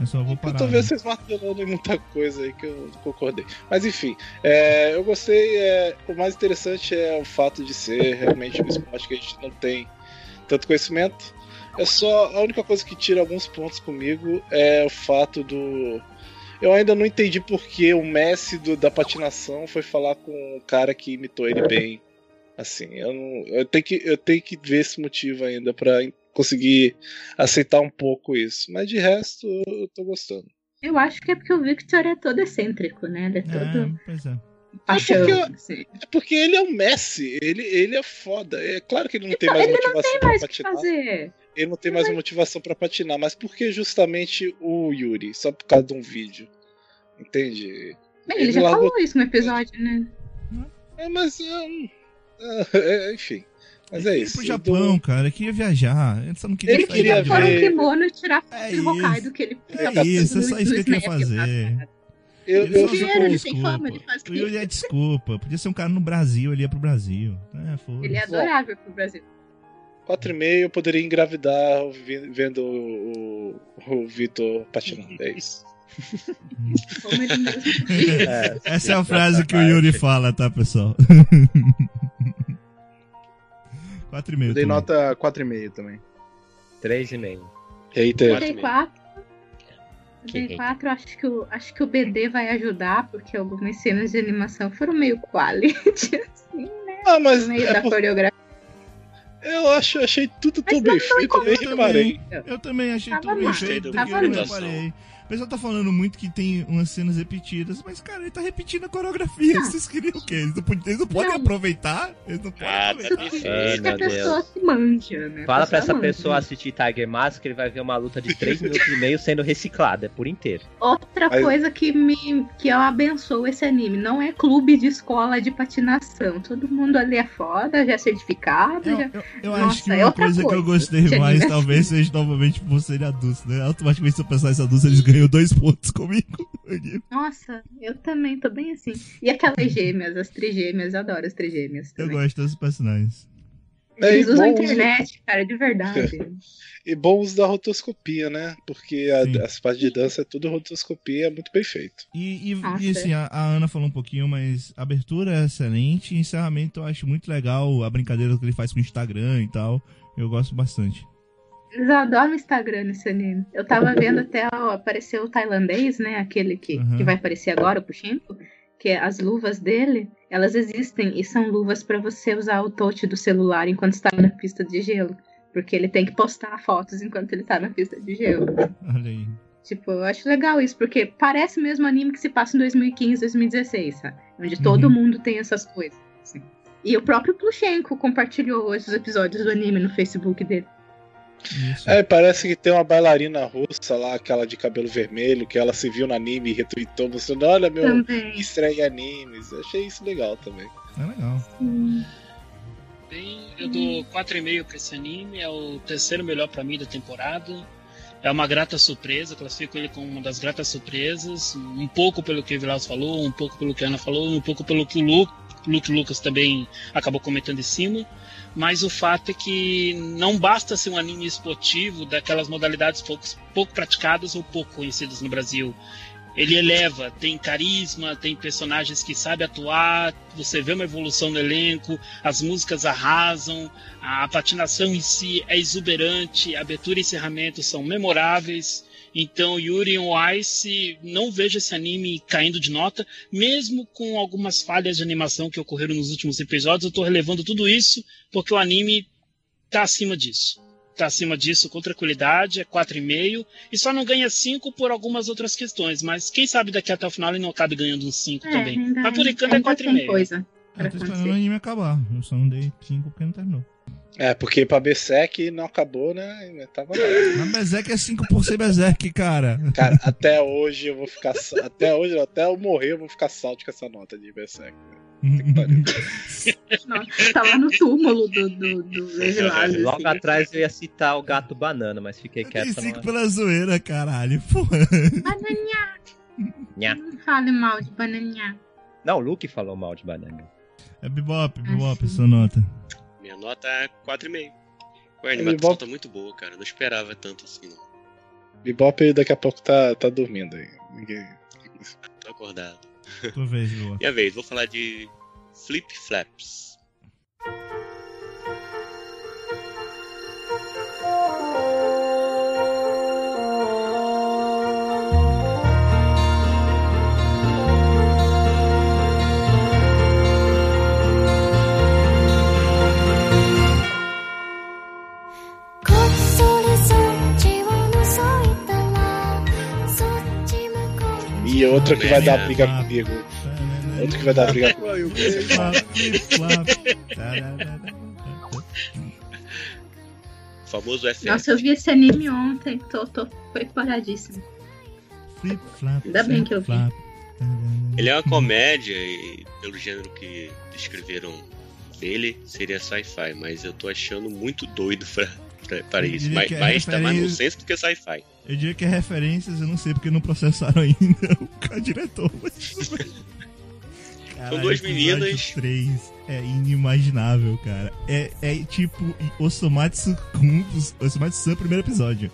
Eu só vou Eu parar. tô vendo né? vocês martelando em muita coisa aí que eu concordei. Mas enfim, é, eu gostei. é, o mais interessante é o fato de ser realmente um esporte que a gente não tem tanto conhecimento. É só. A única coisa que tira alguns pontos comigo é o fato do. Eu ainda não entendi por que o Messi do- da patinação foi falar com o cara que imitou ele bem. Assim, eu, não, eu, tenho, que, eu tenho que ver esse motivo ainda pra conseguir aceitar um pouco isso. Mas de resto, eu tô gostando. Eu acho que é porque o Victor é todo excêntrico, né? Ele é todo É, pois é. paixão. porque- assim. É porque ele é um Messi, ele, ele é foda. É claro que ele não tem Então, mais ele não motivação Tem pra mais o que patinar. fazer. Ele não tem mais motivação pra patinar, mas por que justamente o Yuri? Só por causa de um vídeo. Entende? Bem, ele, Ele já largou- falou isso no episódio, né? É, mas. hum, é, enfim. Mas é isso. pro eu Japão, dou- cara. Ele queria viajar. Ele só não queria Ele queria de pôr um kimono e tirar É do Hokkaido isso. que ele É isso, é só isso que ele queria Snap, fazer. Eu, Ele eu, Dinheiro, ele tem fama, ele faz O Yuri é desculpa. Podia ser um cara no Brasil, ele ia pro Brasil. É, foda Ele é adorável pro Brasil. 4,5 eu poderia engravidar vi- vendo o, o, o Vitor patinando. É isso. *laughs* *laughs* É, Essa é a frase que o Yuri fala, tá, pessoal? *laughs* 4,5. Eu dei também. nota 4,5 também. 3,5. Eita, Quatro Dei e meio. 4. Que Dei rei. 4, acho que, o, acho que o BD vai ajudar, porque algumas cenas de animação foram meio quality, *laughs* assim, ah, no mas meio é da por- coreografia. eu acho, achei tudo tão bem feito, eu nem reparei. Eu também achei Tava tudo bem feito, eu reparei. O pessoal tá falando muito que tem umas cenas repetidas, mas, cara, ele tá repetindo a coreografia. Ah. *laughs* Vocês queriam o quê? Eles não, eles não podem Não. aproveitar? Eles não podem Ah, tá Ai, que a meu Deus. pessoa se manja, né? Fala pra essa manja. pessoa assistir Tiger Mask que ele vai ver uma luta de 3 *laughs* minutos e meio sendo reciclada por inteiro. Outra Mas- coisa que me que eu abençoo esse anime, não é clube de escola de patinação. Todo mundo ali é foda, já é certificado, Eu, já eu- eu acho Nossa, que é uma outra coisa que eu coisa gostei mais talvez seja novamente por serem adultos, né? Automaticamente se eu personagem adulto, eles ganham *laughs* dois pontos comigo. *laughs* Nossa, eu também tô bem assim. E aquelas gêmeas, as trigêmeas, eu adoro as trigêmeas. Eu também. gosto dos personagens. É, Eles usam uso- internet, cara, de verdade. *laughs* E bom uso da rotoscopia, né? Porque a, as partes de dança é tudo rotoscopia, é muito bem feito. E, e, e, assim, a, a Ana falou um pouquinho, mas a abertura é excelente. Encerramento eu acho muito legal a brincadeira que ele faz com o Instagram e tal. Eu gosto bastante. Eles adoram o Instagram nesse anime. Eu tava vendo até ó, apareceu o tailandês, né? Aquele que, Uhum. que vai aparecer agora, o Puxinko. Que é as luvas dele, elas existem e são luvas pra você usar o touch do celular enquanto está na pista de gelo. Porque ele tem que postar fotos enquanto ele tá na pista de gelo. Olha aí. Tipo, eu acho legal isso, porque parece mesmo anime que se passa em 2015, 2016, sabe? Onde todo Uhum. mundo tem essas coisas. assim. E o próprio Plushenko compartilhou hoje os episódios do anime no Facebook dele. Isso. É, parece que tem uma bailarina russa lá, aquela de cabelo vermelho, que ela se viu no anime e retweetou, mostrando, olha meu Também. estreia animes. Eu achei isso legal também. É legal. Hum, Bem, eu dou 4,5 pra esse anime, é o terceiro melhor pra mim da temporada. É uma grata surpresa, classifico ele como uma das gratas surpresas, um pouco pelo que o Vilas falou, um pouco pelo que a Ana falou, um pouco pelo que o Luke, Luke Lucas também acabou comentando em cima. Mas o fato é que não basta ser um anime esportivo daquelas modalidades pouco, pouco praticadas ou pouco conhecidas no Brasil. Ele eleva, tem carisma, tem personagens que sabem atuar, você vê uma evolução no elenco, as músicas arrasam, a patinação em si é exuberante, abertura e encerramento são memoráveis. Então, Yuri on Ice, não vejo esse anime caindo de nota, mesmo com algumas falhas de animação que ocorreram nos últimos episódios, eu tô relevando tudo isso porque o anime tá acima disso. Tá acima disso com tranquilidade, é 4,5 e só não ganha 5 por algumas outras questões, mas quem sabe daqui até o final ele não acabe ganhando uns 5 é, também. ainda, Mas por enquanto é ainda tem 4,5. coisa. pra Eu tô esperando o anime acabar. Eu só não dei 5 porque não terminou. É, porque pra Berserk não acabou, né? e Tava lá. Na Berserk é 5 por ser Berserk, cara. Cara, até hoje eu vou ficar. Até hoje, não, até eu morrer, eu vou ficar salto com essa nota de Berserk. Nossa, tá lá no túmulo do, do, do Logo assim. atrás eu ia citar o gato banana, mas fiquei quieto. dei pra 5 não- pela zoeira, caralho. Porra. Bananinha. Nha. Não fale mal de bananinha. Não, o Luke falou mal de banana. É Bebop, Bebop, Ah, sua nota. Minha nota é 4,5. Ué, a animação tá muito boa, cara. Não esperava tanto assim, não. Bebop daqui a pouco tá, tá dormindo aí. Ninguém. Tô acordado. Tua vez, Bebop. Minha vez, vou falar de Flip Flaps. E outra que vai dar briga comigo. Outro que vai dar briga comigo. Famoso FF. Nossa, eu vi esse anime ontem, tô, tô preparadíssimo. Flip, flap, Ainda bem que eu vi. Ele é uma comédia e pelo gênero que descreveram dele, seria sci-fi, mas eu tô achando muito doido pra- para Eu isso. diria Mais, que é mais tá mais no senso do que sci-fi. Eu diria que é referências, eu não sei porque não processaram *laughs* ainda o diretor. mas. Caralho, duas episódio meninas. 3 é inimaginável, cara. É, é tipo Osomatsu Kun, Osomatsu-san, primeiro episódio.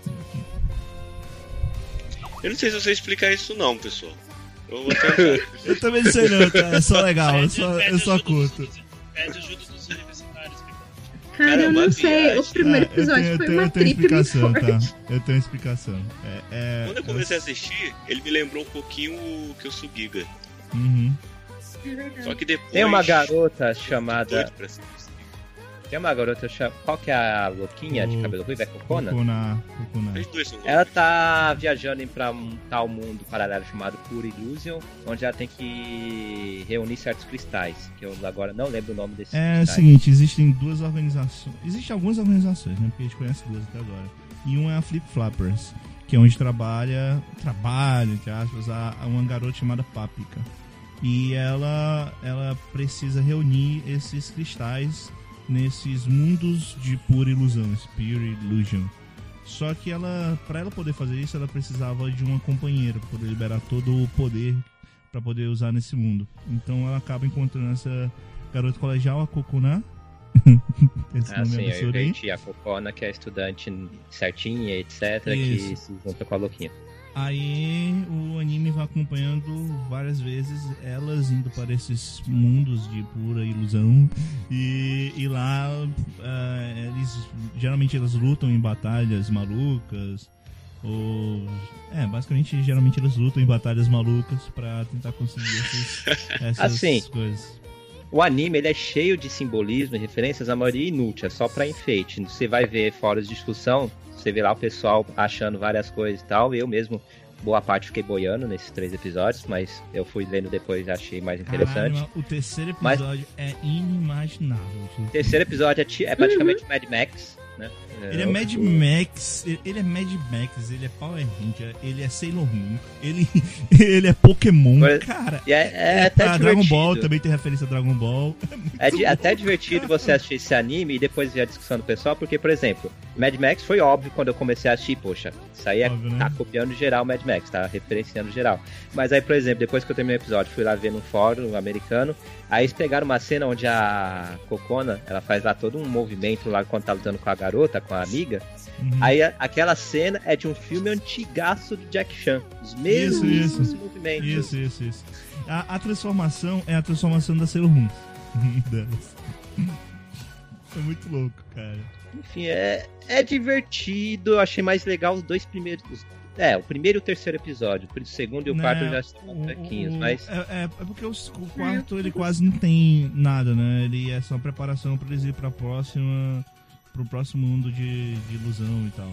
Eu não sei se eu sei explicar isso não, pessoal. Eu. *laughs* Eu também não sei não, cara. É só legal, eu Pede- só, eu só curto. Pede ajuda universitários. Cara, eu Caramba, não sei. viagem. O primeiro Ah, episódio eu tenho, foi eu tenho, uma eu tenho explicação, forte. tá? Eu tenho explicação. É, é, Quando eu comecei a assistir, ele me lembrou um pouquinho o que eu Subiga. Uhum. Só que depois. Tem uma garota Doido chamada. Tem uma garota chamada. Qual que é a louquinha de O- cabelo ruivo? É Cocona? Dois são Ela tá viajando pra um tal mundo paralelo chamado Pure Illusion, onde ela tem que reunir certos cristais, que eu agora não lembro o nome desses É o cristais. seguinte, existem duas organizações. Existem algumas organizações, né? Porque a gente conhece duas até agora. E uma é a Flip Flappers, que é onde trabalha, trabalha, entre aspas, a, a uma garota chamada Páprica. E ela, ela precisa reunir esses cristais nesses mundos de pura ilusão, pure illusion. Só que ela, para ela poder fazer isso, ela precisava de uma companheira para poder liberar todo o poder para poder usar nesse mundo. Então ela acaba encontrando essa garota colegial, a Kokuna. *laughs* Esse Ah, nome sim, eu inverti a Cocona, que é a estudante certinha, etc., que Isso. se junta com a louquinha. Aí o anime vai acompanhando várias vezes elas indo para esses mundos de pura ilusão e, e lá ah, eles geralmente elas lutam em batalhas malucas ou é basicamente geralmente elas lutam em batalhas malucas para tentar conseguir esses, *laughs* essas Assim, coisas. O anime ele é cheio de simbolismo e referências, a maioria inútil, é só pra enfeite. Você vai ver fóruns de discussão, você vê lá o pessoal achando várias coisas e tal. Eu mesmo, boa parte, fiquei boiando nesses três episódios, mas eu fui lendo depois e achei mais interessante. Caralho, o terceiro Mas- episódio é inimaginável. O terceiro episódio é, é praticamente Mad Max, né? Ele é Mad Max, ele- é Mad Max, ele é Power Ranger, ele é Sailor Moon, ele, *laughs* ele é Pokémon, Mas- cara. E é, é até Ah, Dragon. Ball também tem referência a Dragon Ball. *laughs* É di- até divertido você assistir esse anime e depois ver a discussão do pessoal, porque, por exemplo, Mad Max foi óbvio quando eu comecei a assistir, poxa, isso aí é, Óbvio, né? tá copiando geral Mad Max, tá referenciando geral. Mas aí, por exemplo, depois que eu terminei o episódio, fui lá ver num fórum americano, aí eles pegaram uma cena onde a Cocona, ela faz lá todo um movimento lá quando tá lutando com a garota, com a amiga, Uhum. aí a- aquela cena é de um filme antigaço do Jack Chan, os mesmos Isso, isso. movimentos. Isso, isso, isso. A, a transformação é a transformação da Sailor Moon. *laughs* É muito louco, cara. Enfim, é, é divertido. Eu achei mais legal os dois primeiros. os- É, o primeiro e o terceiro episódio. O segundo e o Né, quarto já estão o- fraquinhos, o- mas. É, é, é porque os- o quarto ele quase não tem nada, né? Ele é só preparação pra eles ir pra próxima. pro próximo mundo de, de ilusão e tal.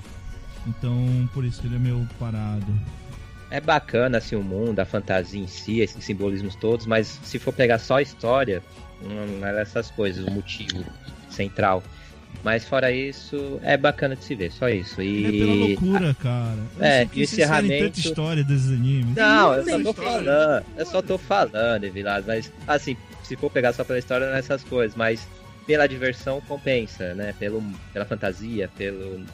Então, por isso que ele é meio parado. É bacana assim o mundo, a fantasia em si, esses simbolismos todos, mas se for pegar só a história, não é essas coisas, o motivo central. Mas fora isso, é bacana de se ver, só isso. Ele é pela E. loucura, cara. Eu É, e encerramento- tanta história desses animes. Não, eu só tô história. falando, eu só tô falando, Vilas, mas assim, se for pegar só pela história, não é essas coisas, mas pela diversão compensa, né? Pelo, pela fantasia, pelo,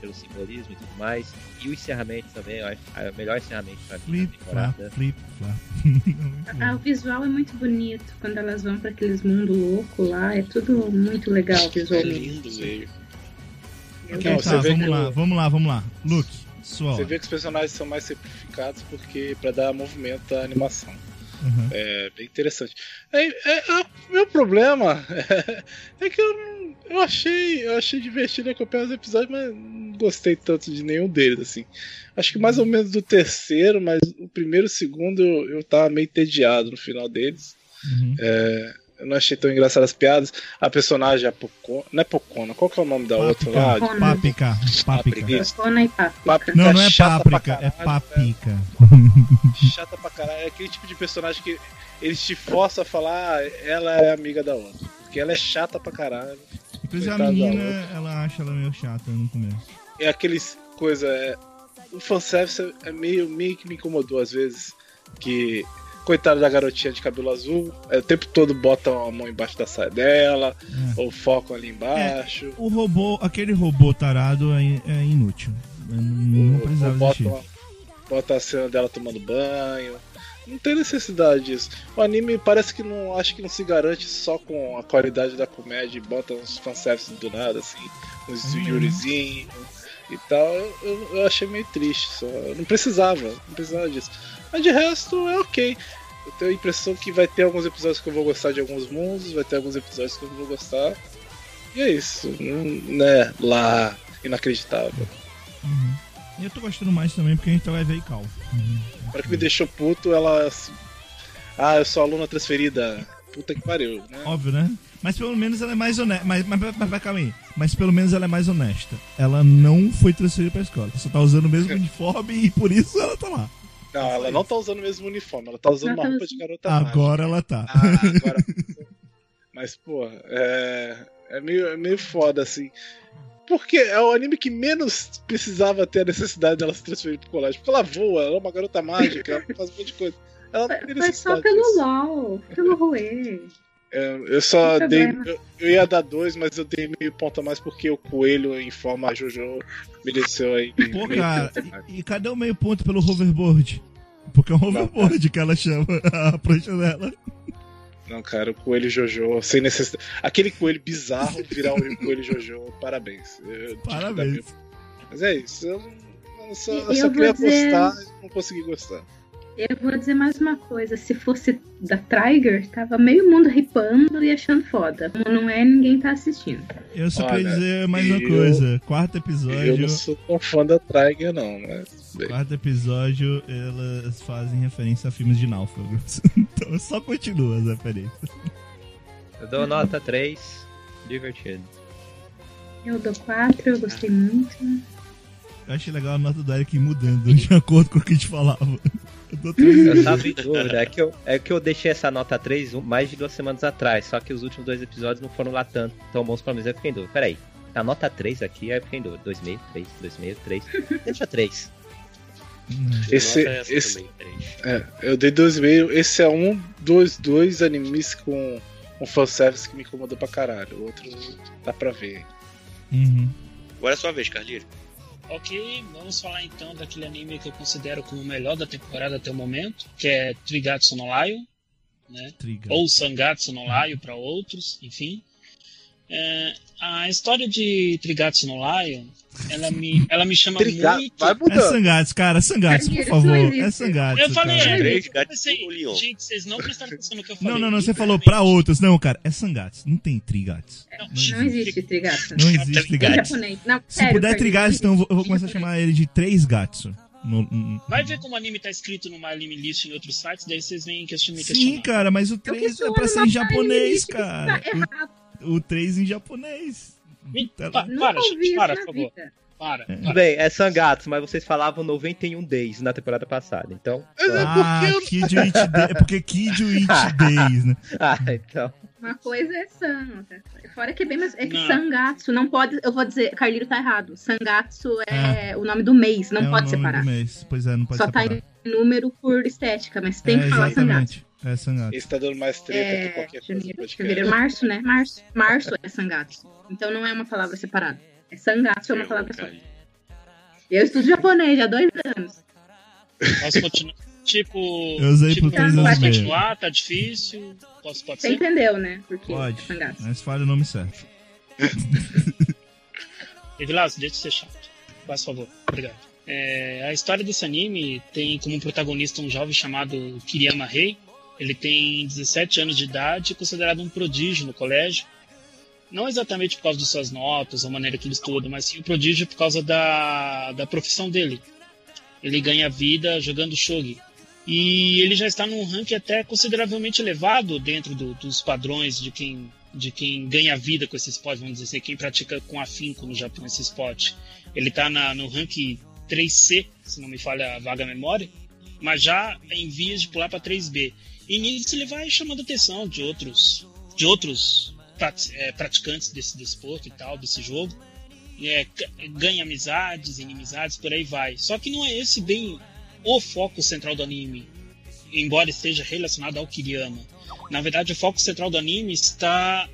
pelo simbolismo e tudo mais. E o encerramento também, eu acho é o melhor encerramento pra mim Flip, da flap, temporada. flip, flap. *laughs* Ah, o visual é muito bonito quando elas vão para aqueles mundos loucos lá. É tudo muito legal É visualmente. lindo. Eu Ok, Não, gosto. você tá, vamos lá, o- vamos lá, vamos lá. Luke, sua Você hora. vê que os personagens são mais simplificados porque para dar movimento à animação. Uhum. É bem interessante. É, é- é- meu problema *laughs* é, que eu, não- eu achei eu achei divertido acompanhar os episódios, mas não gostei tanto de nenhum deles assim. Acho que mais ou menos do terceiro, mas o primeiro e o segundo eu, eu tava meio entediado no final deles. Uhum. Eu não achei tão engraçadas as piadas. A personagem, a Pocona. Não é Pocona, qual que é o nome da outra lá? Páprica, páprica, páprica. Isso. Cona e páprica. Páprica Não, não é páprica, é caralho, papica. chata pra caralho. É aquele tipo de personagem que eles te forçam a falar, ah, ela é amiga da outra. Porque ela é chata pra caralho. Inclusive a menina, ela acha ela meio chata no começo. É aqueles coisa. É, o fanservice é meio, meio que me incomodou às vezes. Que. Coitada da garotinha de cabelo azul, é, o tempo todo botam a mão embaixo da saia dela, É. ou focam ali embaixo. O robô, aquele robô tarado é, é inútil. Não, não precisava existir. botam, bota a cena dela tomando banho. Não tem necessidade disso. O anime parece que não acho que não se garante só com a qualidade da comédia e bota uns fanservices do nada, assim, uns Uhum. yurizinhos e tal. Eu, eu- achei meio triste só. Eu não precisava, não precisava disso. Mas de resto é ok. Eu tenho a impressão que vai ter alguns episódios que eu vou gostar de alguns mundos, vai ter alguns episódios que eu não vou gostar. E é isso, né, lá inacreditável. Uhum. E eu tô gostando mais também porque a gente vai ver Cal. Uhum. Agora que me deixou puto, ela. Ah, eu sou aluna transferida. Puta que pariu, né? Óbvio, né? Mas pelo menos ela é mais honesta. Mas, mas, mas, mas calma aí. Mas pelo menos ela é mais honesta. Ela não foi transferida pra escola. Só tá usando o mesmo uniforme e por isso ela tá lá. Não, ela não tá usando o mesmo uniforme, ela tá usando Ela uma tá roupa de garota mágica. Agora ela tá. Ah, agora. Mas, pô, é. É meio, é meio foda, assim. Porque é o anime que menos precisava ter a necessidade dela se transferir pro colégio. Porque ela voa, ela é uma garota mágica, ela faz um monte de coisa. Ela não tem Foi só necessidade pelo disso. LOL, pelo Rue. É, eu só dei. Eu, eu ia dar dois, mas eu dei meio ponto a mais porque o coelho em forma Jojo mereceu aí. Pô, cara, e, e cadê o meio ponto pelo hoverboard? Porque é um hoverboard que ela chama *laughs* a prancha dela. Não, cara, o coelho Jojo, sem necessidade. Aquele coelho bizarro virar o coelho Jojo, parabéns. Eu Parabéns. Mas é isso, eu, não- eu só, eu Eu só queria dizer- postar e não consegui gostar. Eu vou dizer mais uma coisa. Se fosse da Trigger, tava meio mundo ripando e achando foda. Como não é, ninguém tá assistindo. Eu só Olha, queria dizer mais uma eu- coisa. Quarto Eu episódio. não sou tão fã da Trigger, não, mas. Quarto episódio, elas fazem referência a filmes de náufragos. *laughs* Então só continua as referências. Eu dou nota 3, divertido. Eu dou quatro, eu gostei muito. Eu achei legal a nota do Eric mudando *laughs* de acordo com o que a gente falava. Eu tava em dúvida. É que eu, é que eu deixei essa nota 3 um- mais de duas semanas atrás. Só que os últimos dois episódios não foram lá tanto, tão bons pra mim. Eu fiquei em dúvida. Peraí. A nota 3 aqui, aí eu fiquei em dúvida. 2,5, 3, 2,5, 3. Deixa 3. Esse, Nota essa esse, também, três. é, eu dei dois e meio. Esse é um dos dois animes com um fanservice que me incomodou pra caralho. O outro dá pra ver. Uhum. Agora é sua vez, Carlinhos. Ok, vamos falar então daquele anime que eu considero como o melhor da temporada até o momento, que é Trigatsu no Lion, né? Triga. ou Sangatsu no Lion para outros, enfim. É, a história de Trigatsu no Lion, ela me, ela me chama Trigar, muito. vai É mudando. Sangatz, cara, Sangatz, por Isso favor. existe. É Sangatz. Eu falei, cara. é, eu gatos pensei- gente, vocês não prestaram atenção no que eu falei. Não, não, não, você falou pra outros. Não, cara, é Sangatz. Não tem Trigatsu. Não, Não existe Trigatsu. Não existe Em. Não, Se puder Trigatsu, então eu vou, em começar a chamar ele de Três Gatsu. No- no- Vai ver como o anime tá escrito numa anime list em outros sites, daí vocês vêm questionar. Sim, questionar. cara, mas o Eu 3 é pra ser em uma japonês, cara. Tá errado. O, o 3 em japonês. Tá pa- para, gente, para, por favor. Para, É. Tudo para. bem, é Sangatsu, mas vocês falavam 91 days na temporada passada. Então. Ah, Kid It *laughs* Day. É porque Kid It *laughs* Days, né? Ah, então. Uma coisa é San, outra coisa- Fora que é bem mais. É que Não. Sangatsu não pode. Eu vou dizer, Carliro tá errado. Sangatsu é o nome do mês, não é pode o nome separar. do mês. Pois é, não pode Só tá separar. em número por estética, mas tem é, que falar Sangatsu. É Sangatsu. Esse tá dando mais treta que É, qualquer coisa. janeiro, fevereiro, março, né? Março. Março é Sangatsu. Então não é uma palavra separada. É Sangatsu, é uma palavra só. Eu estudo japonês já há dois anos. Posso continuar? Tipo. Eu usei tipo, por três anos posso e meio. continuar? Tá difícil? Posso, pode Você ser? entendeu, né? Porque Pode. é Sangatsu. Mas fale o nome certo. *laughs* E Vilas, deixa de ser chato. Faz favor. Obrigado. É, a história desse anime tem como protagonista um jovem chamado Kiriyama Rei. Ele tem 17 anos de idade e é considerado um prodígio no colégio. Não exatamente por causa de suas notas a maneira que ele estuda, mas sim um prodígio por causa da, da profissão dele. Ele ganha vida jogando shogi. E ele já está num ranking até consideravelmente elevado dentro do- dos padrões de quem, de quem ganha vida com esse esporte, vamos dizer assim, quem pratica com afinco no Japão esse esporte. Ele está no ranking 3C, se não me falha a vaga memória, mas já em vias de pular para 3B. E nisso ele vai chamando a atenção de outros, de outros prati- eh, praticantes desse desporto e tal, desse jogo. É, ganha amizades, inimizades, por aí vai. Só que não é esse bem o foco central do anime, embora esteja relacionado ao Kiriyama. Na verdade, o foco central do anime está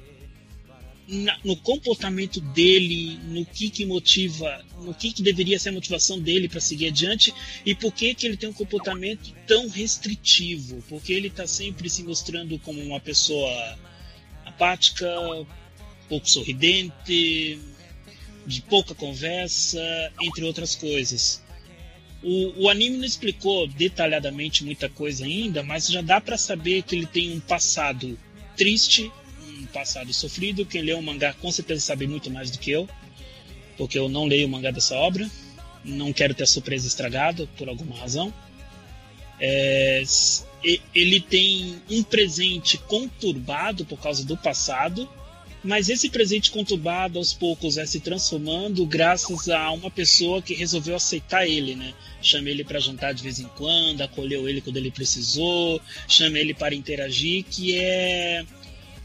na- no comportamento dele, no que que motiva, no que que deveria ser a motivação dele para seguir adiante e por que que ele tem um comportamento tão restritivo, porque ele está sempre se mostrando como uma pessoa apática, pouco sorridente, de pouca conversa, entre outras coisas. O, o anime não explicou detalhadamente muita coisa ainda, mas já dá para saber que ele tem um passado triste, um passado sofrido. Quem lê o mangá com certeza sabe muito mais do que eu, porque eu não leio o mangá dessa obra. Não quero ter a surpresa estragada por alguma razão. É, ele tem um presente conturbado por causa do passado, mas esse presente conturbado aos poucos vai se transformando graças a uma pessoa que resolveu aceitar ele, né? Chama ele para jantar de vez em quando, acolheu ele quando ele precisou, chama ele para interagir, que é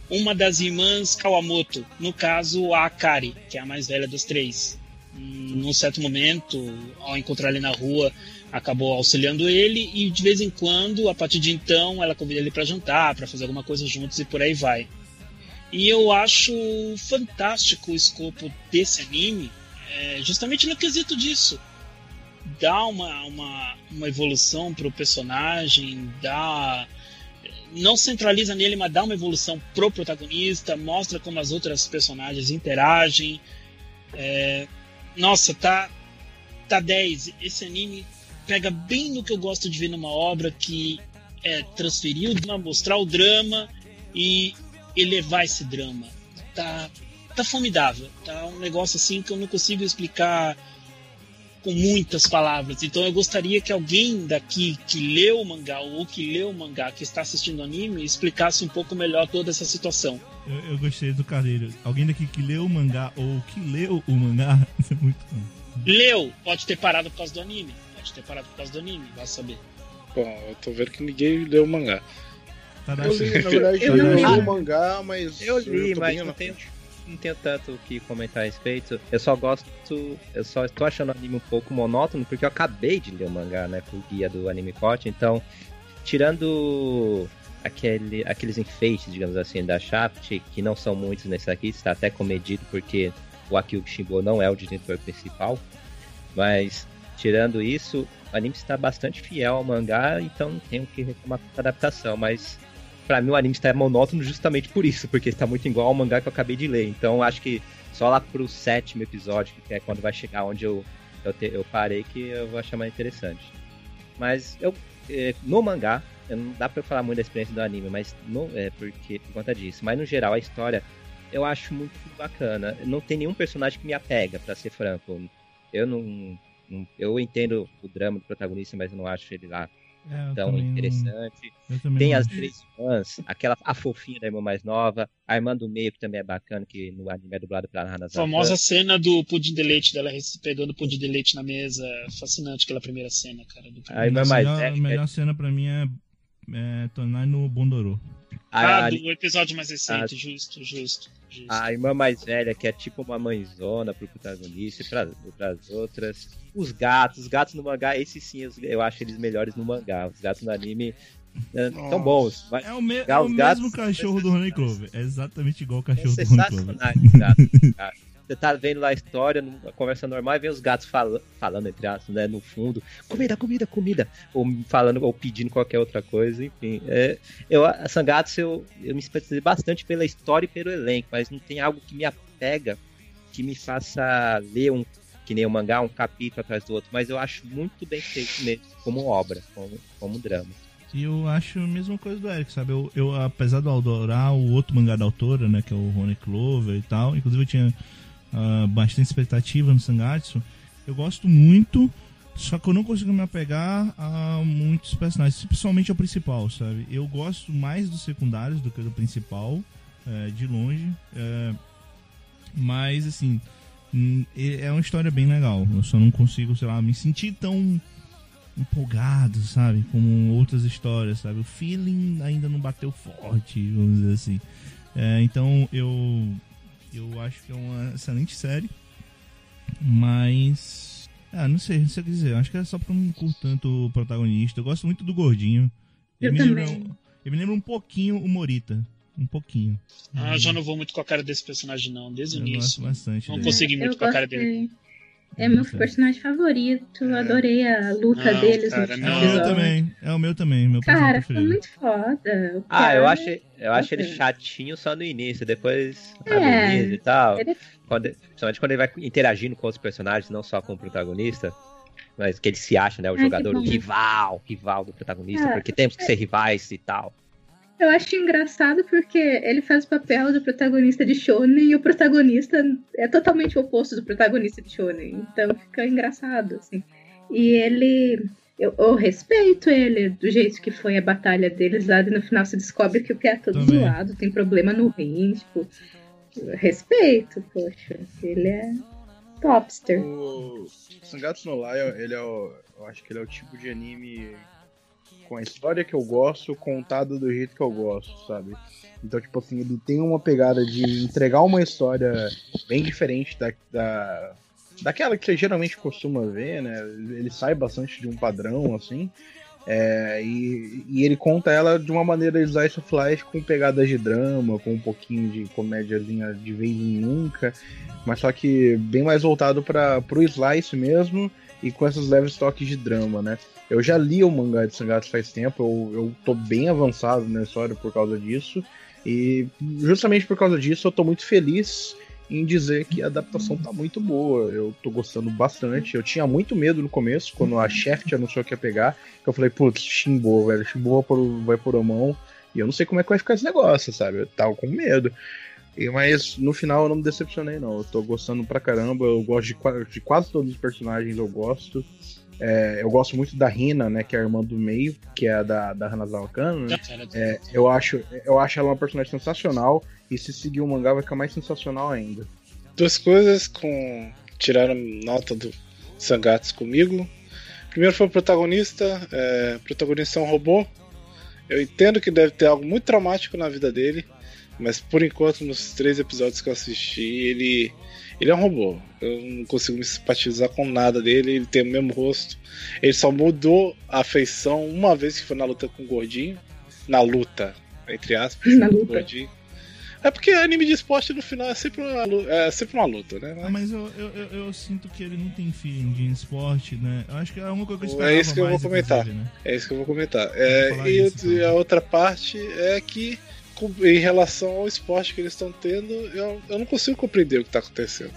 uma das irmãs Kawamoto, no caso a Akari, que é a mais velha das três. Hum, Num certo momento, ao encontrar ele na rua, acabou auxiliando ele e de vez em quando, a partir de então, ela convida ele para jantar, para fazer alguma coisa juntos e por aí vai. E eu acho fantástico o escopo desse anime, é, justamente no quesito disso. Dá uma, uma, uma evolução pro personagem, dá. Não centraliza nele, mas dá uma evolução pro protagonista, mostra como as outras personagens interagem. É, nossa, tá, tá 10. Esse anime pega bem no que eu gosto de ver numa obra que é transferir o drama, mostrar o drama e elevar esse drama. Tá, tá formidável. Tá um negócio assim que eu não consigo explicar com muitas palavras. Então eu gostaria que alguém daqui que leu o mangá ou que leu o mangá, que está assistindo o anime, explicasse um pouco melhor toda essa situação. Eu, eu gostei do Carreiro. Alguém daqui que leu o mangá ou que leu o mangá, *laughs* isso é muito bom. Leu, pode ter parado por causa do anime. Pode ter parado por causa do anime, vai saber. Bom, eu tô vendo que ninguém leu o mangá. Eu li, na verdade, eu, Eu li o mangá, mas. Eu li, tô mas bem não tenho, frente. Não tenho tanto o que comentar a respeito. Eu só gosto. Eu só estou achando o anime um pouco monótono, porque eu acabei de ler o mangá, né? Com o guia do Anime Coach. Então, tirando aquele, aqueles enfeites, digamos assim, da Shaft, que não são muitos nesse aqui, está até comedido, porque o Akio Kishimbo não é o diretor principal. Mas, tirando isso, o anime está bastante fiel ao mangá, então não tenho o que reclamar com a adaptação. Mas, pra mim, o anime está monótono justamente por isso, porque está muito igual ao mangá que eu acabei de ler. Então, acho que só lá pro sétimo episódio, que é quando vai chegar onde eu, eu, te- eu parei, que eu vou achar mais interessante. Mas, eu, eh, no mangá, não dá eu falar muito da experiência do anime, mas não é porque por conta disso. Mas no geral a história eu acho muito bacana. Não tem nenhum personagem que me apega, pra ser franco. Eu não, não- eu entendo o drama do protagonista, mas não acho ele lá É, eu tão também não- interessante. também Tem não as três irmãs, aquela a fofinha da irmã mais nova, a irmã do meio que também é bacana, que no anime é dublado pela Hana A famosa cena do pudim de leite dela pegando o pudim de leite na mesa. Fascinante aquela primeira cena, cara. Do A irmã a mais melhor, velha, a melhor cena pra mim é, é Tonai no Bondorô. a, ah, a- do episódio mais recente, justo, justo. justo. A irmã mais velha, que é tipo uma mãezona pro protagonista e pra, pras outras. Os gatos, os gatos no mangá, esses sim, eu- eu acho eles melhores no mangá. Os gatos no anime é, Nossa. tão bons. Mas É o, me- é o mesmo gatos- cachorro do Honey Clover. É exatamente igual o é cachorro do Honey Clover. Você tá vendo lá a história, numa conversa normal, e vem os gatos fala, falando, entre aspas, né, no fundo, comida, comida, comida, ou falando, ou pedindo qualquer outra coisa, enfim. É, eu, a Sangatsu, eu, eu me especializei bastante pela história e pelo elenco, mas não tem algo que me apega, que me faça ler um, que nem um mangá, um capítulo atrás do outro, mas eu acho muito bem feito mesmo, como obra, como, como drama. E eu acho a mesma coisa do Eric, sabe? Eu, eu, apesar do adorar o outro mangá da autora, né? Que é o Rony Clover e tal. Inclusive eu tinha ah, bastante expectativa no Sangatsu. Eu gosto muito, só que eu não consigo me apegar a muitos personagens, principalmente ao principal, sabe? Eu gosto mais dos secundários do que do principal, eh, de longe. eh, mas, assim, hum, é é uma história bem legal. Eu só não consigo, sei lá, me sentir tão empolgado, sabe? Como outras histórias, sabe? O feeling ainda não bateu forte, vamos dizer assim. É, então eu eu acho que é uma excelente série, mas ah, não sei, não sei o que dizer. Eu acho que é só porque eu não curto tanto o protagonista. Eu gosto muito do gordinho. Eu me também. lembra, ele me lembra um pouquinho o Morita, um pouquinho. Ah, já não vou muito com a cara desse personagem, não, desde o eu gosto início. bastante. Não dele. consegui muito eu com a cara dele. É meu personagem favorito. Eu adorei a luta Não, deles cara, no É não. o meu episódio. também, é o meu também, meu personagem Cara, foi muito foda. O Ah, cara, eu acho, eu acho ele chatinho só no início, depois É, e tal. ele- Quando, principalmente quando ele vai interagindo com outros personagens, não só com o protagonista, mas que ele se acha, né, o Ai, jogador, o rival, rival do protagonista, Ah, porque temos que ser rivais e tal. Eu acho engraçado porque ele faz o papel do protagonista de Shonen e o protagonista é totalmente o oposto do protagonista de Shonen. Então fica engraçado, assim. E ele. Eu, eu respeito ele do jeito que foi a batalha deles lá e no final se descobre que o pé é todo Também. zoado, tem problema no rim, tipo. respeito, poxa. Ele é topster. O Sangatsu no Lion, ele é o, eu acho que ele é o tipo de anime com a história que eu gosto, contada do jeito que eu gosto, sabe? Então, tipo assim, ele tem uma pegada de entregar uma história bem diferente da, da daquela que você geralmente costuma ver, né? Ele sai bastante de um padrão, assim. É, e, e, ele conta ela de uma maneira slice of life com pegadas de drama, com um pouquinho de comédiazinha de vez em nunca, mas só que bem mais voltado para pro slice mesmo e com esses leves toques de drama, né? Eu já li o mangá de Sangatsu faz tempo, eu, eu tô bem avançado na história por causa disso, e justamente por causa disso eu tô muito feliz em dizer que a adaptação tá muito boa. Eu tô gostando bastante. Eu tinha muito medo no começo, quando a Shaft anunciou que ia pegar, que eu falei, putz, Shimbo, velho, Shimbo vai por, vai por a mão. E eu não sei como é que vai ficar esse negócio, sabe? Eu tava com medo. E, mas no final eu não me decepcionei, não. Eu tô gostando pra caramba. Eu gosto de, de quase todos os personagens, eu gosto. É, eu gosto muito da Rina, né, que é a irmã do meio, que é a da, da Hanazawa Kano. Né? É, eu, acho, eu acho ela uma personagem sensacional. E se seguir o mangá vai ficar mais sensacional ainda. Duas coisas com. Tiraram nota do Sangatsu comigo. Primeiro foi o protagonista. É, o protagonista é um robô. Eu entendo que deve ter algo muito traumático na vida dele. Mas por enquanto, nos três episódios que eu assisti, ele. Ele é um robô. Eu não consigo me simpatizar com nada dele. Ele tem o mesmo rosto. Ele só mudou a feição uma vez que foi na luta com o Gordinho. Na luta, entre aspas, *laughs* na luta. Gordinho. É porque anime de esporte no final é sempre uma, é sempre uma luta, né? Ah, mas eu, eu, eu, eu, sinto que ele não tem feeling de esporte, né? Eu acho que é uma coisa que eu esperava É isso que eu vou comentar. Né? É isso que eu vou comentar. É, e isso, a outra parte é que, em relação ao esporte que eles estão tendo, eu, eu não consigo compreender o que está acontecendo.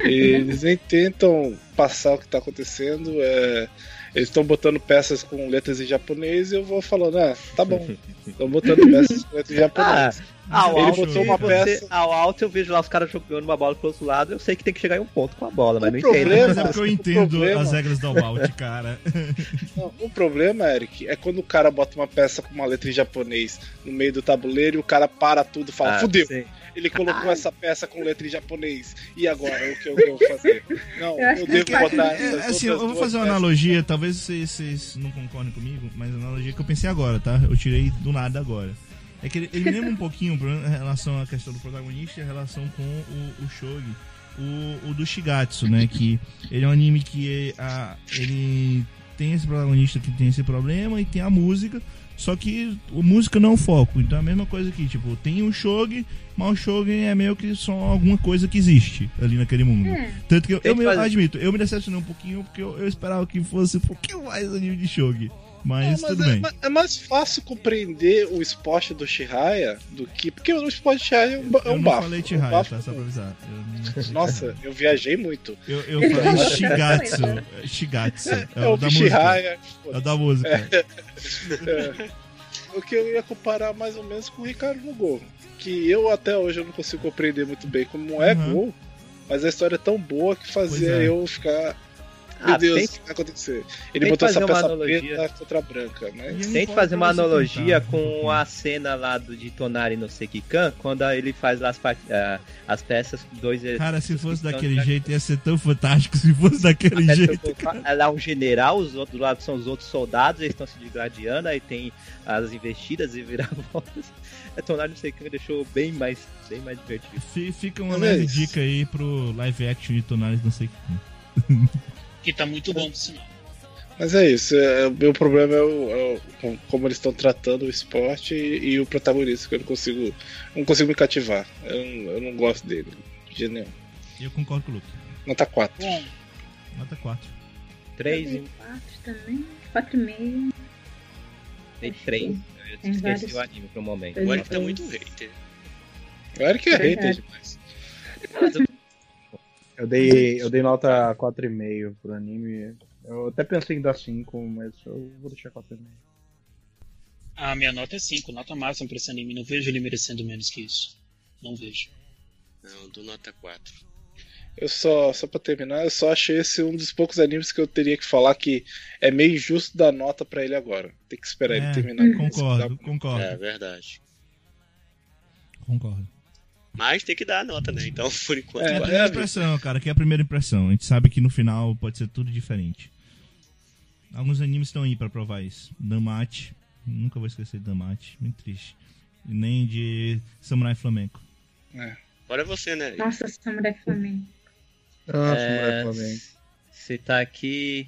Eles nem tentam passar o que está acontecendo. É, eles estão botando peças com letras em japonês e eu vou falando, ah, tá bom. *laughs* Estão botando peças com letras em japonês. Ah, ao ele alto, botou uma peça. Ao alto eu vejo lá os caras jogando uma bola pro outro lado, eu sei que tem que chegar em um ponto com a bola, mas o não problema, entendo. Mas é porque eu entendo problema... as regras do alt, cara. *laughs* Não, o problema, Eric, é quando o cara bota uma peça com uma letra em japonês no meio do tabuleiro e o cara para tudo e fala, ah, fudeu. Sim. Ele colocou Ai. essa peça com letra em japonês. E agora? O que eu devo fazer? Não, eu, eu devo botar. É, é, assim, eu vou fazer uma analogia, talvez vocês, vocês não concordem comigo, mas a analogia que eu pensei agora, tá? Eu tirei do nada agora. É que ele, ele me lembra um pouquinho em relação à questão do protagonista e a relação com o, o Shogi, o, o do Shigatsu, né? Que ele é um anime que é, a, ele tem esse protagonista que tem esse problema e tem a música, só que a música não é o foco. Então é a mesma coisa aqui, tipo, tem um Shogi, mas o Shogi é meio que só alguma coisa que existe ali naquele mundo. É. Tanto que eu, eu, fazer... admito, eu me decepcionei um pouquinho porque eu, eu esperava que fosse um pouquinho mais anime de Shogi. Mas, mas tudo é, bem. É mais fácil compreender o esporte do Shiraya do que. Porque o esporte do Shiraya é um, é um eu bafo. Eu falei Shiraya, um bafo, tá? Só pra avisar. Eu *laughs* Nossa, eu viajei muito. Eu, eu falei Shigatsu. Shigatsu. É, é, o da Shiraya, música. É o da música. É, é, o que eu ia comparar mais ou menos com o Ricardo no Gol. Que eu até hoje eu não consigo compreender muito bem como é uhum. gol. Mas a história é tão boa que fazia é. eu ficar meu ah, Deus, tente, o que vai acontecer? Ele botou essa peça analogia. preta contra branca, mas... Tente fazer uma analogia com a cena lá do, de Tonari no Sekikan, quando ele faz lá as, uh, as peças dois... Cara, se fosse daquele jeito, ia ser tão fantástico se fosse daquele jeito. Lá um general, os outros do lado são os outros soldados, eles estão se digladiando, aí tem as investidas e viravoltas. A *laughs* Tonari no Sekikan deixou bem mais, bem mais divertido. Fica uma leve dica aí pro live action de Tonari no Sekikan. *laughs* Que tá muito bom, por sinal. Mas é isso, é, o meu problema é, o, é o, como eles estão tratando o esporte e, e, o protagonista, que eu não consigo, não consigo me cativar. Eu, eu não gosto dele, de jeito nenhum. Eu concordo com o Luke. Nota 4. Bom. Nota 4. 3 e 4 também, 4,5. Dei 3. Eu esqueci vários... o anime pro momento. O Eric tá muito hater. O Eric é hater demais. Eu dei, eu dei nota 4,5 pro anime. Eu até pensei em dar 5, mas eu vou deixar 4,5. A minha nota é 5, nota máxima pra esse anime. Não vejo ele merecendo menos que isso. Não vejo. Não, do nota 4. Eu só, só pra terminar, eu só achei esse um dos poucos animes que eu teria que falar que é meio injusto dar nota para ele agora. Tem que esperar é, ele terminar. Concordo, concordo. É verdade. Concordo. Mas tem que dar a nota, né? Então, *laughs* por enquanto. É, é a primeira impressão, cara, que é a primeira impressão. A gente sabe que no final pode ser tudo diferente. Alguns animes estão aí para provar isso. Damate, nunca vou esquecer de Damate, muito triste. E nem de Samurai Flamengo. É. Agora é você, né? Nossa, Samurai Flamengo. Ah, é... Samurai Flamengo. Você tá aqui.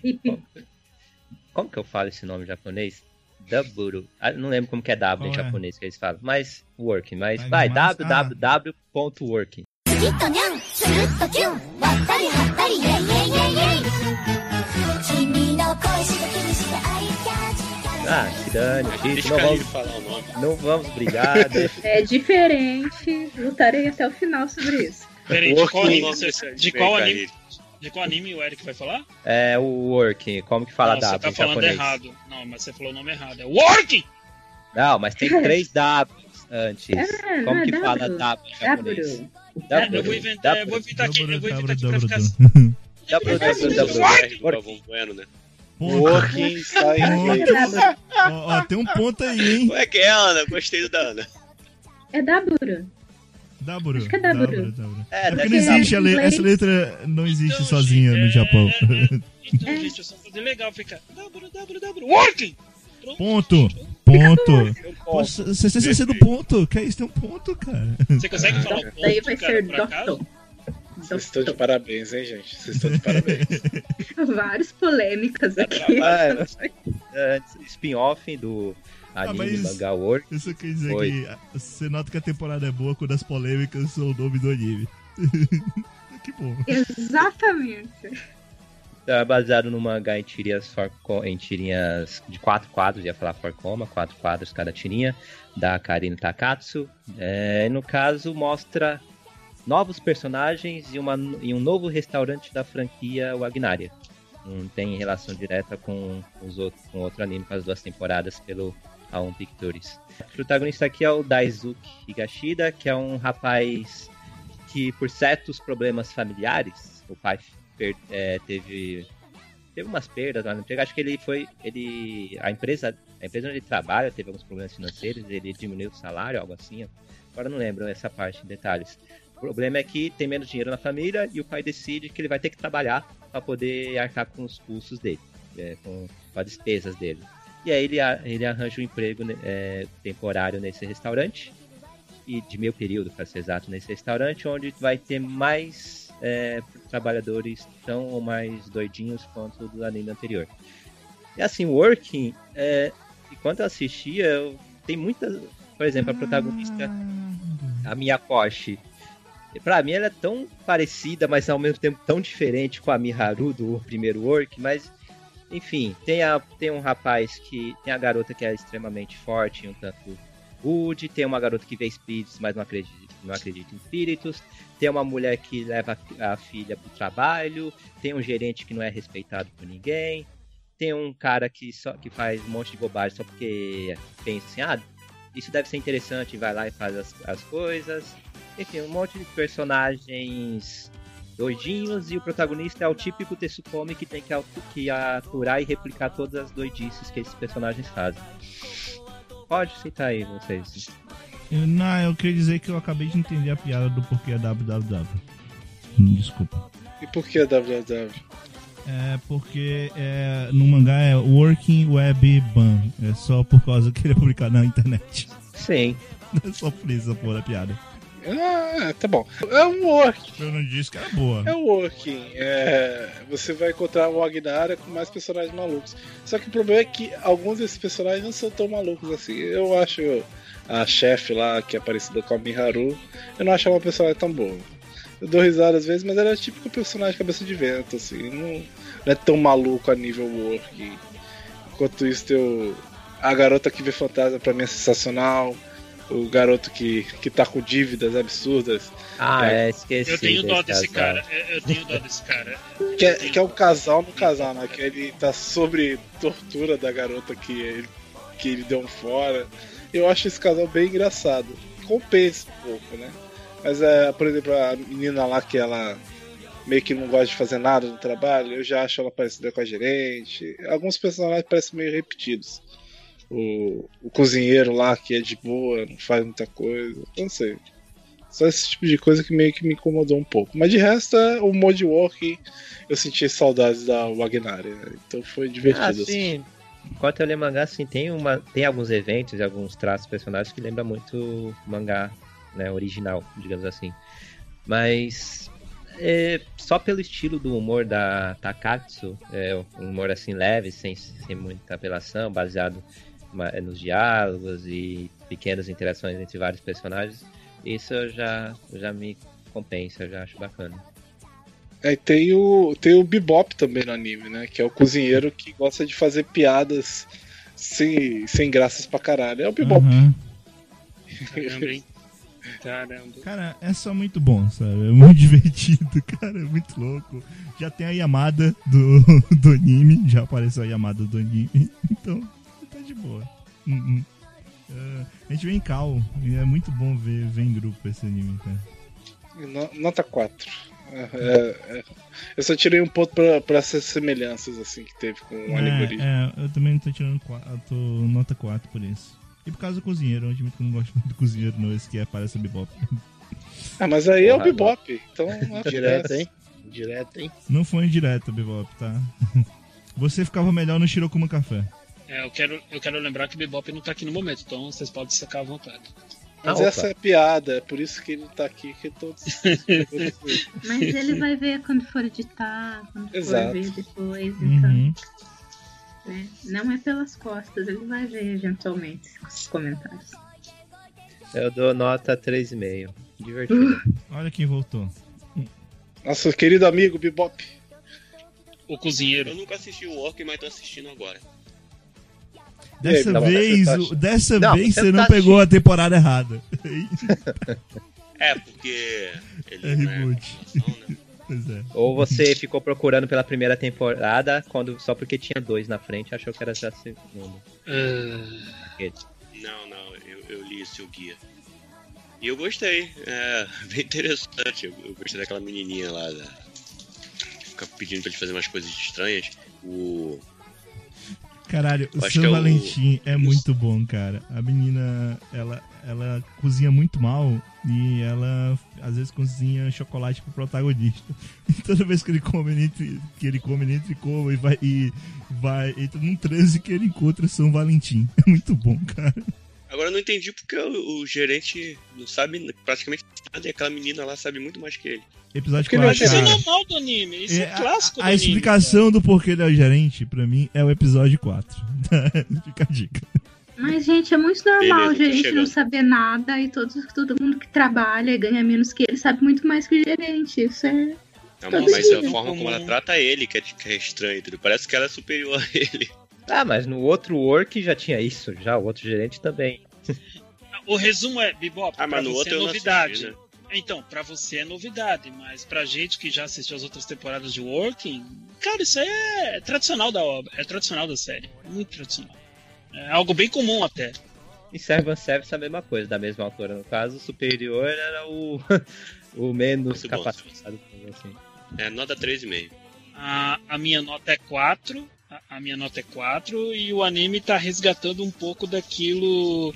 Como que eu falo esse nome em japonês? Daburu. Ah, não lembro como que é W em é? japonês que eles falam, mas working, mas vai vai, mas... www.working. Ah, que dane, gente, não vamos, falar o nome. não vamos brigar. Né? *laughs* é diferente, lutarei até o final sobre isso. De qual, anime, de qual anime de qual anime o Eric vai falar? É o working, como que fala não, você W tá em falando japonês? errado. Não, mas você falou o nome errado. É Working! Não, mas tem três Ws antes. É, como é que W. fala W em japonês? Daburu. W, eu vou inventar, eu vou inventar aqui, eu vou inventar aqui pra ficar. W, W, W. Galvão Bueno, né? Working em inglês. Daburu. Ó, tem um ponto aí, hein? Ué, que é, Ana? Gostei do da Ana. É Daburu. Daburu. Acho que é Daburu. Daburu, Daburu. É, É porque não ser existe a le- essa letra não existe Então, sozinha no é- Japão. é- é- então, *laughs* gente, eu só fazer legal ficar. W, W, W, Working! Pronto. Ponto. Ponto. Posso. Você CCC do ponto. Que é isso? Tem um ponto, cara. Você consegue falar o ponto, Daí vai cara, ser? Doctor. Vocês estão de parabéns, hein, gente? Vocês estão de parabéns. *laughs* Várias polêmicas aqui. trabalho. *laughs* É, spin-off do anime Ah, manga work. Eu só quer dizer Oi. que você nota que a temporada é boa quando as polêmicas são o nome do anime. *laughs* que bom. Exatamente. É baseado no mangá em tirinhas, for, em tirinhas de quatro quadros, ia falar forcoma, quatro quadros cada tirinha, da Karine Takatsu. É, no caso, mostra novos personagens e, uma, e um novo restaurante da franquia Wagnaria. Não tem relação direta com, os outros, com outro anime, com as duas temporadas pelo A1 Pictures. O protagonista aqui é o Daisuke Higashida, que é um rapaz que, por certos problemas familiares, o pai é, teve teve umas perdas lá no emprego. Acho que ele foi. ele A empresa. A empresa onde ele trabalha teve alguns problemas financeiros, ele diminuiu o salário, algo assim. Agora não lembro essa parte em detalhes. O problema é que tem menos dinheiro na família e o pai decide que ele vai ter que trabalhar para poder arcar com os custos dele, é, com, com as despesas dele. E aí ele, ele arranja um emprego né, é, temporário nesse restaurante, e de meio período, para ser exato, nesse restaurante, onde vai ter mais é, trabalhadores tão ou mais doidinhos quanto do anime anterior. E assim, Working, é, enquanto eu assistia, eu, tem muitas. Por exemplo, a protagonista, a Miyakoshi. Pra mim ela é tão parecida, mas ao mesmo tempo tão diferente com a Miharu do primeiro Work, mas enfim, tem, a, tem um rapaz que. Tem a garota que é extremamente forte, um tanto good, tem uma garota que vê espíritos, mas não acredita, não acredita em espíritos, tem uma mulher que leva a filha pro trabalho, tem um gerente que não é respeitado por ninguém, tem um cara que só que faz um monte de bobagem só porque pensa assim, ah, isso deve ser interessante, vai lá e faz as, as coisas. Enfim, um monte de personagens doidinhos e o protagonista é o típico Tetsukome que tem que, atu- que aturar e replicar todas as doidices que esses personagens fazem. Pode citar aí vocês. Eu- Não, eu queria dizer que eu acabei de entender a piada do porquê é www. Hum, Desculpa. E por que www? É porque é, no mangá é Working Web Ban. É só por causa que ele é publicado na internet. Sim. *laughs* É só por isso, porra, a piada. Ah, tá bom. É um working. Eu não disse que era boa. É um working. É, você vai encontrar o Agnara com mais personagens malucos. Só que o problema é que alguns desses personagens não são tão malucos assim. Eu acho a chefe lá, que é parecida com a Miharu, eu não acho uma personagem tão boa. Eu dou risada às vezes, mas ela é típico personagem cabeça de vento, assim. Não, não é tão maluco a nível working. Enquanto isso, tem o, a garota que vê fantasma pra mim é sensacional. O garoto que, que tá com dívidas absurdas. Ah, É. é, esqueci. Eu tenho dó desse casal. cara. Eu eu tenho dó desse cara. *laughs* Que é, que é um casal no casal, né? Que ele tá sobre tortura da garota que ele, que ele deu um fora. Eu acho esse casal bem engraçado. Compensa um pouco, né? Mas, é, por exemplo, a menina lá que ela meio que não gosta de fazer nada no trabalho, eu já acho ela parecida com a gerente. Alguns personagens parecem meio repetidos. O, o cozinheiro lá que é de boa, não faz muita coisa. Não sei. Só esse tipo de coisa que meio que me incomodou um pouco. Mas de resto, é, o mode walk eu senti saudades da Wagnaria. né? Então foi divertido. Ah, assim. sim. Enquanto eu leio mangá, assim, tem, uma, tem alguns eventos e alguns traços personagens que lembram muito o mangá né, original, digamos assim. Mas é, só pelo estilo do humor da Takatsu, é, um humor assim leve, sem, sem muita apelação, baseado nos diálogos e pequenas interações entre vários personagens, isso eu já, já me compensa, eu já acho bacana. Aí tem o, tem o Bebop também no anime, né? Que é o cozinheiro que gosta de fazer piadas sem, sem graças pra caralho. É o Bebop. Aham. Caramba, hein? Caramba. Cara, é só muito bom, sabe? É muito *laughs* divertido, cara, é muito louco. Já tem a Yamada do, *laughs* do anime, já apareceu a Yamada do anime, *laughs* então boa. Uhum. É, a gente vê em Cal, e é muito bom ver, ver em grupo esse anime, cara. No- Nota 4. É, é, é. Eu só tirei um ponto pra, pra essas semelhanças assim que teve com o anime original. É, é, eu também tô tirando 4, eu tô nota 4 por isso. E por causa do cozinheiro, eu admito que eu não gosto muito do cozinheiro, não, esse que aparece o Bebop. Ah, mas aí é o Porra, Bebop. Então, que Direto, é- hein? Direto, hein? Não foi indireto, Bebop, tá? *laughs* Você ficava melhor no Shirokuma Café. É, eu quero, eu quero lembrar que o Bebop não tá aqui no momento, então vocês podem sacar à vontade. Mas Ah, essa é piada, é por isso que ele tá aqui, que todos. *laughs* Mas ele vai ver quando for editar, quando for Exato. ver depois, então. Uhum. né? Não é pelas costas, ele vai ver eventualmente os comentários. Eu dou nota 3,5. Divertido. Olha quem voltou. Nosso querido amigo Bebop. O cozinheiro. Eu nunca assisti o Orc, mas tô assistindo agora. Dessa vez, tá o- dessa Não, vez você não tá pegou a temporada errada. É, porque ele É é reboot. né? pois é. Ou você ficou procurando pela primeira temporada quando só porque tinha dois na frente achou que era já a segunda. Ah, Não, não, eu, eu li esse o guia. E eu gostei, é *laughs* bem interessante. Eu, eu gostei daquela menininha lá, da... que fica pedindo pra ele fazer umas coisas estranhas. O. Caralho, o Eu São é Valentim é o- muito bom, cara. A menina, ela, ela cozinha muito mal e ela às vezes cozinha chocolate pro protagonista. *laughs* E toda vez que ele come, ele entre, que ele come, ele entra e e vai, e vai entra num transe que ele encontra São Valentim. *laughs* É muito bom, cara. Agora eu não entendi porque o, o gerente não sabe praticamente nada e aquela menina lá sabe muito mais que ele. Episódio Porque é 4. Mas isso é normal do anime, isso é, É, clássico do A anime. explicação do porquê ele é o gerente, pra mim, é o episódio 4. *laughs* Fica a dica. Mas, gente, é muito normal Beleza, a gente chegando. não saber nada e todo, todo mundo que trabalha e ganha menos que ele sabe muito mais que o gerente. Isso é. Não, Todo mas a forma como ela trata ele que é, que é estranha, entendeu? Parece que ela é superior a *laughs* ele. Ah, mas no outro work já tinha isso, já, o outro gerente também. *laughs* O resumo é, Bebop, Ah, pra mas no você outro é eu não novidade. assisti, né? Então, pra você é novidade, mas pra gente que já assistiu as outras temporadas de Working, cara, isso aí é tradicional da obra, é tradicional da série, é muito tradicional. É algo bem comum até. E Servant Service é a mesma coisa, da mesma autora. No caso, o superior era o, *laughs* o menos Muito bom, capacitado. Assim. É, nota 3,5. A, a minha nota é 4, a, minha nota é 4, e o anime tá resgatando um pouco daquilo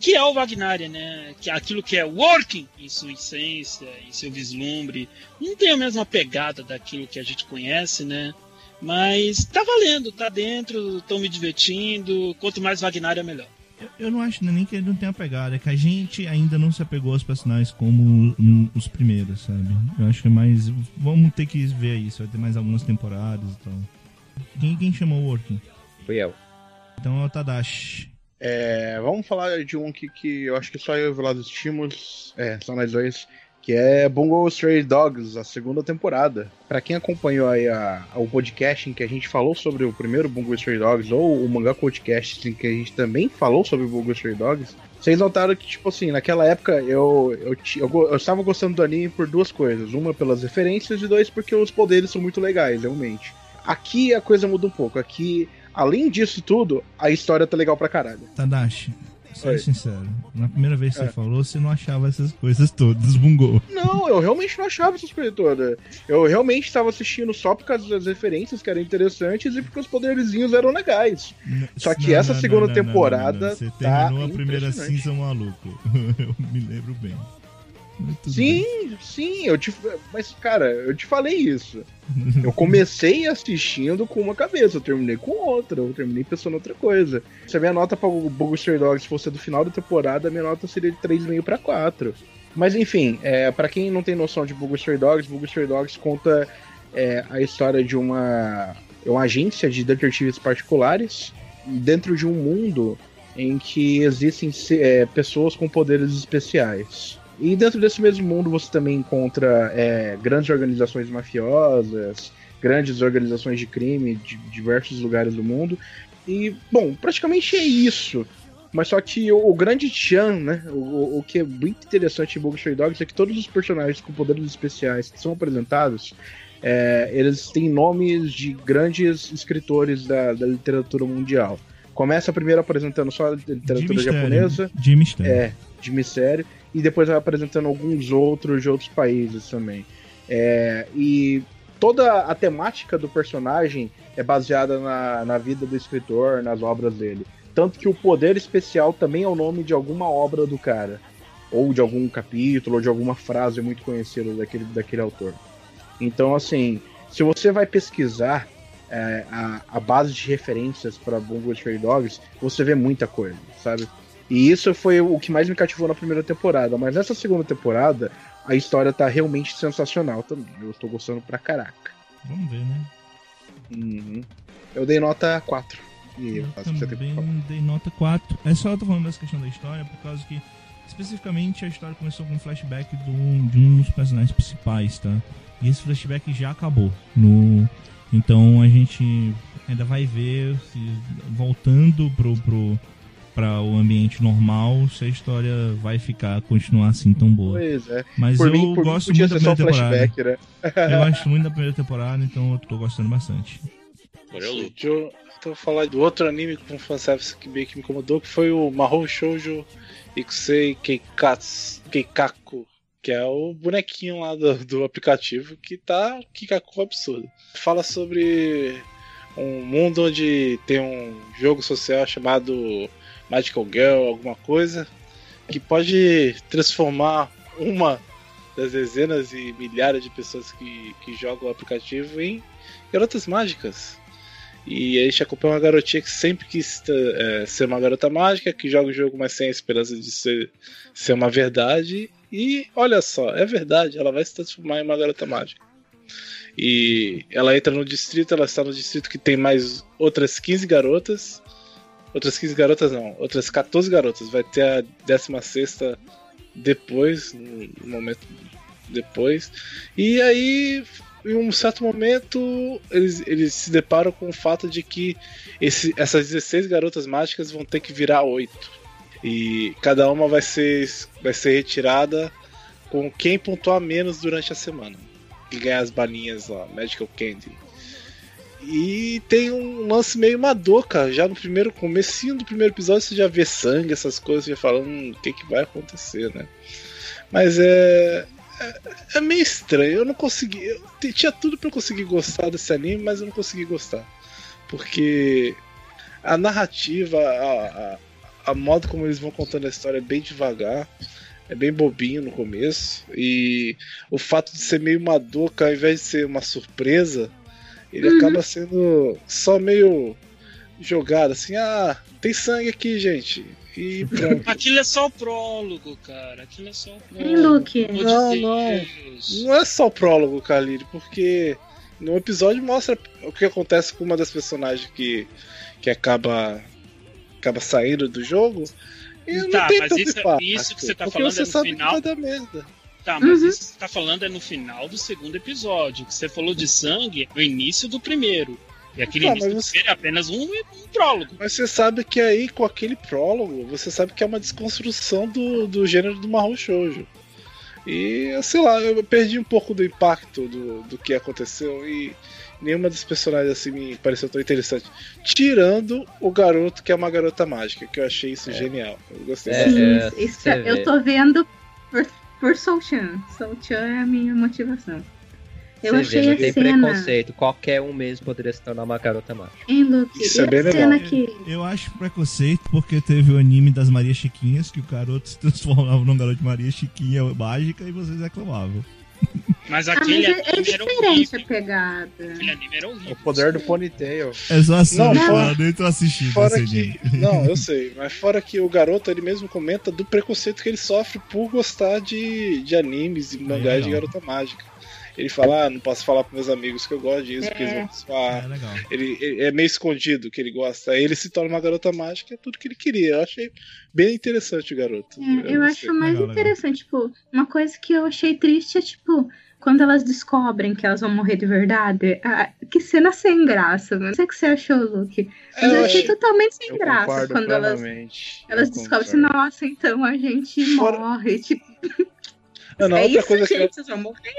que é o Wagner, né? Que, aquilo que é working em sua essência, em seu vislumbre. Não tem a mesma pegada daquilo que a gente conhece, né? Mas tá valendo, tá dentro, estão me divertindo. Quanto mais Wagner, é melhor. Eu, eu não acho nem que ele não tenha pegado, é que a gente ainda não se apegou aos personagens como os primeiros, sabe? Eu acho que é mais. Vamos ter que ver isso, vai ter mais algumas temporadas e tal. Quem, quem chamou o Working? Fui eu. Então é o Tadashi. É, vamos falar de um que, que eu acho que só eu e o Velado assistimos, é, só nós dois, que é Bungo Stray Dogs, a segunda temporada. Pra quem acompanhou aí a, a- o podcast em que a gente falou sobre o primeiro Bungo Stray Dogs, ou o Mangá Podcast em que a gente também falou sobre o Bungo Stray Dogs, vocês notaram que, tipo assim, naquela época eu, eu, eu, eu estava gostando do anime por duas coisas. Uma pelas referências e dois porque os poderes são muito legais, realmente. Aqui a coisa muda um pouco. Aqui, além disso tudo, a história tá legal pra caralho. Tadashi, Oi. sincero. Na primeira vez que É. você falou, você não achava essas coisas todas, bungou. Não, eu realmente não achava essas coisas todas. Eu realmente estava assistindo só por causa das referências que eram interessantes e porque os poderzinhos eram legais. Só que essa segunda temporada Você tá terminou a primeira season maluco. *laughs* Eu me lembro bem. Tudo Sim, sim, eu te. Mas, cara, eu te falei isso. Eu comecei assistindo com uma cabeça, eu terminei com outra, eu terminei pensando em outra coisa. Se a minha nota para o Stray Dogs fosse do final da temporada, a minha nota seria de 3,5 para 4. Mas enfim, é, para quem não tem noção de Stray Dogs, Stray Dogs conta é, a história de uma, uma agência de detetives particulares dentro de um mundo em que existem é, pessoas com poderes especiais. E dentro desse mesmo mundo você também encontra é, grandes organizações mafiosas, grandes organizações de crime de diversos lugares do mundo. E, bom, praticamente é isso. Mas só que o, o grande Chan, né? O, o, que é muito interessante em Bogus Stray Dogs é que todos os personagens com poderes especiais que são apresentados, é, eles têm nomes de grandes escritores da, da literatura mundial. Começa primeiro apresentando só a literatura de mistério, japonesa. né? De mistério. É, de mistério. E depois vai apresentando alguns outros de outros países também. É, e toda a temática do personagem é baseada na, na vida do escritor, nas obras dele. Tanto que o poder especial também é o nome de alguma obra do cara. Ou de algum capítulo, ou de alguma frase muito conhecida daquele, daquele autor. Então, assim, se você vai pesquisar é, a, a, base de referências para Bungo Stray Dogs, você vê muita coisa, sabe? E isso foi o que mais me cativou na primeira temporada. Mas nessa segunda temporada, a história tá realmente sensacional também. Eu estou gostando pra caraca. Vamos ver, né? Uhum. Eu dei nota 4. E Eu também dei nota 4. É só eu tô falando dessa questão da história, por causa que, especificamente, a história começou com um flashback do, de um dos personagens principais, tá? E esse flashback já acabou. No, então a gente ainda vai ver se voltando pro, pro, pra o ambiente normal, se a história vai ficar, continuar assim tão boa. Pois é. Mas Por eu mim, por mim gosto podia muito da primeira temporada. flashback, né? *laughs* Eu gosto muito da primeira temporada, então eu tô gostando bastante. É. Deixa eu então, falar do outro anime com fanservice que meio que me incomodou, que foi o Mahou Shoujo Ikusei Keikatsu, Keikaku, que é o bonequinho lá do, do aplicativo que tá Kikaku absurdo. Fala sobre um mundo onde tem um jogo social chamado Magical Girl, alguma coisa, que pode transformar uma das dezenas e milhares de pessoas que, que jogam o aplicativo em garotas mágicas. E a gente acompanha uma garotinha que sempre quis é, ser uma garota mágica, que joga o jogo, mas sem a esperança de ser, ser uma verdade. E olha só, é verdade, ela vai se transformar em uma garota mágica. E ela entra no distrito, ela está no distrito que tem mais outras 15 garotas. Outras 15 garotas não, outras 14 garotas. Vai ter a 16 depois, no momento depois. E aí, em um certo momento, eles, eles se deparam com o fato de que esse, essas 16 garotas mágicas vão ter que virar 8. E cada uma vai ser, vai ser retirada com quem pontuar menos durante a semana. E ganhar as balinhas lá, Magical Candy. E tem um lance meio mador, cara. Já no primeiro comecinho do primeiro episódio você já vê sangue, essas coisas, já fala, hum, o que, que vai acontecer, né? Mas é, é. É meio estranho. Eu não consegui. Eu tinha tudo pra eu conseguir gostar desse anime, mas eu não consegui gostar. Porque a narrativa, a, a, a modo como eles vão contando a história é bem devagar. É bem bobinho no começo. E o fato de ser meio madoka, ao invés de ser uma surpresa, ele acaba sendo só meio jogado assim, ah, tem sangue aqui, gente. E pronto. *laughs* Aquilo é só o prólogo, cara. Aquilo é só o prólogo. Luke? Não, não. Não é só o prólogo, Khalid, porque no episódio mostra o que acontece com uma das personagens que, que acaba, acaba saindo do jogo. E não Tá, tem mas tanto isso- impacto, isso que você tá falando você é no sabe final? que vai dar merda. Tá, mas Uhum. isso que você tá falando é no final do segundo episódio. Que você falou de sangue é no início do primeiro. E aquele Tá, início você- é apenas um, um prólogo. Mas você sabe que aí, com aquele prólogo, você sabe que é uma desconstrução do, do gênero do Mahou Shoujo. E, sei lá, eu perdi um pouco do impacto do, do que aconteceu e nenhuma das personagens assim me pareceu tão interessante. Tirando o garoto que é uma garota mágica, que eu achei isso genial. Eu gostei É, Sim, bastante. isso você eu tô vendo por, por Soul Chan. Soul Chan é a minha motivação. Eu Você achei vê, não a tem cena. preconceito. Qualquer um mesmo poderia se tornar uma garota mágica. Hein, Luke? Isso e é bem legal. cena que. Eu acho preconceito porque teve o anime das Maria Chiquinhas, que o garoto *laughs* se transformava num garoto de Maria Chiquinha mágica e vocês reclamavam. *laughs* Mas Ah, mas aquele é, é era diferente a pegada. Aquele anime era horrível. O poder do ponytail. É só assim, Não, não, fora- nem tô assistindo Fora esse que. Não, eu *laughs* sei. Mas fora que o garoto ele mesmo comenta do preconceito que ele sofre por gostar de, de animes e mangás de legal. garota mágica. Ele fala, ah, não posso falar pros meus amigos que eu gosto disso, porque eles vão me É legal. Ele, ele- é meio escondido que ele gosta. Aí ele se torna uma garota mágica, é tudo que ele queria. Eu achei bem interessante o garoto. É, eu acho gostei. mais Legal, legal. interessante, tipo, uma coisa que eu achei triste é, tipo, quando elas descobrem que elas vão morrer de verdade. Ah, que cena sem graça, mano. Não sei o que você achou, Luke. Mas eu eu achei achei- totalmente sem graça quando elas, plenamente. elas Eu descobrem assim, nossa, então a gente Fora- morre. Tipo, Não, não, é outra isso, coisa que eu- gente, vocês vão morrer.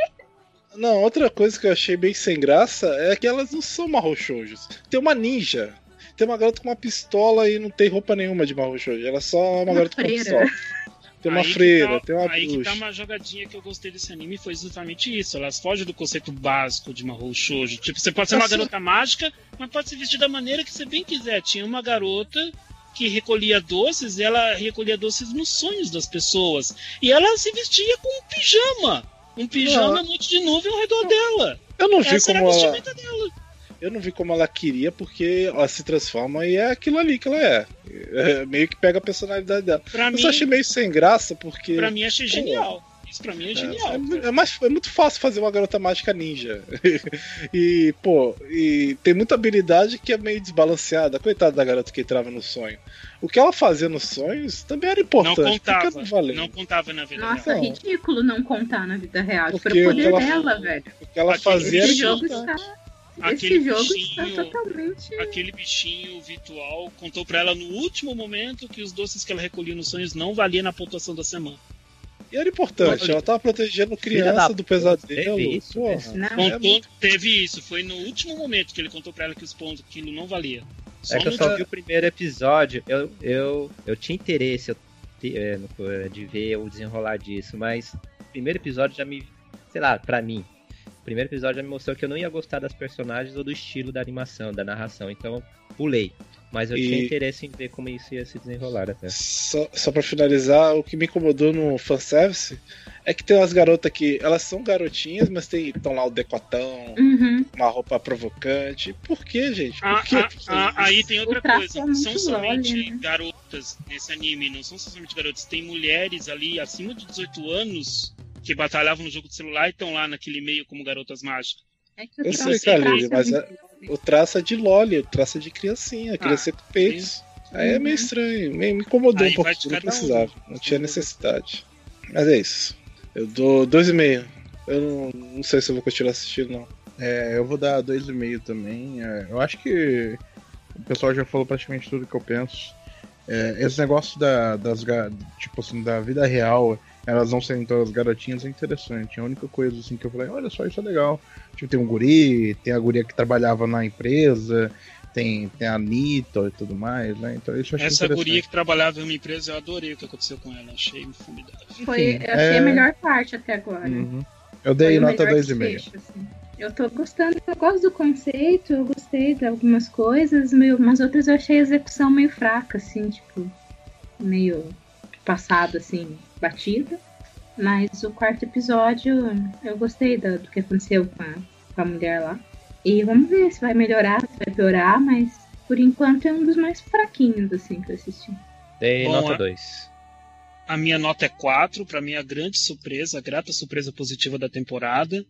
Não, outra coisa que eu achei bem sem graça é que elas não são marro shoujos. Tem uma ninja. Tem uma garota com uma pistola e não tem roupa nenhuma de marro shoujo. Ela é só uma, Uma garota com freira. pistola. *laughs* Tem uma Aí freira, tá- tem uma Aí que tá bruxa. uma jogadinha que eu gostei desse anime foi exatamente isso. Elas fogem do conceito básico de Mahou Shoujo. Tipo, você pode ser uma Assim- garota mágica, mas pode se vestir da maneira que você bem quiser. Tinha uma garota que recolhia doces e ela recolhia doces nos sonhos das pessoas. E ela se vestia com um pijama. Um pijama, Não. um monte de nuvem ao redor dela. Eu não vi Essa como ela. vestimenta dela. Eu não vi como ela queria, porque ela se transforma e é aquilo ali que ela é. É, meio que pega a personalidade dela. Pra Eu mim, só achei meio sem graça, porque. pra mim achei genial. Isso pra mim é É, genial. é é mais, é muito fácil fazer uma garota mágica ninja. *laughs* e, pô, e tem muita habilidade que é meio desbalanceada. Coitada da garota que entrava no sonho. O que ela fazia nos sonhos também era Não importante. contava. Fica valendo. Não contava na vida Nossa, real. ridículo não contar na vida real. Tipo, Porque era o poder ela- dela, velho. O que ela Aquele fazia era Esse jogo importante. está. Aquele Esse jogo está bichinho- totalmente. aquele bichinho virtual contou pra ela no último momento que os doces que ela recolhia nos sonhos não valiam na pontuação da semana. E era importante. Olha, Ela tava protegendo criança da do pesadelo. teve isso, Contou, teve isso, foi no último momento que ele contou pra ela que os pontos, aquilo não valia. Só É que eu no só dia- vi o primeiro episódio, eu, eu, eu tinha interesse é, é, de ver o desenrolar disso, mas o primeiro episódio já me. Sei lá, pra mim. O primeiro episódio já me mostrou que eu não ia gostar das personagens ou do estilo da animação, da narração, então pulei. Mas eu E- tinha interesse em ver como isso ia se desenrolar até. Só, só pra finalizar, o que me incomodou no fanservice é que tem umas garotas que elas são garotinhas, mas tem estão lá o decotão, Uhum. uma roupa provocante. Por que, gente? Por Ah, que? ah, ah, aí tem outra coisa. é são somente né? garotas nesse anime, não são somente garotas. Tem mulheres ali acima de 18 anos que batalhavam no jogo de celular e estão lá naquele meio como garotas mágicas. É que o Eu sei, traço mas muito O traço é de Loli, o traço é de criancinha, criança com peitos. Aí é Uhum. meio estranho, meio, me incomodou Aí um pouco, não cada um. precisava, não tinha necessidade. Mas é isso. Eu dou dois e meio. Eu não, não sei se eu vou continuar assistindo, não. É, eu vou dar 2,5 também. É, eu acho que o pessoal já falou praticamente tudo que eu penso. É, esse negócio da, das tipo assim, da vida real, elas não serem todas garotinhas é interessante. A única coisa assim que eu falei, olha só, isso é legal. Tipo, tem um guri, tem a guria que trabalhava na empresa, tem, tem a Anitta e tudo mais, né? Então isso eu achei Essa interessante. guria que trabalhava em uma empresa, eu adorei o que aconteceu com ela. Achei formidável. Foi, Enfim, eu achei é- a melhor parte até agora. Uhum. Eu dei Foi nota melhor 2,5. desfecho, assim. Eu tô gostando, eu gosto do conceito, eu gostei de algumas coisas, meio, mas outras eu achei a execução meio fraca, assim, tipo, meio passado, assim, batida. Mas o quarto episódio, eu gostei do, do que aconteceu com a, com a mulher lá. E vamos ver se vai melhorar, se vai piorar, mas por enquanto é um dos mais fraquinhos, assim, que eu assisti. Dei Bom, nota é- 2. A minha nota é 4, pra mim é a grande surpresa, a grata surpresa positiva da temporada.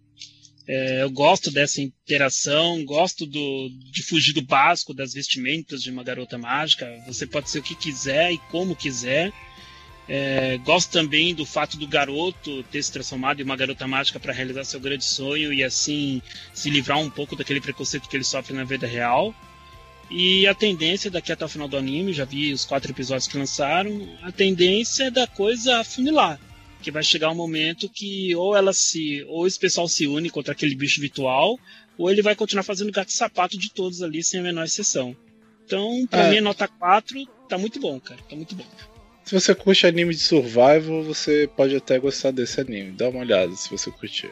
É, eu gosto dessa interação, gosto do, de fugir do básico das vestimentas de uma garota mágica. Você pode ser o que quiser e como quiser. É, gosto também do fato do garoto ter se transformado em uma garota mágica para realizar seu grande sonho e assim se livrar um pouco daquele preconceito que ele sofre na vida real. E a tendência daqui até o final do anime, já vi os quatro episódios que lançaram, a tendência é da coisa afunilar. Que vai chegar um momento que ou ela se. ou esse pessoal se une contra aquele bicho virtual, ou ele vai continuar fazendo gato sapato de todos ali, sem a menor exceção. Então, pra É. mim, nota 4 tá muito bom, cara. Tá muito bom. Se você curte anime de survival, você pode até gostar desse anime. Dá uma olhada se você curtir.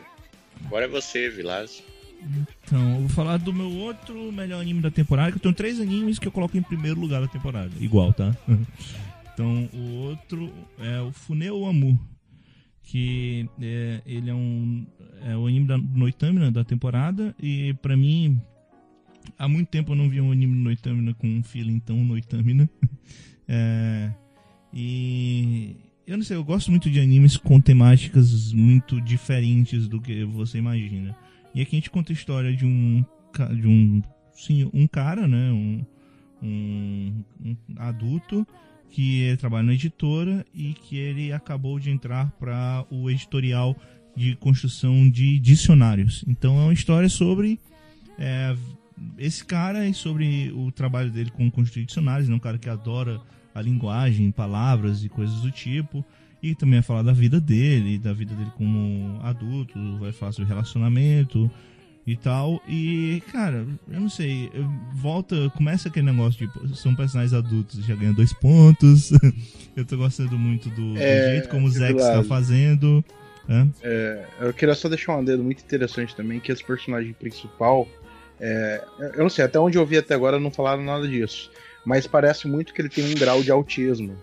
Agora é você, Vilas. Então, eu vou falar do meu outro melhor anime da temporada, que eu tenho três animes que eu coloco em primeiro lugar da temporada. Igual, tá? *laughs* Então, o outro é o Funeu Amu, que é, ele é um é o anime da Noitamina da temporada e pra mim há muito tempo eu não vi um anime de Noitamina com um feeling tão Noitamina. *laughs* é, e eu não sei, eu gosto muito de animes com temáticas muito diferentes do que você imagina. E aqui a gente conta a história de um de um sim, um cara, né, um, um, um adulto que trabalha na editora e que ele acabou de entrar para o editorial de construção de dicionários. Então é uma história sobre é, esse cara e sobre o trabalho dele com construir dicionários, né? um cara que adora a linguagem, palavras e coisas do tipo. E também vai falar da vida dele, da vida dele como adulto, vai falar sobre relacionamento e tal. E, cara, eu não sei, volta, começa aquele negócio de são personagens adultos, já ganha dois pontos. *laughs* eu tô gostando muito do, do É, jeito como o Zack Eduardo. está fazendo. né? É, eu queria só deixar um dedo muito interessante também, que esse personagem principal, é, eu não sei, até onde eu vi até agora não falaram nada disso, mas parece muito que ele tem um grau de autismo.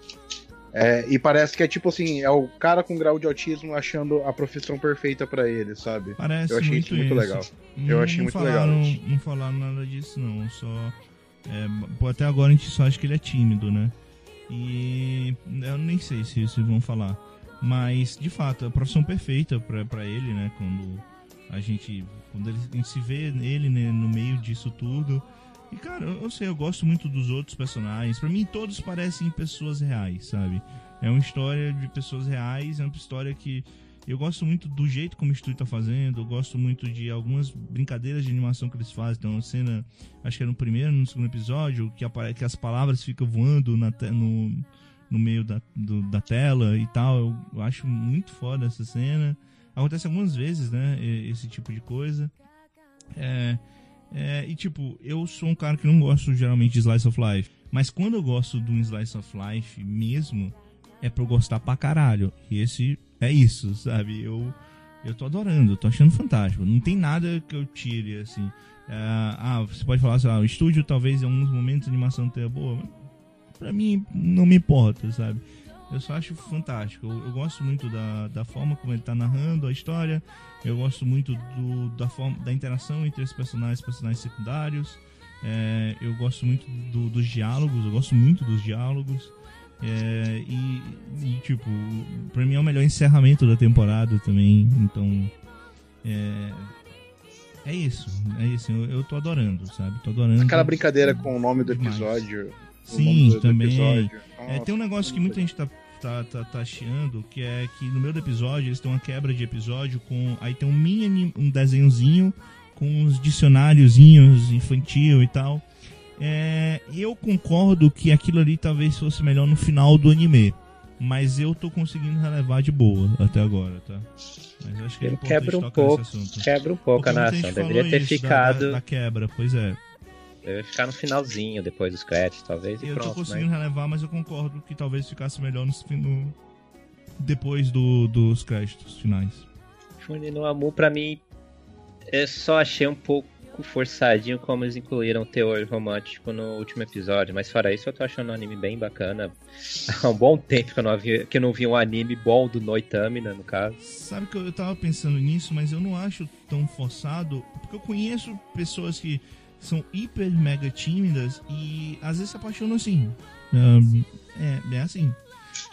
É, e parece que é tipo assim, é o cara com grau de autismo achando a profissão perfeita pra ele, sabe? Parece eu achei muito isso muito legal. Eu Não- achei não muito falaram, legal. Não falaram nada disso, não. Só. é, até agora a gente só acha que ele é tímido, né? E eu nem sei se, se vão falar. Mas, de fato, é a profissão perfeita pra, pra ele, né? Quando a gente. Quando ele, a gente se vê ele né, no meio disso tudo. E, cara, eu, eu sei, eu gosto muito dos outros personagens. Pra mim, todos parecem pessoas reais, sabe? É uma história de pessoas reais, é uma história que eu gosto muito do jeito como o estúdio tá fazendo, eu gosto muito de algumas brincadeiras de animação que eles fazem. Tem uma cena, acho que é no primeiro, no segundo episódio, que, apare- que as palavras ficam voando na no, no meio da, do- da tela e tal. Eu, eu acho muito foda essa cena. Acontece algumas vezes, né? Esse tipo de coisa. É, é, e tipo, eu sou um cara que não gosto geralmente de Slice of Life. Mas quando eu gosto de um Slice of Life mesmo, é pra eu gostar pra caralho. E esse é isso, sabe? Eu, eu tô adorando, tô achando fantástico. Não tem nada que eu tire, assim. É, ah, você pode falar, sei lá, o estúdio talvez em alguns momentos a animação tenha boa. Mas pra mim, não me importa, sabe? Eu só acho fantástico. Eu, eu gosto muito da, da forma como ele tá narrando a história. Eu gosto muito do, da, forma, da interação entre os personagens personagens secundários. É, eu gosto muito do- dos diálogos. Eu gosto muito dos diálogos. É, e, e, tipo, pra mim é o melhor encerramento da temporada também. Então, é, é isso. É isso. Eu, eu tô adorando, sabe? Tô adorando. Aquela brincadeira com o nome do Demais. episódio. Sim, nome do- do também. episódio. É, Nossa, tem um negócio que muita gente tá, tá, tá, tá chiando, que é que no meio do episódio eles têm uma quebra de episódio com. Aí tem um mini um desenhozinho com uns dicionáriozinhos infantil e tal. É, eu concordo que aquilo ali talvez fosse melhor no final do anime. Mas eu tô conseguindo relevar de boa até agora, tá? Mas acho que é quebra um pouco, quebra um pouco Porque a narração. Deveria ter isso da- ficado. Da, da quebra, pois é. Deveria ficar no finalzinho, depois dos créditos, talvez, e Eu tô pronto. conseguindo Mas... relevar, mas eu concordo que talvez ficasse melhor no, no- depois do, dos créditos finais. Fune no Amu, pra mim, eu só achei um pouco forçadinho como eles incluíram o teor romântico no último episódio. Mas fora isso, eu tô achando o anime bem bacana. *laughs* Há um bom tempo que eu não vi, que eu não vi um anime bom do Noitamina, no caso. Sabe que eu, eu tava pensando nisso, mas eu não acho tão forçado, porque eu conheço pessoas que são hiper mega tímidas e às vezes se apaixonam assim. Ahn, é, é assim.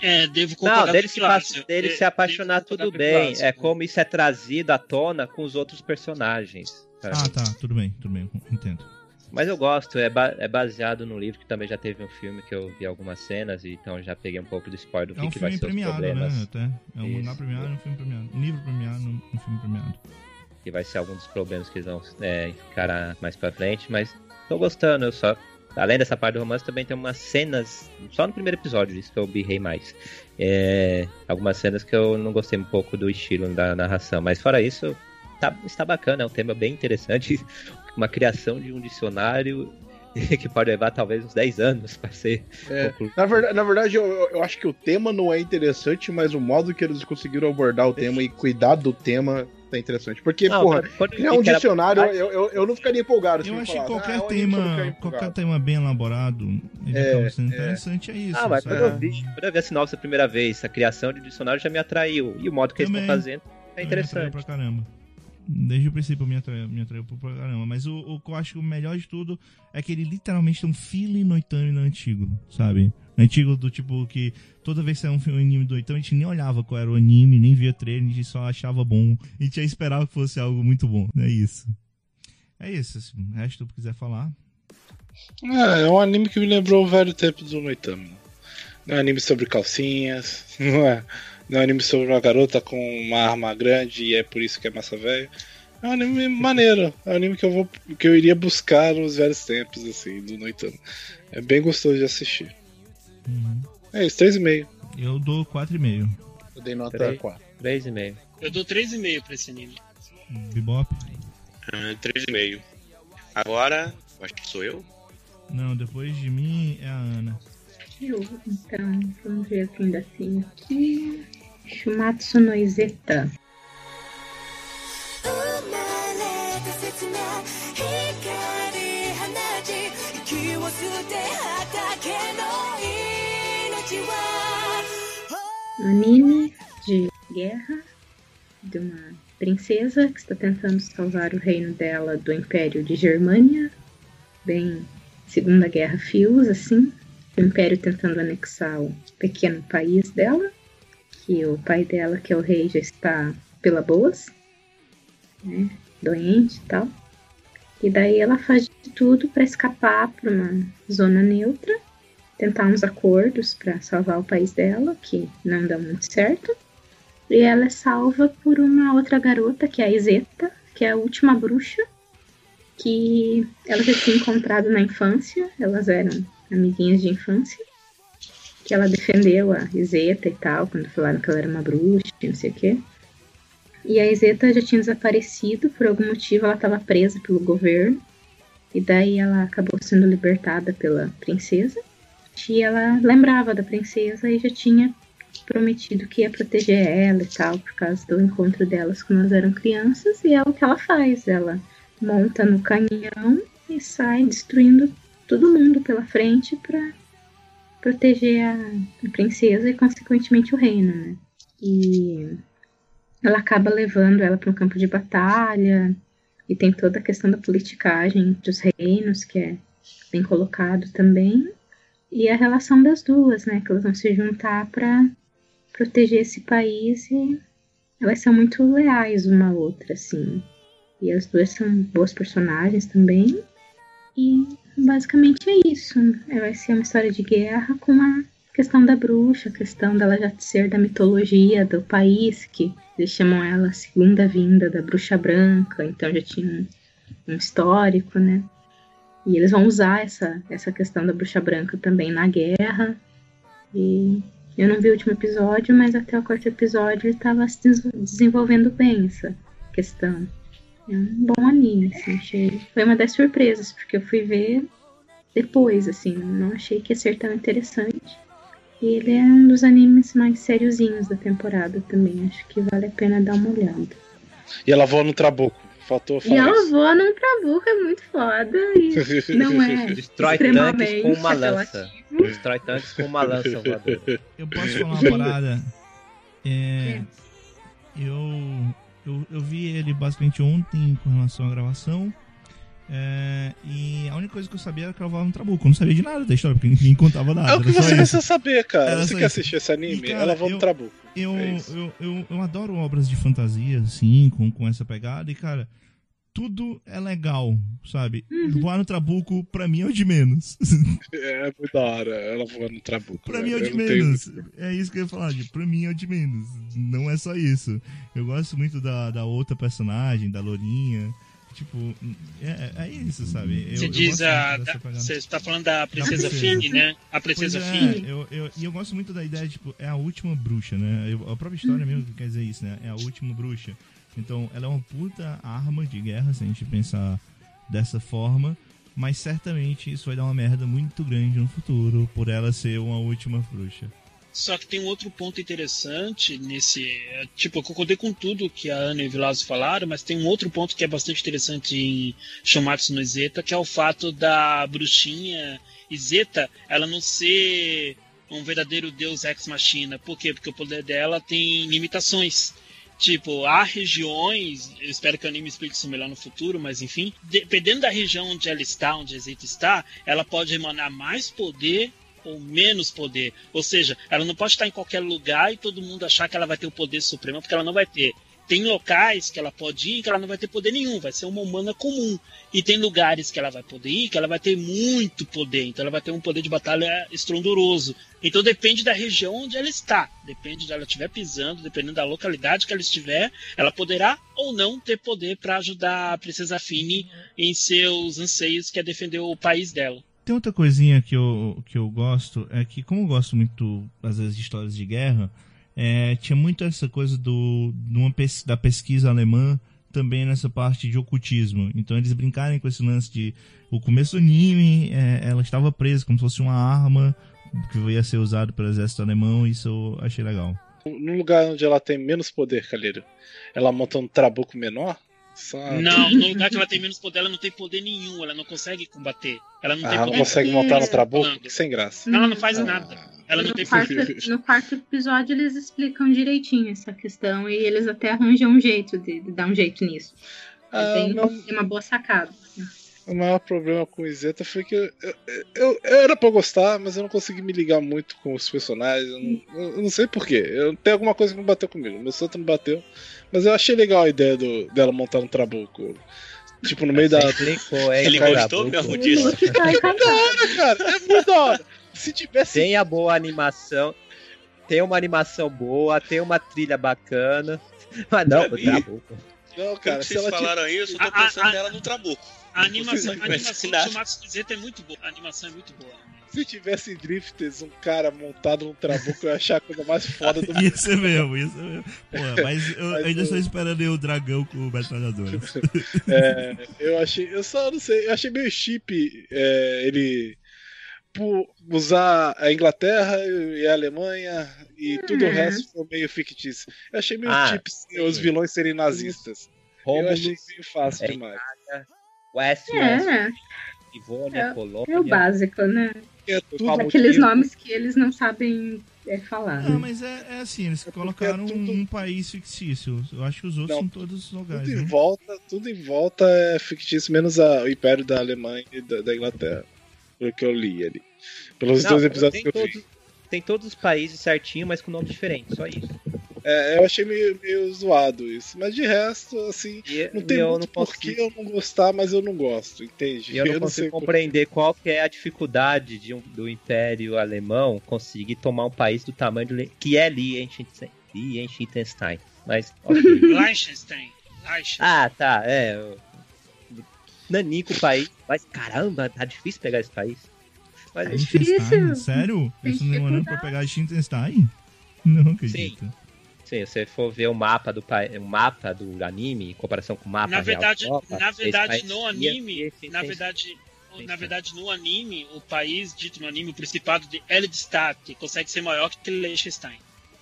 É, devo concordar Não, dele, com se, dele É, se apaixonar tudo bem. É como isso é trazido à tona com os outros personagens. sabe? Ah, tá, tudo bem, tudo bem, entendo. Mas eu gosto, é, ba- é baseado no livro que também já teve um filme que eu vi algumas cenas, então já peguei um pouco do spoiler do É que, um que vai filme ser os premiado, problemas. né? Até. É um mangá premiado e um filme premiado. Um livro premiado um filme premiado. Que vai ser algum dos problemas que eles vão é, encarar mais pra frente, mas tô gostando, eu só. Além dessa parte do romance, também tem umas cenas, só no primeiro episódio, isso que eu birrei mais. É, algumas cenas que eu não gostei um pouco do estilo da narração, mas fora isso, tá, está bacana, é um tema bem interessante. *laughs* Uma criação de um dicionário *laughs* que pode levar talvez uns 10 anos pra ser É, na verdade, na verdade eu, eu acho que o tema não é interessante, mas o modo que eles conseguiram abordar o tema e cuidar do tema tá interessante. Porque, Não, porra, quando- quando criar eu um era- dicionário, eu, eu, eu não ficaria empolgado. se Eu acho que qualquer ah, tema, qualquer tema bem elaborado, ele É, sendo é. interessante, é isso. Ah, mas quando eu, vi, quando eu vi a sinopse a primeira vez, a criação de dicionário já me atraiu. E o modo que eles Também. estão fazendo é Me atraiu interessante. pra caramba. Desde o princípio me atraiu, me atraiu pra caramba. Mas o, o que eu acho que o melhor de tudo é que ele literalmente tem um feeling no antigo, sabe? Antigo do tipo que toda vez que saiu um filme anime do Oitama, a gente nem olhava qual era o anime, nem via trailer, a gente só achava bom. A gente já esperava que fosse algo muito bom. É isso. É isso. assim, O resto tu quiser falar. É, é um anime que me lembrou o velho tempo do Noitama. É um anime sobre calcinhas, *laughs* não é, é um anime sobre uma garota com uma arma grande e é por isso que é massa velha. É um anime maneiro, é um anime que eu, vou, que eu iria buscar nos velhos tempos, assim, do Noitama. É bem gostoso de assistir. Uhum. É isso, 3,5. Eu dou 4,5. Eu dei nota Três. 4. 3,5. Eu dou 3,5 pra esse anime. Bebop? Ah, 3,5. Agora, acho que sou eu. Não, depois de mim é a Ana. Eu, então, vamos ver o que ainda tem aqui. Shumatsu no Izeta. Anime de guerra de uma princesa que está tentando salvar o reino dela do Império de Germânia, bem Segunda Guerra Fios, assim, o Império tentando anexar o pequeno país dela que o pai dela, que é o rei, já está pela boas, né, doente e tal. E daí ela faz de tudo para escapar para uma zona neutra tentar uns acordos para salvar o país dela, que não dá muito certo. E ela é salva por uma outra garota, que é a Izeta, que é a última bruxa, que ela já tinha encontrado na infância, elas eram amiguinhas de infância, que ela defendeu a Izeta e tal, quando falaram que ela era uma bruxa, não sei o quê. E a Izeta já tinha desaparecido, por algum motivo ela estava presa pelo governo, e daí ela acabou sendo libertada pela princesa e ela lembrava da princesa e já tinha prometido que ia proteger ela e tal, por causa do encontro delas quando elas eram crianças, e é o que ela faz. Ela monta no canhão e sai destruindo todo mundo pela frente para proteger a, princesa e, consequentemente, o reino, né? E ela acaba levando ela para um campo de batalha, e tem toda a questão da politicagem dos reinos, que é bem colocado também e a relação das duas, né? Que elas vão se juntar para proteger esse país e elas são muito leais uma à outra, assim. E as duas são boas personagens também. E basicamente é isso. É, Vai ser uma história de guerra com a questão da bruxa, a questão dela já ser da mitologia do país, que eles chamam ela a segunda vinda da bruxa branca, então já tinha um, um histórico, né? E eles vão usar essa, essa questão da bruxa branca também na guerra. E eu não vi o último episódio, mas até o quarto episódio ele estava se des- desenvolvendo bem essa questão. É um bom anime, assim, achei. Foi uma das surpresas, porque eu fui ver depois, assim, não achei que ia ser tão interessante. E ele é um dos animes mais sériozinhos da temporada também. Acho que vale a pena dar uma olhada. E ela voa no trabuco. Faltou E falar ela isso. voa num trabuco, é muito foda. E *laughs* não é Destrói tanques com uma lança. Destrói tanques *laughs* com uma lança voadora. Eu posso falar uma parada? *laughs* É, eu, eu, eu vi ele basicamente ontem com relação à gravação. é, e a única coisa que eu sabia era que ela no trabuco. Eu não sabia de nada da história, porque ninguém contava nada. É o que você precisa saber, cara. Era você quer isso. assistir esse anime? E, cara, ela no eu- trabuco. Eu, É eu, eu, eu adoro obras de fantasia, assim, com, com essa pegada. E, cara, tudo é legal, sabe? Uhum. Voar no trabuco, pra mim, é o de menos. *laughs* É muito da hora. Ela voa no trabuco. pra velho. mim é o Eu de não tenho- menos. É isso que eu ia falar, de, pra mim é o de menos. Não é só isso. Eu gosto muito da, da outra personagem, da Lourinha. Tipo, é, é isso, sabe? Eu, Você diz a. da-. Você está falando da princesa princesa. Fini, né? A Pois princesa é, Fini. eu, eu, e eu gosto muito da ideia, tipo, é a última bruxa, né? Eu- a própria história mesmo que quer dizer isso, né? É a última bruxa. Então, ela é uma puta arma de guerra, se a gente pensar dessa forma. mas certamente isso vai dar uma merda muito grande no futuro por ela ser uma última bruxa. Só que tem um outro ponto interessante nesse. é, Tipo, eu concordei com tudo que a Ana e o Vilazo falaram, mas tem um outro ponto que é bastante interessante em Shumatsu no Izeta, que é o fato da bruxinha Izeta ela não ser um verdadeiro deus ex machina. Por quê? Porque o poder dela tem limitações. Tipo, há regiões, eu espero que o anime explique isso melhor no futuro, mas enfim, dependendo da região onde ela está, onde a Izeta está, ela pode emanar mais poder ou menos poder. Ou seja, ela não pode estar em qualquer lugar e todo mundo achar que ela vai ter o poder supremo, porque ela não vai ter. Tem locais que ela pode ir que ela não vai ter poder nenhum, vai ser uma humana comum. E tem lugares que ela vai poder ir que ela vai ter muito poder, então ela vai ter um poder de batalha estrondoso. Então depende da região onde ela está, depende de ela estiver pisando, dependendo da localidade que ela estiver, ela poderá ou não ter poder para ajudar a princesa Fini em seus anseios que é defender o país dela. Tem outra coisinha que eu, que eu gosto, é que como eu gosto muito, às vezes, de histórias de guerra, é, tinha muito essa coisa do, pes- da pesquisa alemã também nessa parte de ocultismo. Então eles brincarem com esse lance de o começo do anime, é, ela estava presa como se fosse uma arma que ia ser usada pelo exército alemão, isso eu achei legal. Num lugar onde ela tem menos poder, Calheiro, ela monta um trabuco menor? Não, no lugar que ela tem menos poder, ela não tem poder nenhum, ela não consegue combater. Ela não Ah, tem ela não consegue montar no trabuco? Sem graça. Ela não faz Ah. nada. Ela não no, tem quarto, poder. no quarto episódio eles explicam direitinho essa questão e eles até arranjam um jeito de, de dar um jeito nisso. É Ah, não. é uma boa sacada. O maior problema com o Izeta foi que eu, eu, eu- eu era pra gostar, mas eu não consegui me ligar muito com os personagens. Eu não, eu não sei porquê. Eu, tem alguma coisa que não bateu comigo. Meu santo não bateu. Mas eu achei legal a ideia do, dela montar um trabuco. Tipo, no meio da. Você implicou, hein, Ele cara, gostou mesmo disso? Tá encantado. Cara, é muito da hora. Se tivesse. Tem a boa animação, tem uma animação boa, tem uma trilha bacana. Mas não, o Trabuco. Não, cara, vocês falaram isso, eu tô A- a- pensando a- nela no trabuco. A animação, a animação nada. de Shumatsu Zeta é muito boa. A animação é muito boa. Se tivesse Drifters um cara montado num trabuco, eu ia achar a coisa mais foda do mundo. Ia ser mesmo, ia ser mesmo. Porra, *laughs* mas eu Mas ainda eu- estou esperando aí o dragão com metralhadora. *laughs* É, eu achei, eu só não sei, eu achei meio chip é, ele por usar a Inglaterra e a Alemanha e tudo o Uhum. resto foi meio fictício. Eu achei meio Ah, chip sim, os vilões serem nazistas. Eu Rômulo, achei meio fácil é, demais. West, West, É, Livônia, é Colômbia. o básico, né? É tudo Aqueles nomes que eles não sabem é, falar. Não, mas é, é assim, eles colocaram tudo- um, país fictício. Eu acho que os outros Não, são todos lugares. tudo em né? volta, tudo em volta é fictício, menos a- o Império da Alemanha e da, da Inglaterra. Pelo que eu li ali. Pelos Não, dois episódios que eu vi. todos, tem todos os países certinho, mas com nome diferente, só isso. É, eu achei meio, meio zoado isso. Mas de resto, assim, E, Não tem eu muito não porquê consigo, eu não gostar, mas eu não gosto, entende? e *laughs* eu não sei consigo por- compreender qual que é a dificuldade de um- do Império Alemão conseguir tomar um país do tamanho do, que é Liechtenstein. Liechtenstein. Mas, *laughs* ok. Liechtenstein. Ah, tá, é. eu- Nanico o país, mas caramba, tá difícil pegar esse país. Mas, É difícil. Sério? Isso demorando pra pegar Liechtenstein? Não acredito. sim, se você for ver o mapa do país, o mapa do anime em comparação com o mapa Na real verdade, da Europa, na verdade no anime, na verdade, na verdade no anime, o país dito no anime, o Principado de Eldstadt, consegue ser maior que Liechtenstein.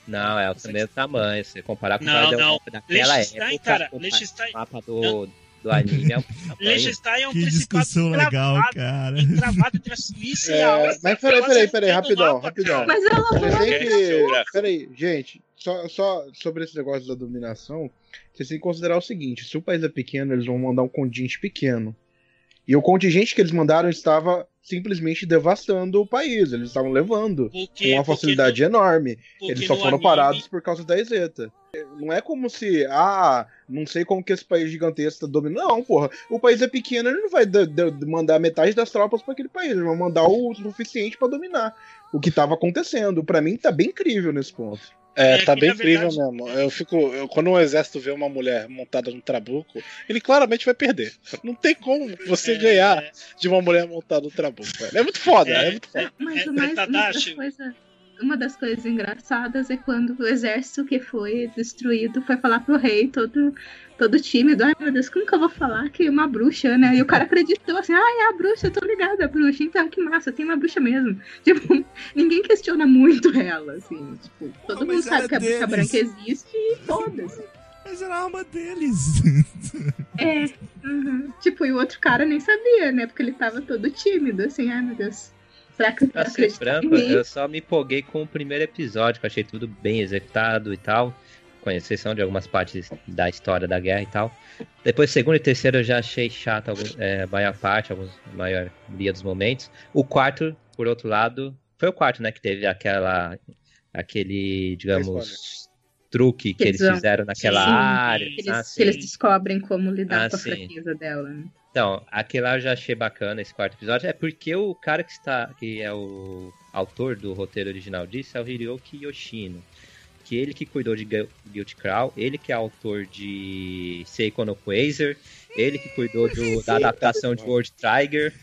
Não, é o mesmo tamanho. Se comparar com Não, o não. Daquela Liechtenstein, época, cara, o mapa do, do anime *laughs* é um tamanho. Liechtenstein é um Que Principado discussão legal, encravado- cara. encravado entre a Suíça e a É, Áustria. mas peraí, peraí, peraí, rapidão, rapidão. Mas ela têm É, que. geográfico. Peraí, gente, só, só sobre esse negócio da dominação, vocês têm que considerar o seguinte: se o país é pequeno, eles vão mandar um contingente pequeno. E o contingente que eles mandaram estava simplesmente devastando o país. Eles estavam levando Porque, com uma porque facilidade enorme. no- Eles só foram anime- parados por causa da Exeta. Não é como se, ah, não sei como que esse país gigantesco tá dominando. Não, porra. O país é pequeno, ele não vai da- da- mandar metade das tropas para aquele país. Ele vai mandar o suficiente para dominar. O que tava acontecendo. Pra mim tá bem incrível nesse ponto. É, É tá bem incrível verdade- mesmo. Eu fico. eu- quando um exército vê uma mulher montada num trabuco, ele claramente vai perder. Não tem como você É, ganhar é, de uma mulher montada num trabuco. velho. É muito foda, é, É, muito foda. Mas É, o mais, uma das coisas engraçadas é quando o exército que foi destruído foi falar pro rei, todo, todo tímido. Ai meu Deus, como que eu vou falar que é uma bruxa, né? E o cara acreditou assim: ai, é a bruxa, eu tô ligada, a bruxa. Então, que massa, tem uma bruxa mesmo. *laughs* Tipo, ninguém questiona muito ela, assim. Tipo, todo Não, mundo sabe que a bruxa branca existe e foda-se. Mas era a arma deles. É. uhum. Tipo, e o outro cara nem sabia, né? Porque ele tava todo tímido, assim, ai meu Deus. Pra ser franco, eu só me empolguei com o primeiro episódio, que eu achei tudo bem executado e tal. Com exceção de algumas partes da história da guerra e tal. Depois, segundo e terceiro, eu já achei chato algum- é, a maior parte, alguns, a maior maioria dos momentos. O quarto, por outro lado, foi o quarto, né, que teve aquela. aquele, digamos, truque que Que eles fizeram naquela Sim, área. Que eles, Ah, que eles descobrem como lidar Ah, com a sim. fraqueza dela, né? Então, aquele lá eu já achei bacana, esse quarto episódio. É porque o cara que está, que é o autor do roteiro original disso é o Hiroki Yoshino. Que ele que cuidou de Gu- Guilty Crown, ele que é autor de Seiko no Quasar, ele que cuidou do- da adaptação de World Trigger.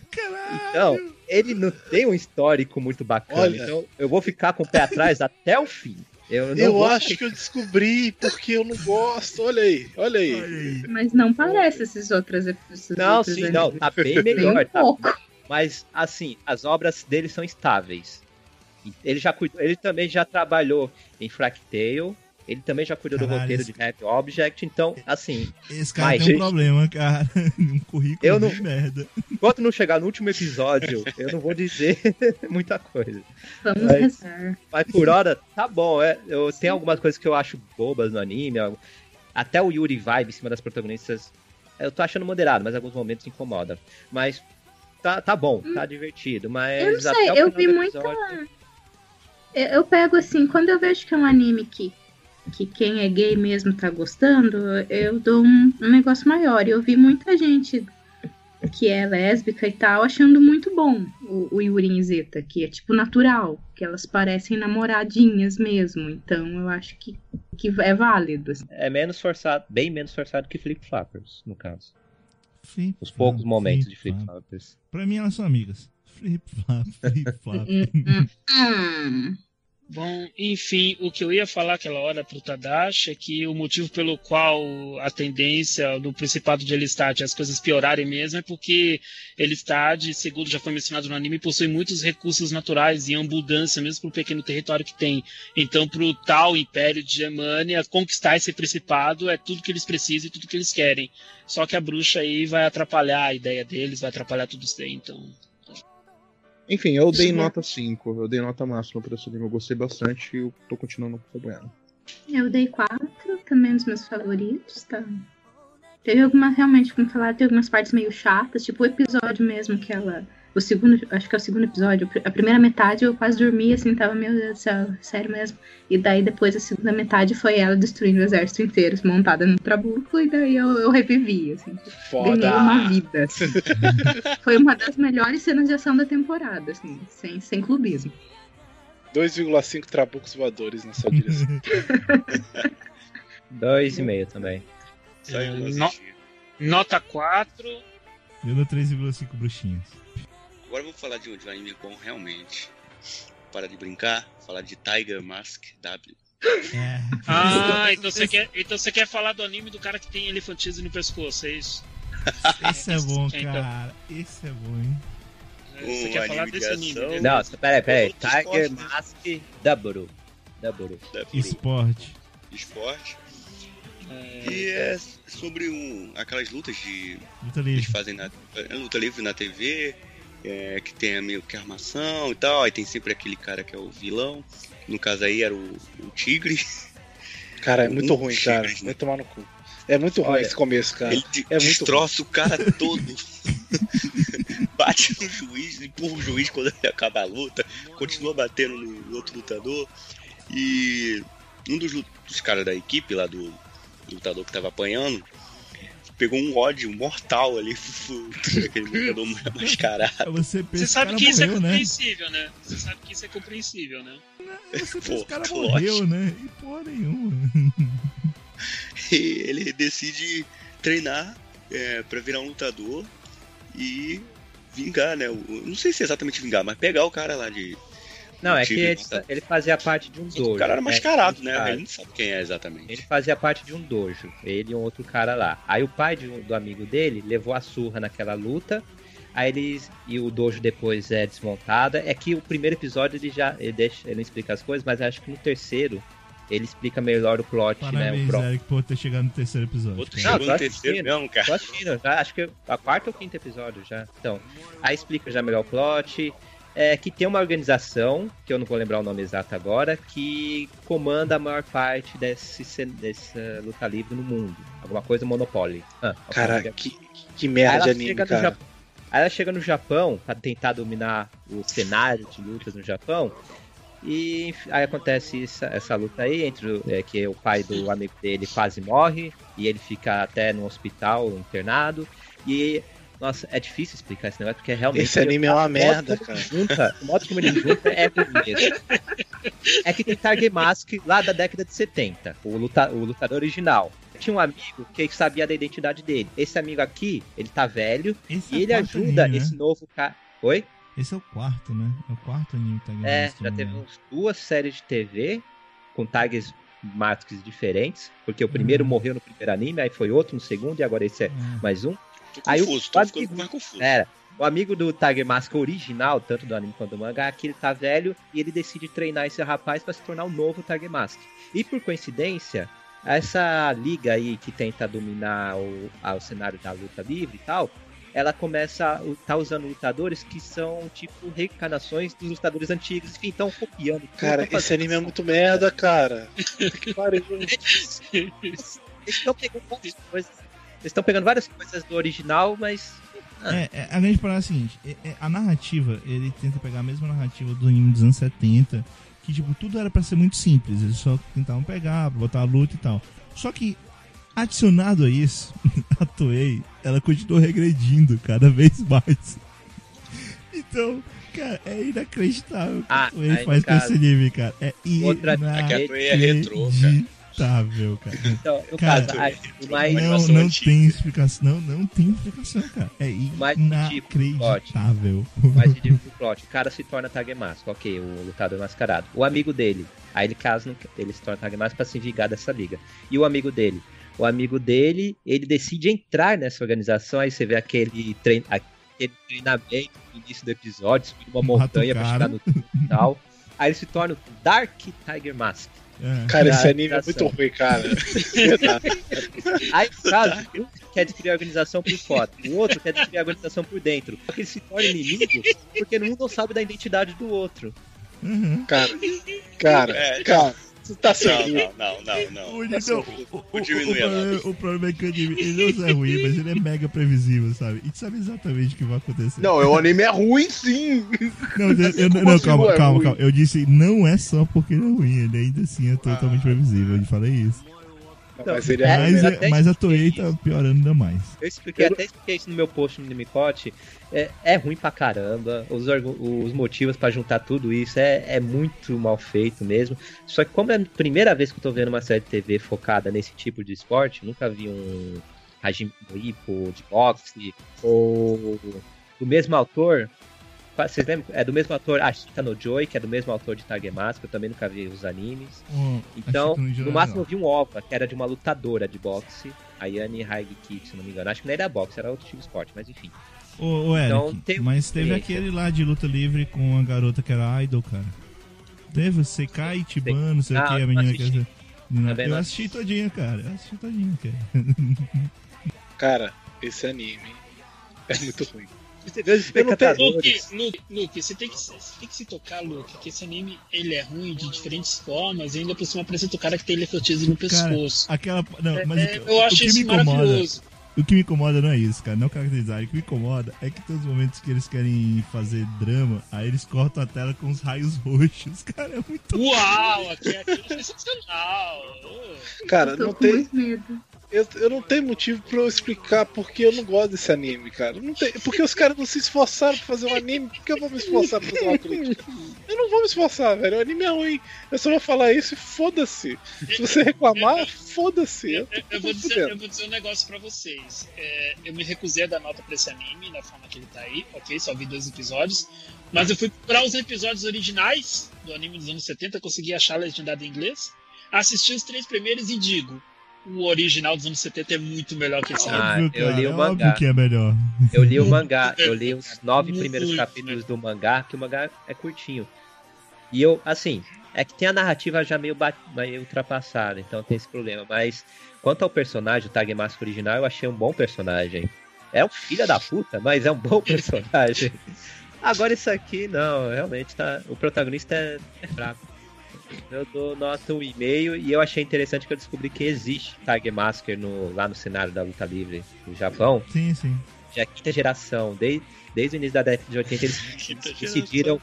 Então, ele não tem um histórico muito bacana. Olha. Então, eu vou ficar com o pé atrás até o fim. Eu, não Eu acho que eu descobri porque eu não gosto. Olha aí, olha aí. Olha aí. Mas não parece esses outros. Esses Não, outros sim, não, animes. tá bem melhor. um Tá, pouco. Mas, assim, as obras dele são estáveis. Ele já cuidou, ele também já trabalhou em Fractale, ele também já cuidou do Caralho, roteiro esse- de Happy Object, então, assim, Esse cara Mas, tem um gente- problema, cara. *laughs* Um currículo Eu não- de merda. enquanto não chegar no último episódio, eu não vou dizer *laughs* muita coisa. Vamos Mas- rezar. Mas por hora, tá bom, é. Eu tenho algumas coisas que eu acho bobas no anime, até o Yuri vibe em cima das protagonistas, eu tô achando moderado, mas em alguns momentos incomoda. Mas tá, tá bom, tá divertido, mas Eu não sei, até o eu vi do muita- episódio- Eu, eu pego assim, quando eu vejo que é um anime que, que quem é gay mesmo tá gostando, eu dou um, um negócio maior. E eu vi muita gente que é lésbica e tal, achando muito bom o, o Yuri e Zeta, que é tipo natural, que elas parecem namoradinhas mesmo. Então eu acho que, que é válido. assim. É menos forçado, bem menos forçado que Flip Flappers, no caso. Flip, Os poucos flop, momentos de Flip. Flappers. Pra mim, elas são amigas. Flip flop, *laughs* flip flop. Bom, enfim, o que eu ia falar aquela hora pro Tadashi é que o motivo pelo qual a tendência do Principado de Elistad as coisas piorarem mesmo é porque Elistad, segundo já foi mencionado no anime, possui muitos recursos naturais em abundância, mesmo pro pequeno território que tem. Então, pro tal Império de Germânia, conquistar esse Principado é tudo que eles precisam e tudo que eles querem. Só que a bruxa aí vai atrapalhar a ideia deles, vai atrapalhar tudo isso daí, então... Enfim, eu dei Sim. nota 5. Eu dei nota máxima pra esse anime. Eu gostei bastante e eu tô continuando acompanhando. Eu dei quatro, também um dos meus favoritos, tá? Teve alguma, realmente, como falar, teve algumas partes meio chatas, tipo o episódio mesmo que ela. O segundo, acho que é o segundo episódio, a primeira metade eu quase dormi, assim, tava, meu Deus do céu, sério mesmo. E daí depois a segunda metade foi ela destruindo o exército inteiro, montada no trabuco, e daí eu, eu revivi, assim. Ganhei uma vida. assim. *laughs* foi uma das melhores cenas de ação da temporada, assim, sem, sem clubismo. 2,5 trabucos voadores na sua direção. *laughs* Dois e meio também. Só eu não No-. Nota 4, Eu dou 3,5 bruxinhas. Agora vamos falar de um, de um anime bom realmente. Para de brincar, falar de Tiger Mask W. É. Ah, *laughs* então você, quer, então você quer falar do anime do cara que tem elefantismo no pescoço, é isso? *laughs* Esse é bom, Então. cara. Esse é bom, hein? Você Um quer falar desse anime? né? Não, peraí, peraí. Tiger esportes, né? Mask Double. Double. Da Furu Esporte. Esporte. É, E é sobre um, aquelas lutas de Luta que eles livre. fazem na é, luta livre na TV, é, que tem meio que armação e tal. Aí tem sempre aquele cara que é o vilão. No caso aí era o, o Tigre. Cara, é *laughs* muito Um ruim, cara. tigres, né? Vai tomar no cu. É muito ruim Olha, esse começo, cara. Ele de- é muito destroça o cara todo. *laughs* Bate no juiz, empurra o juiz quando ele acaba a luta. Continua batendo no outro lutador. E um dos, dos caras da equipe lá do, do lutador que tava apanhando pegou um ódio mortal ali *laughs* aquele lutador *laughs* mascarado. Você pensa Você sabe que isso é né? compreensível, né? Você sabe que isso é compreensível, né? Você pensa que Pô, o cara lógico. morreu, né? E porra nenhuma. *laughs* E ele decide treinar é, para virar um lutador e vingar, né? o- Não sei se é exatamente vingar, mas pegar o cara lá de. Não, é que ele, ele fazia parte de um dojo. O cara era né? mascarado, né? Cara, Ele não sabe quem é exatamente. Ele fazia parte de um dojo, ele e um outro cara lá. Aí o pai de um- do amigo dele levou a surra naquela luta. Aí eles. E o dojo depois é desmontado. É que o primeiro episódio ele já. Ele, deixa, ele não explica as coisas, mas acho que no terceiro ele explica melhor o plot, né? O Parabéns, pro... Eric, por ter chegado no terceiro episódio. Outro chegou no terceiro mesmo, cara. Tô assistindo, já, acho que a quarta ou quinto episódio já. Então, aí explica já melhor o plot. É que tem uma organização, que eu não vou lembrar o nome exato agora, que comanda a maior parte desse, dessa luta livre no mundo. Alguma coisa Monopoly. Ah, Cara, coisa- que, que merda de anime, cara. Japão- Aí ela chega no Japão pra tentar dominar o cenário de lutas no Japão. E aí acontece essa, essa luta aí entre o, é, que o pai do amigo dele quase morre e ele fica até no hospital internado. E nossa, é difícil explicar esse negócio porque realmente Esse anime é uma merda, cara. Junta, o modo como ele junta é mesmo. É que tem Target Mask lá da década de 70, o, luta, o lutador original. Tinha um amigo que sabia da identidade dele. Esse amigo aqui, ele tá velho Esse e é ele ajuda anime, né? esse novo cara. Oi? Esse é o quarto, né? É o quarto anime que tá É, ganhando, já teve uns duas séries de TV com tags masks diferentes, porque o primeiro Uhum. morreu no primeiro anime, aí foi outro no segundo e agora esse é engano. mais um. Tô Aí o confuso, tô quase ficando mais confuso. Era. O amigo do Tiger Mask original, tanto do anime quanto do mangá, que ele tá velho e ele decide treinar esse rapaz pra se tornar o novo Tiger Mask. E por coincidência, essa liga aí que tenta dominar o, a- o cenário da luta livre e tal, ela começa a tá usando lutadores que são tipo reencarnações dos lutadores antigos, enfim, estão copiando. tudo Cara, esse anime é muito merda, cara. *laughs* Que pariu. Eles estão pegando várias coisas. Eles estão pegando várias coisas do original, mas. Ah. É, é, a grande parada é a seguinte: é- é, a narrativa, ele tenta pegar a mesma narrativa do anime dos anos 70, que tipo, tudo era pra ser muito simples, eles só tentavam pegar, botar a luta e tal. Só que, adicionado a isso, *laughs* a Toei, ela continuou regredindo cada vez mais. *laughs* Então, cara, é inacreditável o que Ah, a Toei faz com esse anime, cara. É Outra- É que a Toei é retrô, cara. Inacreditável, cara. Então, no Cara, caso, a-. Não, animação não antiga. tem explicação. Não, não tem explicação, cara. É Mais inacreditável. mais ridículo do plot. O cara se torna Tagemask, ok, o lutador mascarado. O amigo dele, aí ele caso, no- ele se torna Tagemask pra se vingar dessa liga. E o amigo dele? O amigo dele, ele decide entrar nessa organização, aí você vê aquele, aquele treinamento no início do episódio, subir uma Mata montanha pra chegar no tal. Aí ele se torna o Dark Tiger Mask. É. Cara, esse Da anime é muito organização. ruim, cara. *laughs* Aí, caso, um quer destruir a organização por fora, o outro quer destruir a organização por dentro. Só que eles se tornam inimigos porque um não sabe da identidade do outro. Uhum. Cara, cara, É. cara, você tá Não, não, não, não, não. O, então, o, o, o, diminui problema, o problema é que o anime ele não é ruim, mas ele é mega previsível, sabe? E tu sabe exatamente o que vai acontecer. Não, o anime é ruim sim. Não, eu, eu- não, assim calma, não é calma, ruim? calma. Eu disse, não é só porque ele é ruim, ele ainda assim é totalmente previsível. Eu falei isso. Não, mas ele é, Mas, eu é- mas a Toei tá piorando ainda mais. Eu expliquei, até expliquei isso no meu post no Nimicote. É, é ruim pra caramba. Os, os motivos pra juntar tudo isso é, é muito mal feito mesmo. Só que como é a primeira vez que eu tô vendo uma série de TV focada nesse tipo de esporte, nunca vi um Hajime Ippo de boxe ou do mesmo autor. Vocês lembram? É do mesmo autor Ashita no Joy, que é do mesmo autor de Tagemask, eu também nunca vi os animes. Ó, Então, que no máximo eu vi um OVA, que era de uma lutadora de boxe, a Yane Haigiki, se não me engano. Acho que não era boxe, era outro tipo de esporte, mas enfim. Ô, ô Eric, Então, tem mas teve aquele lá de luta livre com a garota que era idol, cara. Teve Sekai, Tibano, não sei o Ah, que, a não menina assisti. que... Não, Também eu não assisti todinha, cara. Eu assisti todinha, cara. cara, esse anime é muito ruim. Você vê os Luke, espectadores. Luke, Luke, você tem, que, você tem que se tocar, Luke, que esse anime ele é ruim de diferentes formas e ainda por cima apresenta o cara que tem eletrotismo no pescoço. Aquela. Não, mas É, o, eu o acho que isso me incomoda. maravilhoso. O que me incomoda não é isso, cara. Não caracterizar. O que me incomoda é que todos os momentos que eles querem fazer drama, aí eles cortam a tela com os raios *laughs* roxos. Cara, é muito. Uau, aqui, aqui é sensacional. Cara, não tem. medo. Eu, eu não tenho motivo pra eu explicar porque eu não gosto desse anime, cara. Não tem, porque os caras não se esforçaram pra fazer um anime, por que eu vou me esforçar pra fazer uma crítica? Eu não vou me esforçar, velho. O anime é ruim. Eu só vou falar isso e foda-se. Se você reclamar, foda-se. Eu, Eu, eu vou dizer, eu vou dizer um negócio pra vocês. É, eu me recusei a dar nota pra esse anime, da forma que ele tá aí, ok? Só vi dois episódios. Mas eu fui para os episódios originais do anime dos anos 70, consegui achar legendado em inglês. Assisti os três primeiros e digo: o original dos anos 70 é muito melhor que esse. Ah, Óbvio, eu li o é mangá. que é melhor. Eu li o mangá, *laughs* eu li os nove primeiros capítulos do mangá, que o mangá é curtinho. E eu, assim, é que tem a narrativa já meio, meio ultrapassada, então tem esse problema. Mas quanto ao personagem, o Tag Mask original, eu achei um bom personagem. É um filho da puta, mas é um bom *laughs* personagem. Agora isso aqui, não, realmente tá. O protagonista é, é fraco. Eu dou nota um e-mail e eu achei interessante que eu descobri que existe Tag Masker no, lá no cenário da luta livre do Japão Sim, sim. já é quinta geração. Desde, desde o início da década de 80, eles *laughs* decidiram,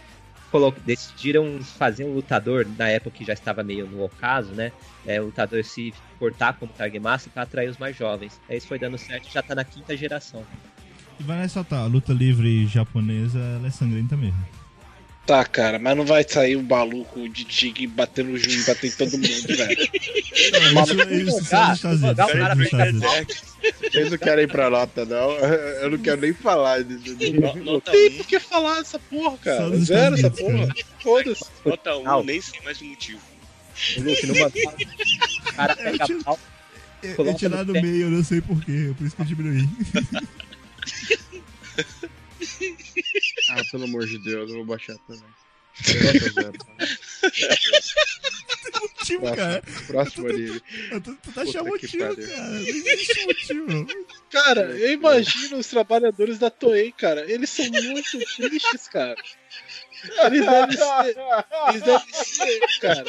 decidiram fazer um lutador, na época que já estava meio no ocaso, né? É, o lutador se portar como Targemasa para atrair os mais jovens. Aí isso foi dando certo já tá na quinta geração. E vai ressaltar, a luta livre japonesa ela é sangrenta mesmo. Tá, cara, mas não vai sair um maluco de tigre batendo o juiz, batendo em todo mundo, *laughs* velho. Isso, isso. Não, só cara, nos Estados não. Unidos. Vocês não querem ir pra nota, não? Eu não quero nem falar disso. No- Nota Tem 1, por que falar essa porra, cara? Zero essa porra. Foda-se. nota 1, Não. nem sei mais o motivo. O Luke mangá, o cara pega tiro- pau. Eu, eu tirar no meio, eu não sei porquê, por isso que eu diminuí. *laughs* Ah, pelo amor de Deus, eu vou baixar também. Tá? Motivo, cara. Próximo, próximo anime. Eu tô, tu tá achando motivo, cara. Não existe motivo. Cara, eu imagino os trabalhadores da Toei, cara. Eles são muito tristes, cara. Eles devem ser. Eles devem ser, cara.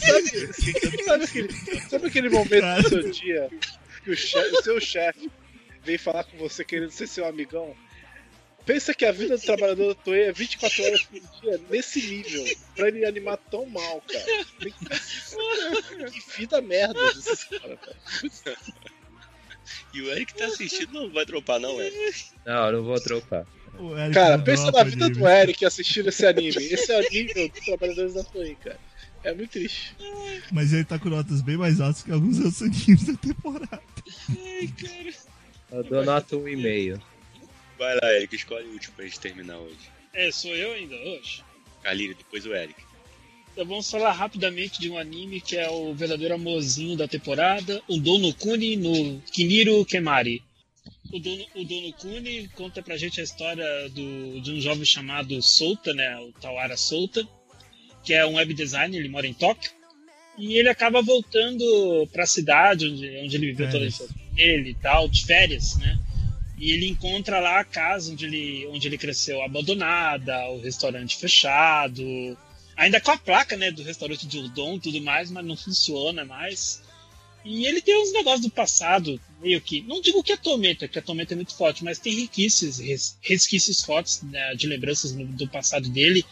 Sabe, sabe, aquele, sabe aquele momento Cara. do seu dia que o, chefe- o seu chefe vem falar com você querendo ser seu amigão? Pensa que a vida do trabalhador da Toei é 24 horas por dia, nesse nível, pra ele animar tão mal, cara. Que, que vida merda desses caras, cara. E o Eric tá assistindo, não vai dropar, não, Eric. Não, eu não vou Eric Cara, pensa na vida do Eric assistindo esse anime. Esse é o nível dos trabalhadores da Toei, cara. É muito triste. Mas ele tá com notas bem mais altas que alguns outros animes da temporada. Eu dou nota um e-mail. Vai lá, Eric, escolhe o último pra gente terminar hoje. É, sou eu ainda hoje. Kaline, depois o Eric. Então vamos falar rapidamente de um anime que é o verdadeiro amorzinho da temporada, o Dono Kuni no Kiniru Kemari. O Dono, o Dono Kuni conta pra gente a história do, de um jovem chamado Souta, né, o Tawara Souta, que é um web designer, ele mora em Tóquio, e ele acaba voltando pra cidade onde, onde ele viveu toda a infância dele e tal, de férias, né? E ele encontra lá a casa onde ele, onde ele cresceu abandonada, o restaurante fechado, ainda com a placa, né, do restaurante de udon e tudo mais, mas não funciona mais. E ele tem uns negócios do passado, meio que, não digo que é tormenta, que a tormenta é muito forte, mas tem resquícios, res- resquícios fortes né, de lembranças do passado dele,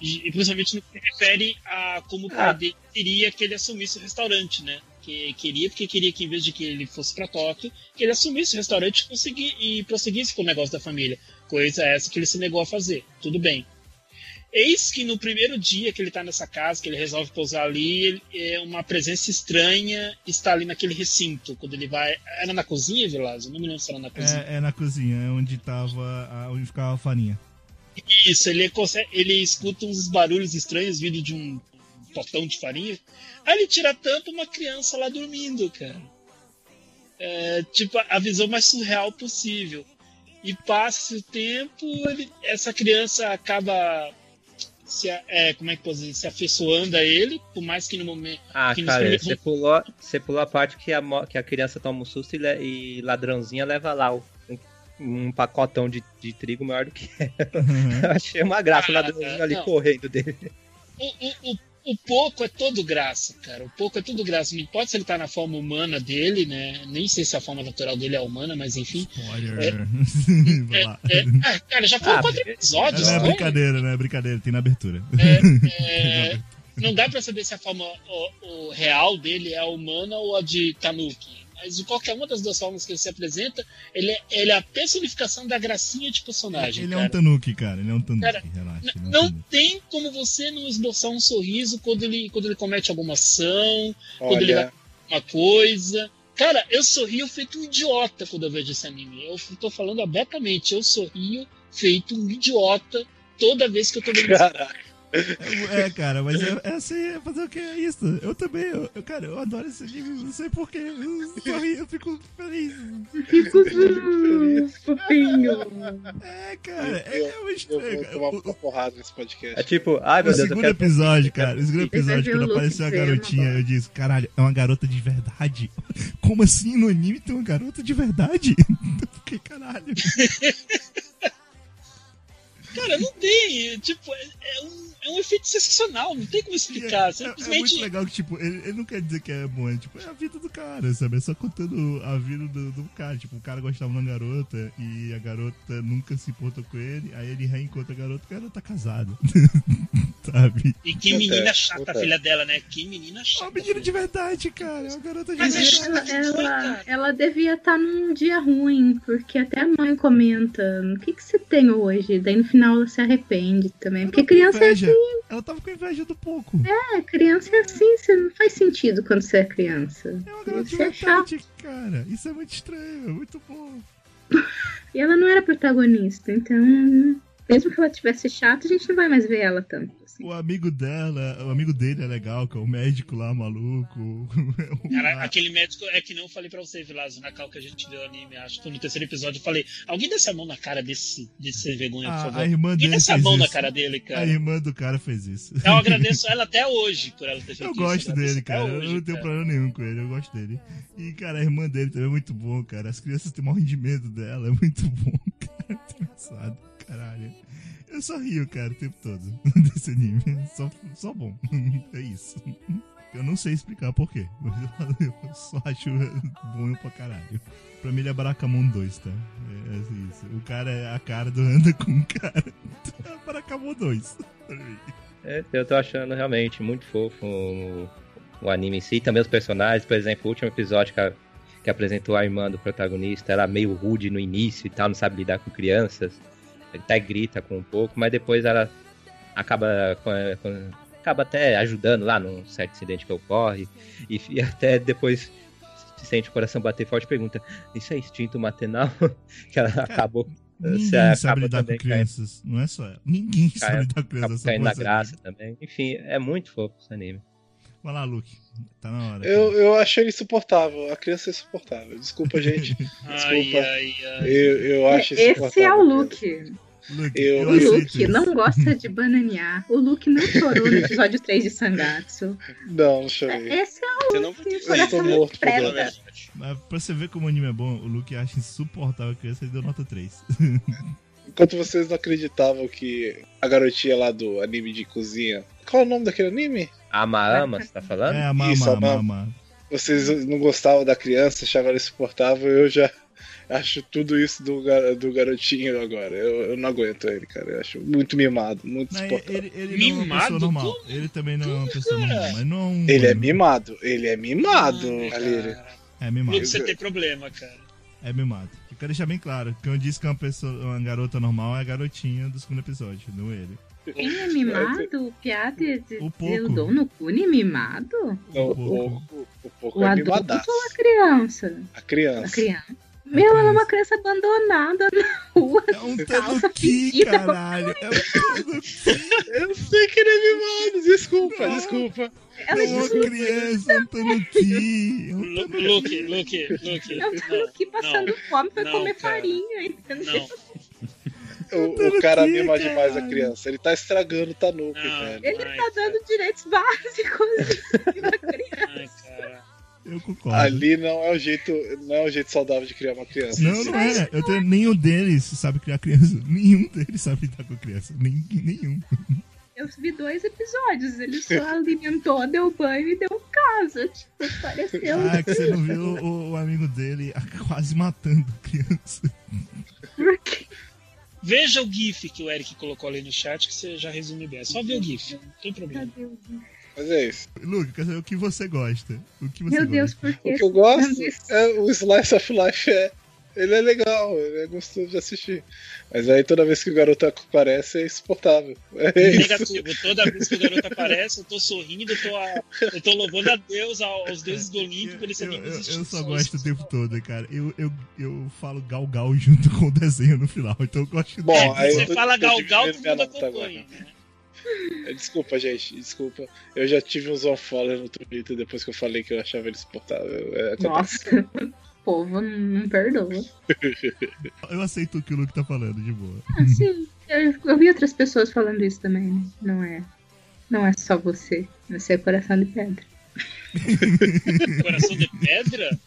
e, principalmente no que se refere a como o pai Ah. dele queria que ele assumisse o restaurante, né? Que queria, porque queria que em vez de que ele fosse para Tóquio, que ele assumisse o restaurante e, prosseguisse com o negócio da família. Coisa essa que ele se negou a fazer. Tudo bem. Eis que no primeiro dia que ele tá nessa casa, que ele resolve pousar ali, ele- é uma presença estranha está ali naquele recinto. Quando ele vai. Era na cozinha, Vilas? Eu não me lembro se era na cozinha. É, é na cozinha, é onde tava. onde ficava a farinha. Isso, ele, consegue, ele escuta uns barulhos estranhos vindo de um potão de farinha. Aí ele tira a tampa uma criança lá dormindo, cara. É, tipo, a visão mais surreal possível. E passa o tempo, ele- essa criança acaba se, é, como é que pode dizer, se afeiçoando a ele, por mais que no momento. Ah, cara, primeiros- você pulou, você pulou a parte que a, que a criança toma um susto e, e ladrãozinha leva lá o- um, um pacotão de, de trigo maior do que *laughs* Uhum. Eu achei uma graça o Ah, ladrãozinho ali não. correndo dele. O, o, o, o pouco é todo graça, cara. O pouco é tudo graça. Não importa se ele tá na forma humana dele, né? Nem sei se a forma natural dele é humana, mas enfim. Spoiler. *laughs* Vai É, lá. é, ah, cara, já foram Ah, quatro episódios, Não é né? brincadeira, não é brincadeira, tem na abertura. É, *laughs* não dá pra saber se a forma o, o real dele é a humana ou a de Tanuki. Mas de qualquer uma das duas formas que ele se apresenta, ele é, ele é a personificação da gracinha de personagem. Ele é cara. um tanuki, cara. Ele é um tanuki, Cara, relaxa. ele é um Não tanuki. tem como você não esboçar um sorriso quando ele, quando ele comete alguma ação, quando ele vai Olha, uma coisa. Cara, eu sorrio feito um idiota quando eu vejo esse anime. Eu tô falando abertamente, eu sorrio feito um idiota toda vez que eu tô vendo esse caraca. É, cara, mas é, é assim, é fazer o que é isso? Eu também, eu, eu- cara, eu adoro esse anime, não sei porquê. Eu sorri, eu fico feliz. Fico fofinho. É, cara, é, Eu- é uma Eu estranha. vou cara. tomar uma porrada nesse podcast. É tipo, ai meu Deus, eu segundo quero. episódio, cara, o segundo episódio, quando apareceu a garotinha, eu disse, caralho, é uma garota de verdade? Como assim no anime tem uma garota de verdade? *laughs* Porque, caralho. *laughs* Cara, não tem. Tipo, é, é um, é um efeito sensacional, não tem como explicar. É, é- é Simplesmente. muito legal que, tipo, ele, ele não quer dizer que é bom, é, tipo, é a vida do cara, sabe? É só contando a vida do, do cara. Tipo, o cara gostava de uma garota e a garota nunca se importou com ele, aí ele reencontra a garota e a garota tá casada. *laughs* sabe? E que menina chata a filha dela, né? Que menina É chata. uma menina de verdade, cara. É uma garota de Mas é verdade. chato. Ela, ela, ela devia estar num dia ruim, porque até a mãe comenta: o que, que você tem hoje? Daí no final ela se arrepende também. Porque Ela criança é assim, Ela tava com inveja do pouco. é, criança é assim, você não faz sentido quando você é criança. É uma garota de Isso é chato. verdade, cara. Isso é muito estranho, é muito bom. *laughs* E ela não era protagonista, então. Mesmo que ela tivesse chata, a gente não vai mais ver ela tanto. O amigo dela, o amigo dele é legal, que é o médico lá, maluco. *laughs* Cara, aquele médico é que não eu falei pra você, Vilazo, na cal que a gente viu o anime, acho que no terceiro episódio, eu falei, alguém desce a mão na cara desse, desse sem vergonha, por a, favor. a irmã Alguém dele a mão na isso. cara dele, A cara. irmã do cara fez isso. Eu *laughs* agradeço ela até hoje por ela ter feito Eu isso. gosto agradeço dele, cara. hoje, eu não tenho cara. problema nenhum com ele, eu gosto dele. E, cara, a irmã dele também é muito bom, cara. As crianças têm morrem de medo dela, é muito bom, *laughs* cara. Engraçado, caralho. Eu só rio, cara, o tempo todo *laughs* desse anime. Só, só bom. *laughs* É isso. Eu não sei explicar porquê, mas eu, *laughs* eu só acho bom pra caralho. Pra mim ele é Barakamon 2, tá? É, é isso. O cara é a cara do anda com o cara. É Barakamon 2. Olha aí. É, eu tô achando realmente muito fofo o, o anime em si. Também os personagens, por exemplo, o último episódio que, a- que apresentou a irmã do protagonista, ela meio rude no início e tal, não sabe lidar com crianças. Ele até grita com um pouco, mas depois ela acaba, acaba até ajudando lá num certo incidente que ocorre. E, e até depois se sente o coração bater forte e pergunta: Isso é instinto maternal? *laughs* que ela acabou. Ninguém sabe lidar com crianças. Não é só ela. Ninguém Cai- sabe lidar com crianças. caindo na graça também. Enfim, é muito fofo esse anime. Vai lá, Luke. Tá na hora. Eu, cara. eu achei ele insuportável. A criança é insuportável. Desculpa, gente. *laughs* Ai, Desculpa. ai, ai. Eu, eu acho Esse é insuportável. o Luke. Luke, eu- O Luke isso. não gosta de bananear. O Luke não chorou no episódio 3 de Sangatsu. Não, não chorei. Esse é Você o não Luke. Eu tô Coração morto preta. Mas pra você ver como o anime é bom, o Luke acha insuportável a criança e deu nota 3. *laughs* Enquanto vocês não acreditavam que a garotinha lá do anime de cozinha. Qual é o nome daquele anime? Ama Ama, você tá falando? é, a Mama, Isso, a a Mama. Mama. Vocês não gostavam da criança, achavam ela insuportável. Eu já *laughs* acho tudo isso do, gar- do garotinho agora. Eu, eu não aguento ele, cara. Eu acho muito mimado, muito Não, insuportável. ele, ele não é uma Mimado? pessoa normal. Ele também não é uma pessoa cara? normal. Mas não é um. Ele é mimado, ele é mimado, Galera. cara. É mimado. Você tem problema, cara. É mimado. Eu quero deixar bem claro que eu disse que uma pessoa, uma garota normal é a garotinha do segundo episódio, não ele. Quem é mimado? O piada de O pouco. eu dou no cu nem mimado? Não, o pouco. pouco, o pouco O é adulto mimadaço. ou a criança? A A criança. Criança. Meu, ela é uma criança abandonada na rua. É um tanuki, fedida. caralho. É um tanuki. Eu sei que ele é mimado, desculpa, Não. desculpa. Ela É uma criança, é um tanuki. É um Lu- tanuki. Luke, Luke, Luke. eu tô aqui passando fome pra não, comer cara. farinha, entendeu? Não, O, o cara mima demais a criança. Ele tá estragando o Tanuki, Não. velho. Ele Ai, tá dando direitos básicos *laughs* pra criança. ai, cara. Eu concordo. Ali não é o jeito, não é o jeito saudável de criar uma criança. Não, não é. Eu tenho, nenhum deles sabe criar criança. *laughs* Nenhum deles sabe lidar com criança. Nem, nenhum. Eu vi dois episódios, ele só alimentou, deu banho e deu casa. Tipo, pareceu. Ah, que você não *laughs* viu o, o amigo dele quase matando criança. Porque Veja o GIF que o Eric colocou ali no chat que você já resume bem. É só ver o GIF, não tem problema. Cadê o Mas é isso. Luke, quer saber o que você gosta? O que você Meu gosta? Deus, por quê? O que eu gosto é o Slice of Life é. Ele é legal, ele é gostoso de assistir. Mas aí toda vez que o garoto aparece é insuportável. É isso. Negativo. Toda vez que o garoto aparece, eu tô sorrindo, eu tô, a- eu tô louvando a Deus, ao- aos deuses do Olimpo, por esse Eu, eu- eu só gosto o tempo todo, cara. Eu, eu, eu falo gal gal junto *laughs* com o desenho no final, então eu gosto Bom, aí Você eu tô- fala tô gal todo mundo acompanha. né? *laughs* Desculpa, gente, desculpa. Eu já tive uns unfollow no Twitter depois que eu falei que eu achava ele insuportável. É. Nossa, o povo não, perdoa. Eu aceito o que o Luke tá falando, de boa. Assim, eu, eu vi outras pessoas falando isso também, né? Não é, não é só você. Você é coração de pedra. *laughs* Coração de pedra?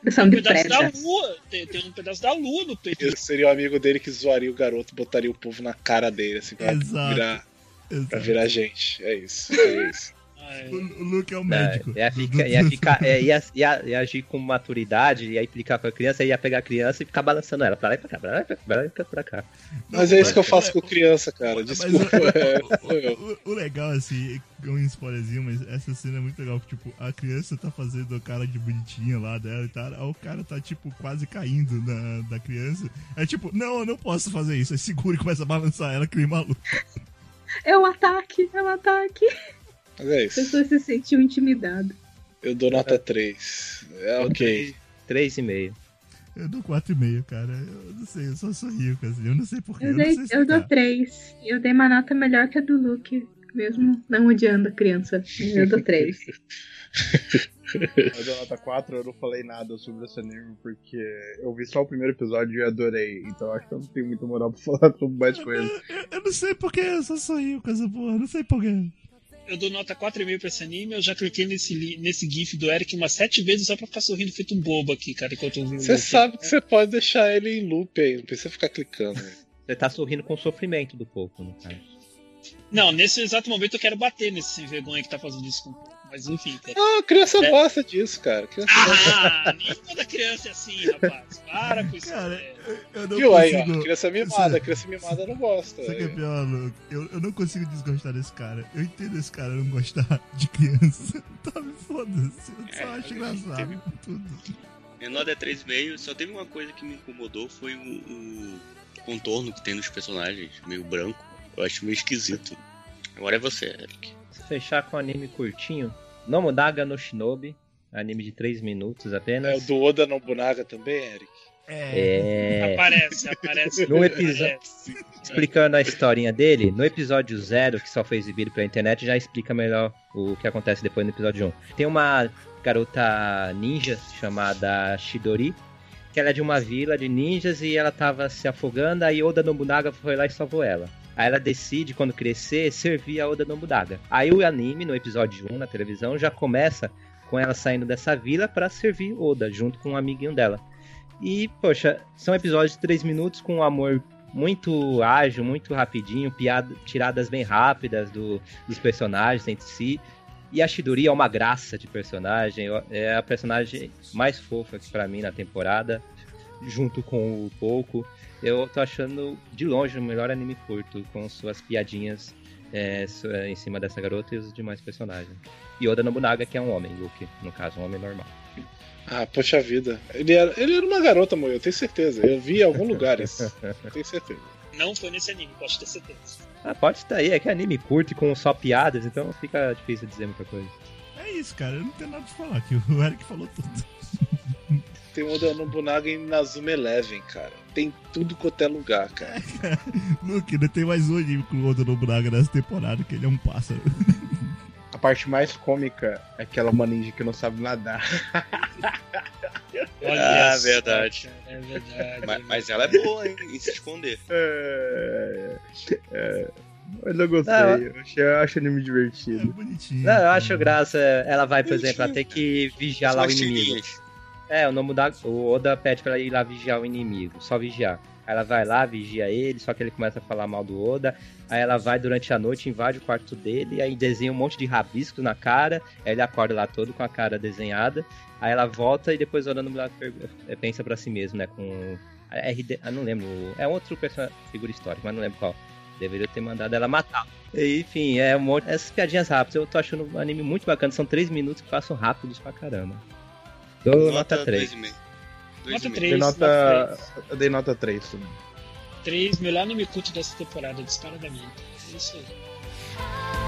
Coração um de pedaço da pedra. lua. Tem, tem um pedaço da lua no peito. Eu seria o amigo dele que zoaria o garoto, botaria o povo na cara dele, assim, pra Exato. virar, pra Exato. virar gente. É isso. É isso. *laughs* O, o Luke é o médico. É, ia, ficar, do- ia, ficar, é, ia, ia, ia agir com maturidade, ia implicar com a criança, ia pegar a criança e ficar balançando ela pra lá e pra cá, pra lá e pra, pra, lá e pra cá. Mas é isso que eu faço mas- com criança, cara. Mas Desculpa. *laughs* é, sou eu. o, o- o legal, assim, é um spoilerzinho, mas essa cena é muito legal, que, tipo, a criança tá fazendo a cara de bonitinha lá dela e tal, aí o cara tá, tipo, quase caindo na, da criança. É tipo, não, eu não posso fazer isso. Aí segura e começa a balançar ela, que nem maluco. É um ataque, é um ataque. Mas é isso. A pessoa se sentiu intimidada. Eu dou nota 3. É ok. 3,5. Eu dou 4,5, cara. Eu não sei, eu só sorrio assim. Eu não sei porquê. Eu, eu, eu dou 3. Eu dei uma nota melhor que a do Luke. Mesmo não odiando a criança. Eu dou 3. *laughs* Eu dou nota 4 eu não falei nada sobre esse anime porque eu vi só o primeiro episódio e adorei. Então acho que eu não tenho muita moral pra *laughs* falar sobre mais coisas. Eu, eu, não sei porquê, eu só sorriu com essa porra, não sei porquê. Eu dou nota 4,5 pra esse anime, eu já cliquei nesse, nesse GIF do Eric umas 7 vezes só pra ficar sorrindo feito um bobo aqui, cara, enquanto eu vi Você sabe que você pode deixar ele em loop aí, não precisa ficar clicando. Você tá sorrindo com o sofrimento do povo, né, no caso. Não, nesse exato momento eu quero bater nesse sem vergonha que tá fazendo isso com. Mas enfim, cara. Ah, a criança É. gosta disso, cara. Criança gosta. Ah, nem toda criança é assim, rapaz. Para com isso. Cara, é. Eu não Viu aí, ó? consigo... Criança mimada, criança mimada não gosta. Sabe o que é velho. pior, Luke? Eu, eu não consigo desgostar desse cara. Eu entendo esse cara não gostar de criança. *laughs* Tá me foda-se. Eu só É, acho teve- engraçado tudo. Menor é 3,5, só teve uma coisa que me incomodou, foi o, o contorno que tem nos personagens, meio branco. Eu acho meio esquisito. Agora é você, Eric. Se fechar com anime curtinho, Nomodaga no Shinobi, anime de 3 minutos apenas. É o do Oda Nobunaga também, Eric. É, Aparece, aparece. No episódio- explicando a historinha dele, no episódio 0, que só foi exibido pela internet, já explica melhor o que acontece depois no episódio 1. Tem uma garota ninja chamada Shidori, que ela é de uma vila de ninjas e ela tava se afogando, aí Oda Nobunaga foi lá e salvou ela. Aí ela decide, quando crescer, servir a Oda Nobunaga. Aí o anime, no episódio 1 na televisão, já começa com ela saindo dessa vila para servir Oda, junto com um amiguinho dela. E, poxa, são episódios de 3 minutos com um amor muito ágil, muito rapidinho, piada, tiradas bem rápidas do- dos personagens entre si. E a Shidori é uma graça de personagem, é a personagem mais fofa pra mim na temporada, junto com o Pouco. Eu tô achando de longe o melhor anime curto, com suas piadinhas é, é, em cima dessa garota e os demais personagens. E Oda Nobunaga, que é um homem, Luke, no caso, um homem normal. Ah, poxa vida. Ele era, ele era uma garota, amor, eu tenho certeza. Eu vi em algum lugar isso. *laughs* Tenho certeza. Não foi nesse anime, posso ter certeza. Ah, pode estar aí, é que é anime curto e com só piadas, então fica difícil dizer muita coisa. É isso, cara. Eu não tenho nada pra falar, que o Eric falou tudo. *laughs* Tem o Oda Nobunaga em Nazuma Eleven, cara. Tem tudo quanto é lugar, cara. *laughs* Luke, não tem mais um anime com o Oda Nobunaga nessa temporada, que ele é um pássaro. *laughs* A parte mais cômica é aquela uma ninja que não sabe nadar. Olha Ah, verdade. cara, É verdade. Mas, mas ela é boa, hein, em se esconder. É, é, mas eu gostei, Não, eu, achei, eu acho anime É divertido. bonitinho. Não, eu acho graça, ela vai, por exemplo, ela tem que vigiar lá o inimigo. tirinhas. É, o nome da. O Oda pede pra ela ir lá vigiar o inimigo, só vigiar. Aí ela vai lá, vigia ele, só que ele começa a falar mal do Oda. Aí ela vai durante a noite, invade o quarto dele, aí desenha um monte de rabisco na cara. Aí ele acorda lá todo com a cara desenhada. Aí ela volta e depois o Oda Nobunaga per- eh, pensa pra si mesmo, né? Com. RD, ah, não lembro. É outro personagem, figura histórica, mas não lembro qual. Deveria ter mandado ela matar. Enfim, é um monte... essas piadinhas rápidas. Eu tô achando o anime muito bacana. São três minutos que passam rápidos pra caramba. Dou nota 3. 2,5. Nota 2,5. três. Dei nota nota, três. eu dei nota 3 também. 3, melhor anime cult dessa temporada, disparadamente. É isso aí.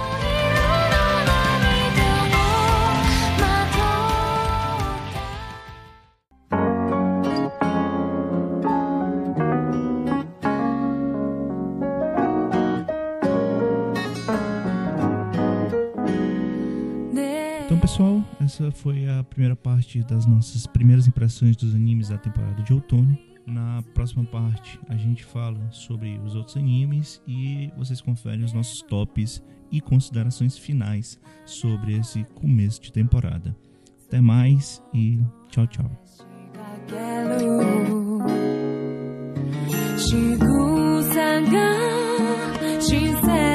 essa foi a primeira parte das nossas primeiras impressões dos animes da temporada de outono. Na próxima parte a gente fala sobre os outros animes e vocês conferem os nossos tops e considerações finais sobre esse começo de temporada. Até mais e tchau, tchau. She